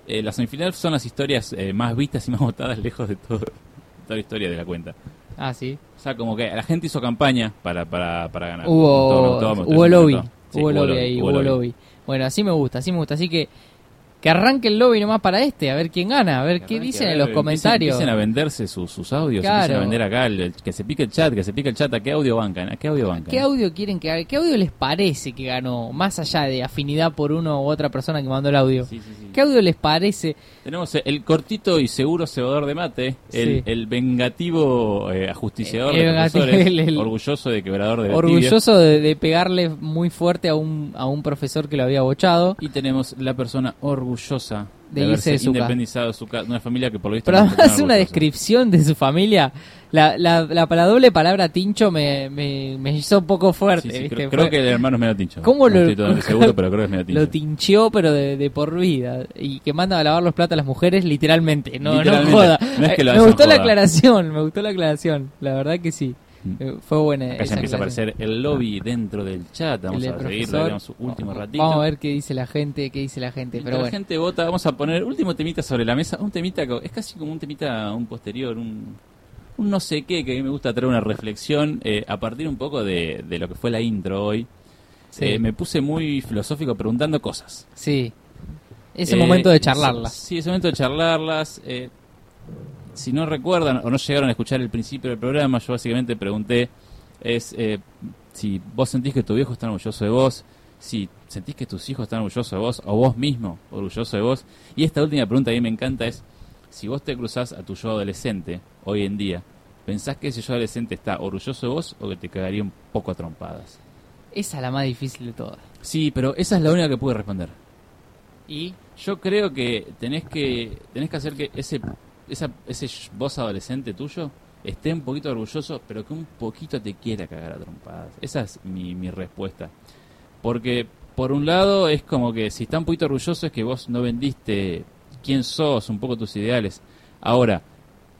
Eh, las semifinales son las historias eh, más vistas y más votadas lejos de todo, toda la historia de la cuenta. Ah, sí. O sea, como que la gente hizo campaña para, para, para ganar. Hubo, hubo lobby. hubo lobby ahí, hubo lobby. Bueno, así me gusta, así me gusta. Así que que arranque el lobby nomás para este, a ver quién gana, a ver qué dicen en los comentarios. Empiecen, a venderse sus, sus audios, Claro. empiecen a vender acá, el- el- que se pique el chat, que se pique el chat, ¿a qué audio bancan? ¿A qué audio bancan? ¿Qué audio quieren que? ¿Qué audio les parece que ganó? Más allá de afinidad por uno u otra persona que mandó el audio. Sí, sí, sí. ¿Qué audio les parece? Tenemos el cortito y seguro cebador de mate, el, vengativo eh, ajusticiador El de profesores, orgulloso de quebrador de. Orgulloso de, de pegarle muy fuerte a un, a un profesor que lo había bochado. Y tenemos la persona orgullosa De de, haberse de su ca- independizado de su ca- de una familia que por lo visto Pero no además una orgullosa. descripción de su familia. La, la, la, la doble palabra tincho me, me, me hizo un poco fuerte. Sí, sí, ¿viste? creo, que el hermano es medio tincho. ¿Cómo no lo- estoy seguro, pero creo que es medio tincho. Lo tincheó, pero de, de por vida. Y que manda a lavar los platos a las mujeres, literalmente. No, Literalmente. no joda. No es que lo Eh, me gustó la aclaración, me gustó la aclaración. La verdad que sí. Mm. Eh, Fue buena. Acá esa ya empieza a aclaración. aparecer el lobby dentro del chat. Vamos El a seguir, un último ratito. Vamos a ver qué dice la gente, qué dice la gente. Pero la bueno. gente vota, vamos a poner último temita sobre la mesa. Un temita, es casi como un temita, un posterior, un, un no sé qué, que a mí me gusta traer una reflexión eh, a partir un poco de, de lo que fue la intro hoy. Sí. Eh, me puse muy filosófico preguntando cosas. Sí. Ese Eh, momento de charlarlas. Sí, ese momento de charlarlas. Si no recuerdan o no llegaron a escuchar el principio del programa, yo básicamente pregunté es eh, si vos sentís que tu viejo está orgulloso de vos, si sentís que tus hijos están orgullosos de vos, o vos mismo orgulloso de vos. Y esta última pregunta que a mí me encanta es, si vos te cruzás a tu yo adolescente hoy en día, ¿pensás que ese yo adolescente está orgulloso de vos o que te cagaría un poco a trompadas? Esa es la más difícil de todas. Sí, pero esa es la única que pude responder. Y Yo creo que tenés que tenés que hacer que ese esa, ese vos adolescente tuyo esté un poquito orgulloso, pero que un poquito te quiera cagar a trompadas. Esa es mi, mi respuesta. Porque por un lado es como que si está un poquito orgulloso es que vos no vendiste quién sos, un poco tus ideales. Ahora,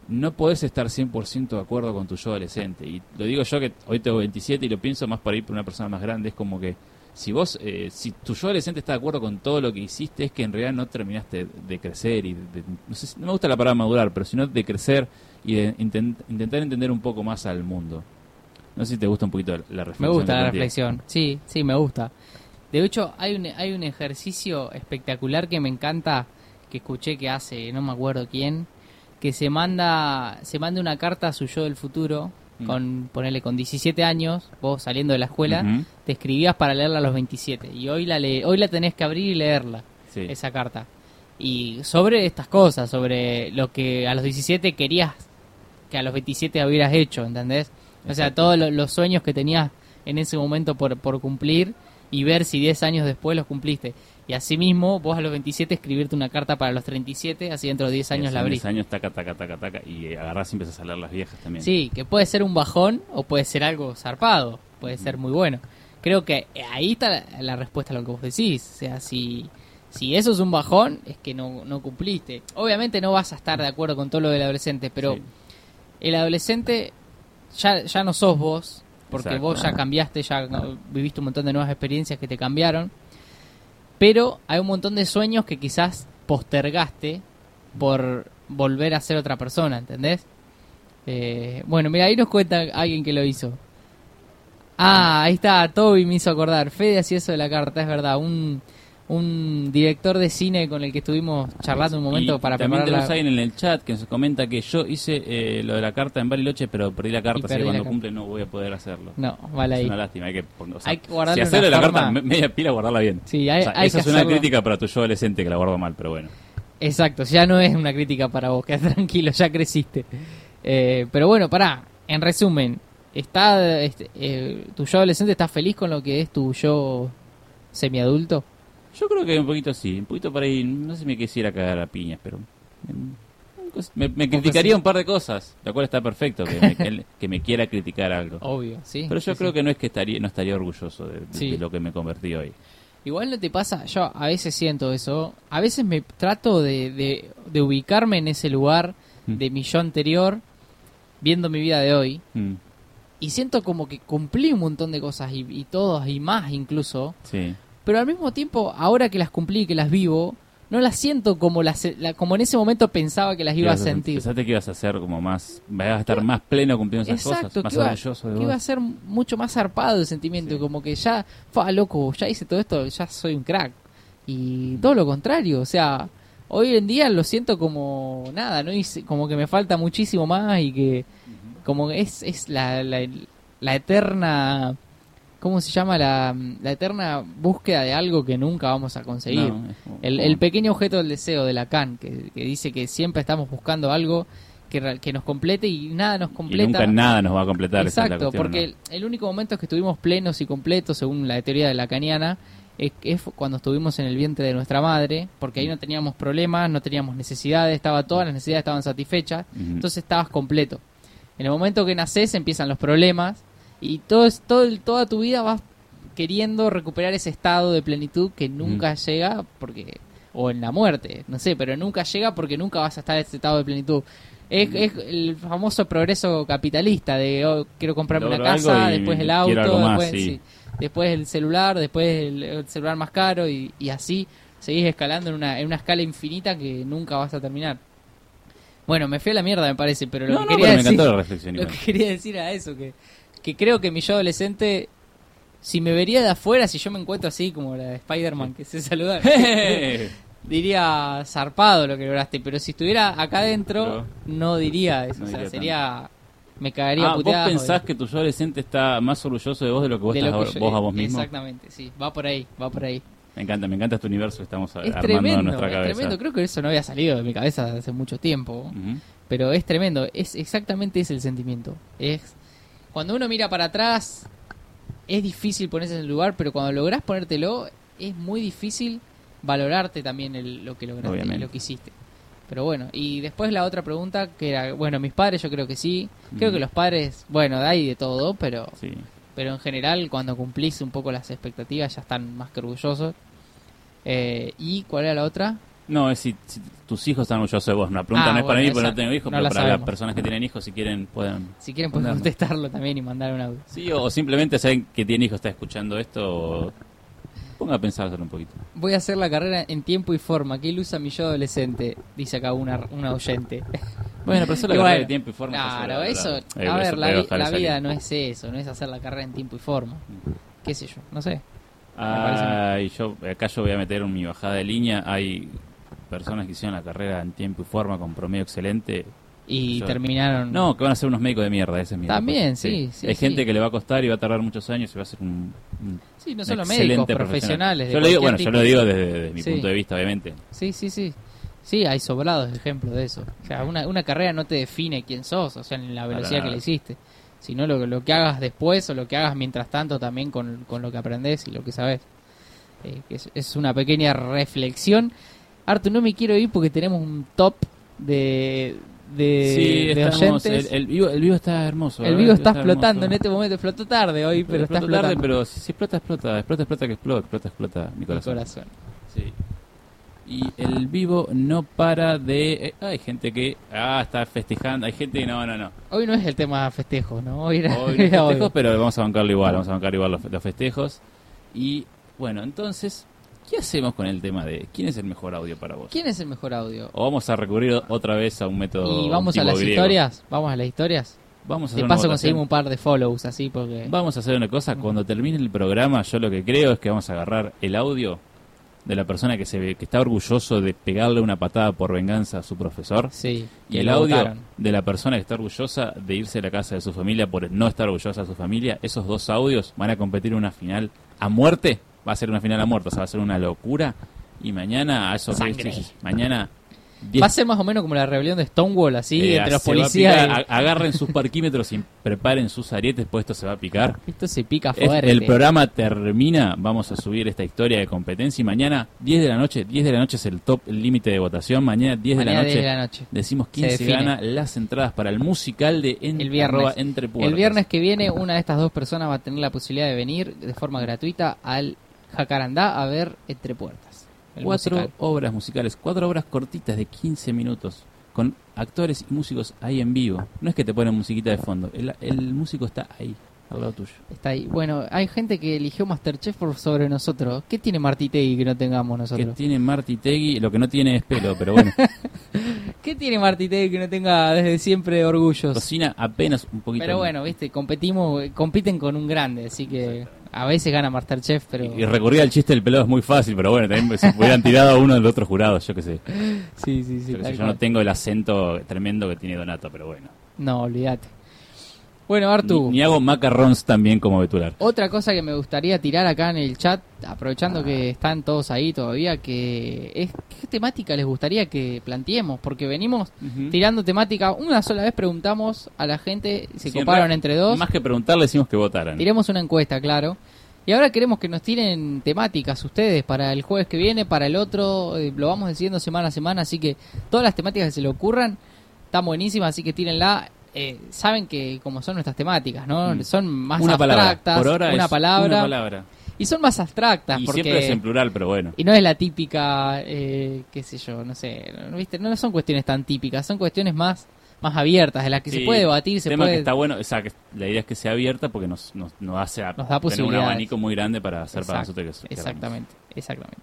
no podés estar 100% de acuerdo con tu yo adolescente. Y lo digo yo que hoy tengo 27 y lo pienso más para ir por una persona más grande. Es como que si vos, eh, si tu yo adolescente está de acuerdo con todo lo que hiciste, es que en realidad no terminaste de crecer y de- no, sé si- no me gusta la palabra madurar, pero sino de crecer y de intent- intentar entender un poco más al mundo. No sé si te gusta un poquito la reflexión. me gusta la reflexión. Sí, sí, me gusta. De hecho, hay un, hay un ejercicio espectacular que me encanta, que escuché que hace, no me acuerdo quién, que se manda, se manda una carta a su yo del futuro. Con, ponerle con 17 años, vos saliendo de la escuela, te escribías para leerla a los 27. Y hoy la, le, hoy la tenés que abrir y leerla, Sí. esa carta. Y sobre estas cosas, sobre lo que a los 17 querías que a los 27 hubieras hecho, ¿entendés? O sea, todos lo- los sueños que tenías en ese momento por, por cumplir y ver si 10 años después los cumpliste. Y asimismo, vos a los 27 escribirte una carta para los 37, así dentro de 10 años la abrís. 10 años, taca, taca, taca, taca, y agarrás y empezás a leer las viejas también. Sí, que puede ser un bajón o puede ser algo zarpado, puede ser muy bueno. Creo que ahí está la, respuesta a lo que vos decís. O sea, si, si eso es un bajón, es que no, no cumpliste. Obviamente no vas a estar de acuerdo con todo lo del adolescente, pero Sí. el adolescente ya, ya no sos vos, porque Exacto. vos ya cambiaste, ya viviste un montón de nuevas experiencias que te cambiaron, pero hay un montón de sueños que quizás postergaste por volver a ser otra persona, ¿entendés? Eh, bueno, mira, ahí nos cuenta alguien que lo hizo. Ah, ahí está, Toby me hizo acordar. Fede hacía eso de la carta, es verdad. Un, un director de cine con el que estuvimos charlando un momento Y para también preparar tenemos la... alguien en el chat que nos comenta que yo hice eh, lo de la carta en Bariloche, pero perdí la carta, así que cuando cumple no voy a poder hacerlo. No, vale Es ahí. una lástima, hay que, o sea, Hay que si hacerle la carta forma- media pila, guardarla bien. Sí, hay- O sea, hay esa que es una hacerlo. crítica para tu yo adolescente que la guardo mal, pero bueno. Exacto, ya no es una crítica para vos, quedá tranquilo, ya creciste. Eh, pero bueno, pará, en resumen, está este, eh, tu yo adolescente está feliz con lo que es tu yo semiadulto. Yo creo que un poquito sí, un poquito por ahí, no sé si me quisiera cagar a piñas, pero... em, Me, me criticaría un par de cosas, lo cual está perfecto, que me, que, que me quiera criticar algo. Obvio, sí. Pero yo sí, creo sí. que no es que estaría, no estaría orgulloso de, de- Sí. de lo que me convertí hoy. Igual no te pasa, yo a veces siento eso, a veces me trato de, de, de ubicarme en ese lugar Mm. de mi yo anterior, viendo mi vida de hoy, Mm, y siento como que cumplí un montón de cosas y, y todas y más incluso, sí. Pero al mismo tiempo, ahora que las cumplí y que las vivo, no las siento como las la- como en ese momento pensaba que las iba a sentir. Pensaste que ibas a ser como más, vas a estar más pleno cumpliendo esas Exacto, cosas, más que iba, orgulloso de que vos. iba a ser mucho más zarpado el sentimiento, Sí. como que ya, fa loco, ya hice todo esto, ya soy un crack. Y todo lo contrario, o sea, hoy en día lo siento como nada, no hice, como que me falta muchísimo más y que como que es, es la, la, la eterna, ¿cómo se llama? La, la eterna búsqueda de algo que nunca vamos a conseguir. No, es como- El, el pequeño objeto del deseo de Lacan, que, que dice que siempre estamos buscando algo que, nos complete y nada nos y completa. nunca nada nos va a completar. es Exacto, cuestión, porque ¿no? el, único momento que estuvimos plenos y completos, según la teoría de lacaniana, es, es cuando estuvimos en el vientre de nuestra madre, porque ahí no teníamos problemas, no teníamos necesidades, estaba todas las necesidades estaban satisfechas, entonces estabas completo. En el momento que naces empiezan los problemas y todo, es- todo toda tu vida vas queriendo recuperar ese estado de plenitud que nunca llega porque o en la muerte, no sé, pero nunca llega porque nunca vas a estar en ese estado de plenitud. Es, es el famoso progreso capitalista de oh, quiero comprarme una Logro casa, después el auto, más, después, sí. sí, después el celular, después el, el celular más caro y, y así seguís escalando en una, en una escala infinita que nunca vas a terminar. Bueno, me fui a la mierda me parece, pero lo No, que no, quería me decir, encantó la reflexión. lo que quería decir era eso, que, que creo que mi yo adolescente, si me vería de afuera, si yo me encuentro así como la de Spider-Man que se saluda, diría zarpado lo que lograste, pero si estuviera acá adentro, no diría eso, No o sea, sería... Me cagaría Ah, vos pensás joder, que tu yo adolescente está más orgulloso de vos de lo que vos de estás que a- yo- vos a vos mismo. Exactamente, sí, va por ahí, va por ahí. Me encanta, me encanta este universo que estamos Es armando tremendo, en nuestra es cabeza. tremendo, creo que eso no había salido de mi cabeza hace mucho tiempo. Pero es tremendo, es exactamente ese el sentimiento. Es cuando uno mira para atrás es difícil ponerse en el lugar, pero cuando lográs ponértelo es muy difícil valorarte también el- lo que lograste, Obviamente. lo que hiciste. Pero bueno, y después la otra pregunta que era, bueno, mis padres yo creo que sí, creo que los padres, bueno, hay de todo, pero Sí. pero en general cuando cumplís un poco las expectativas ya están más que orgullosos. Eh, ¿Y cuál era la otra? No, es si, si tus hijos están orgullosos de vos. Una pregunta Ah, no es para mí porque no tengo hijos, no pero la para las personas que tienen hijos, si quieren, pueden. Si quieren pueden contestarlo también y mandar un audio. Sí, o, o simplemente saben que tiene hijos, está escuchando esto. o- Ponga a pensárselo un poquito. Voy a hacer la carrera en tiempo y forma. ¿Qué ilusa mi yo adolescente? Dice acá una, una oyente. Bueno, pero eso la carrera bueno, de tiempo y forma. Claro, eso. Eh, A eso ver, la, vi- la vida no es eso, no es hacer la carrera en tiempo y forma. ¿Qué sé yo? No sé. Ah, y yo, acá yo voy a meter mi bajada de línea. Hay personas que hicieron la carrera en tiempo y forma con promedio excelente. Y Yo- terminaron. No, que van a ser unos médicos de mierda, ese es mi También, sí, sí, Hay sí. gente que le va a costar y va a tardar muchos años y va a ser un, un Sí, no solo médicos, profesional. profesionales. Yo lo digo, bueno, yo lo digo desde, desde mi Sí. punto de vista, obviamente. Sí, sí, sí. Sí, hay sobrados ejemplos de eso. O sea, una, una carrera no te define quién sos, o sea, en la velocidad que le hiciste. Sino lo, lo que hagas después o lo que hagas mientras tanto también con, con lo que aprendes y lo que sabes. Eh, es una pequeña reflexión. Artu, no me quiero ir porque tenemos un top de, de, sí, de estamos, oyentes. el, el vivo, el vivo está hermoso. El vivo está explotando hermoso. en este momento. Explotó tarde hoy, pero está explotando. tarde, pero si, si explota, explota. Explota, explota que explota. Explota, explota mi Mi corazón. corazón. Sí. Y el vivo no para de... eh, hay gente que... Ah, está festejando. Hay gente que... No, no, no. Hoy no es el tema festejo, ¿no? Hoy era, Hoy no era hoy. festejos, pero vamos a bancarlo igual. Vamos a bancar igual los, los festejos. Y bueno, entonces... ¿Qué hacemos con el tema de quién es el mejor audio para vos? ¿Quién es el mejor audio? O vamos a recurrir otra vez a un método Y vamos a las griego. historias. Vamos a las historias. Vamos a De hacer una paso conseguimos un par de follows así porque... Vamos a hacer una cosa, cuando termine el programa, yo lo que creo es que vamos a agarrar el audio de la persona que se ve, que está orgulloso de pegarle una patada por venganza a su profesor Sí. y el audio votaron. de la persona que está orgullosa de irse a la casa de su familia por no estar orgullosa de su familia, esos dos audios van a competir en una final a muerte, va a ser una final a muerte, o sea, va a ser una locura y mañana a eso Sangre. sí, mañana Diez- Va a ser más o menos como la rebelión de Stonewall, así, Eh, entre los policías. picar, y- a- agarren sus parquímetros y preparen sus arietes, pues esto se va a picar. Esto se pica Es- fuerte. el programa termina, vamos a subir esta historia de competencia y mañana 10 de la noche, 10 de la noche es el top, el límite de votación, mañana 10 de la noche 10 de la noche. decimos quién Se gana las entradas para el musical de en, El viernes. entre puertas. El viernes que viene, una de estas dos personas va a tener la posibilidad de venir de forma gratuita al Jacarandá a ver Entre Puertas. cuatro musical. obras musicales, cuatro obras cortitas de 15 minutos con actores y músicos ahí en vivo. No es que te ponen musiquita de fondo, el, el músico está ahí, al lado tuyo. Está ahí. Bueno, hay gente que eligió Masterchef por sobre nosotros. ¿Qué tiene Marty Tegui que no tengamos nosotros? tiene Marty Tegui, lo que no tiene es pelo, pero bueno, ¿Qué tiene Marty Tegui que no tenga desde siempre orgullos? cocina apenas un poquito. Pero bueno, viste, competimos, compiten con un grande, así que a veces gana Masterchef, pero Y recurrir al chiste del pelado es muy fácil, pero bueno, también se hubieran tirado a uno de los otros jurados, yo qué sé. sí, sí, sí. Yo, sé, yo no tengo el acento tremendo que tiene Donato, pero bueno. No, olvídate. Bueno, Artu, Ni, ni hago macarrons tan bien como Betular. otra cosa que me gustaría tirar acá en el chat, aprovechando que están todos ahí todavía, que es qué temática les gustaría que planteemos, porque venimos tirando temática, una sola vez preguntamos a la gente, se Siempre- coparon entre dos, Más que preguntarle, decimos que votaran. tiremos una encuesta, claro. Y ahora queremos que nos tiren temáticas ustedes para el jueves que viene, para el otro, eh, lo vamos decidiendo semana a semana, así que todas las temáticas que se le ocurran están buenísimas, así que tírenla. Eh, saben que como son nuestras temáticas, ¿no? Mm. Son más una palabra. abstractas, Por ahora una es palabra, una palabra. y son más abstractas Y porque siempre es en plural, pero bueno. y no es la típica, eh, qué sé yo, no sé, ¿viste? no son cuestiones tan típicas, son cuestiones más más abiertas, de las que se Sí, puede debatir, se tema puede que está bueno, o sea, que la idea es que sea abierta porque nos, nos, nos hace Nos da tener un abanico muy grande para hacer para nosotros que- que Exactamente, exactamente.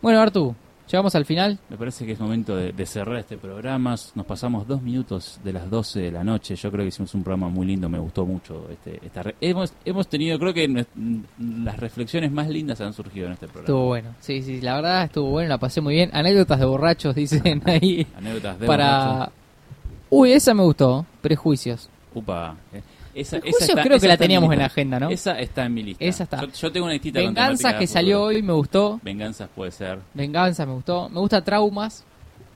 Bueno, Artu, llegamos al final. Me parece que es momento de, de cerrar este programa. Nos pasamos dos minutos de las 12 de la noche. Yo creo que hicimos un programa muy lindo. Me gustó mucho. Este, esta re- hemos, hemos tenido, creo que las reflexiones más lindas han surgido en este programa. Estuvo bueno, sí, sí, la verdad estuvo bueno, la pasé muy bien. Anécdotas de borrachos, dicen ahí. Anécdotas de para... borracho. Uy, esa me gustó, prejuicios. Upa. eh. Esa, esa está- creo esa que la está teníamos en lista. la agenda, ¿no? Esa está en mi lista. Esa está. Yo, yo tengo una listita Venganzas que salió hoy me gustó. Venganzas puede ser. Venganza me gustó. Me gusta Traumas.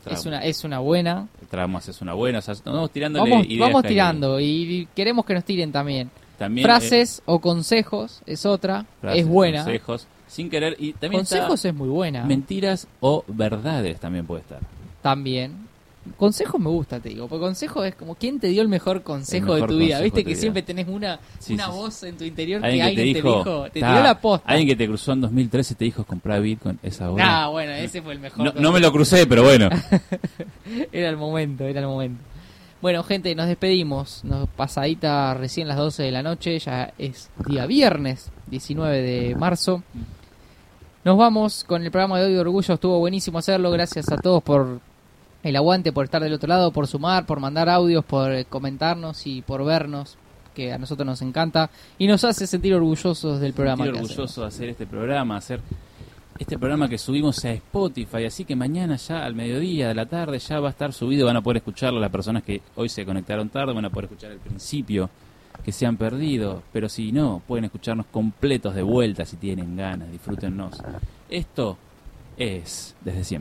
Traumas. Es una es una buena. Traumas es una buena. O sea, vamos tirándole Vamos, ideas vamos tirando y queremos que nos tiren también. También, eh, Frases o consejos es otra. frases, es buena. Consejos. Sin querer. Y también está Consejos es muy buena. mentiras o verdades también puede estar. También. Consejos me gusta, te digo. Porque consejo es como quién te dio el mejor consejo El mejor de tu vida. Viste tu que vida. siempre tenés una, Sí, una sí, sí. voz en tu interior que Alguien que alguien te te dijo. dijo, te "Ta, tiró la posta. Alguien que te cruzó en 2013 te dijo comprar Bitcoin esa hora. Ah, bueno, ese fue el mejor. no, no me lo crucé, pero bueno. Era el momento, era el momento. Bueno, gente, nos despedimos. Nos pasadita recién las 12 de la noche. Ya es día viernes, 19 de marzo. Nos vamos con el programa de hoy de Orgullo. Estuvo buenísimo hacerlo. Gracias a todos por el aguante, por estar del otro lado, por sumar, por mandar audios, por comentarnos y por vernos. Que a nosotros nos encanta y nos hace sentir orgullosos del programa. Que orgulloso de hacer este programa, hacer este programa que subimos a Spotify, así que mañana ya al mediodía de la tarde ya va a estar subido, van a poder escucharlo las personas que hoy se conectaron tarde, van a poder escuchar el principio que se han perdido, pero si no, pueden escucharnos completos de vuelta si tienen ganas, disfrútennos. Esto es desde siempre.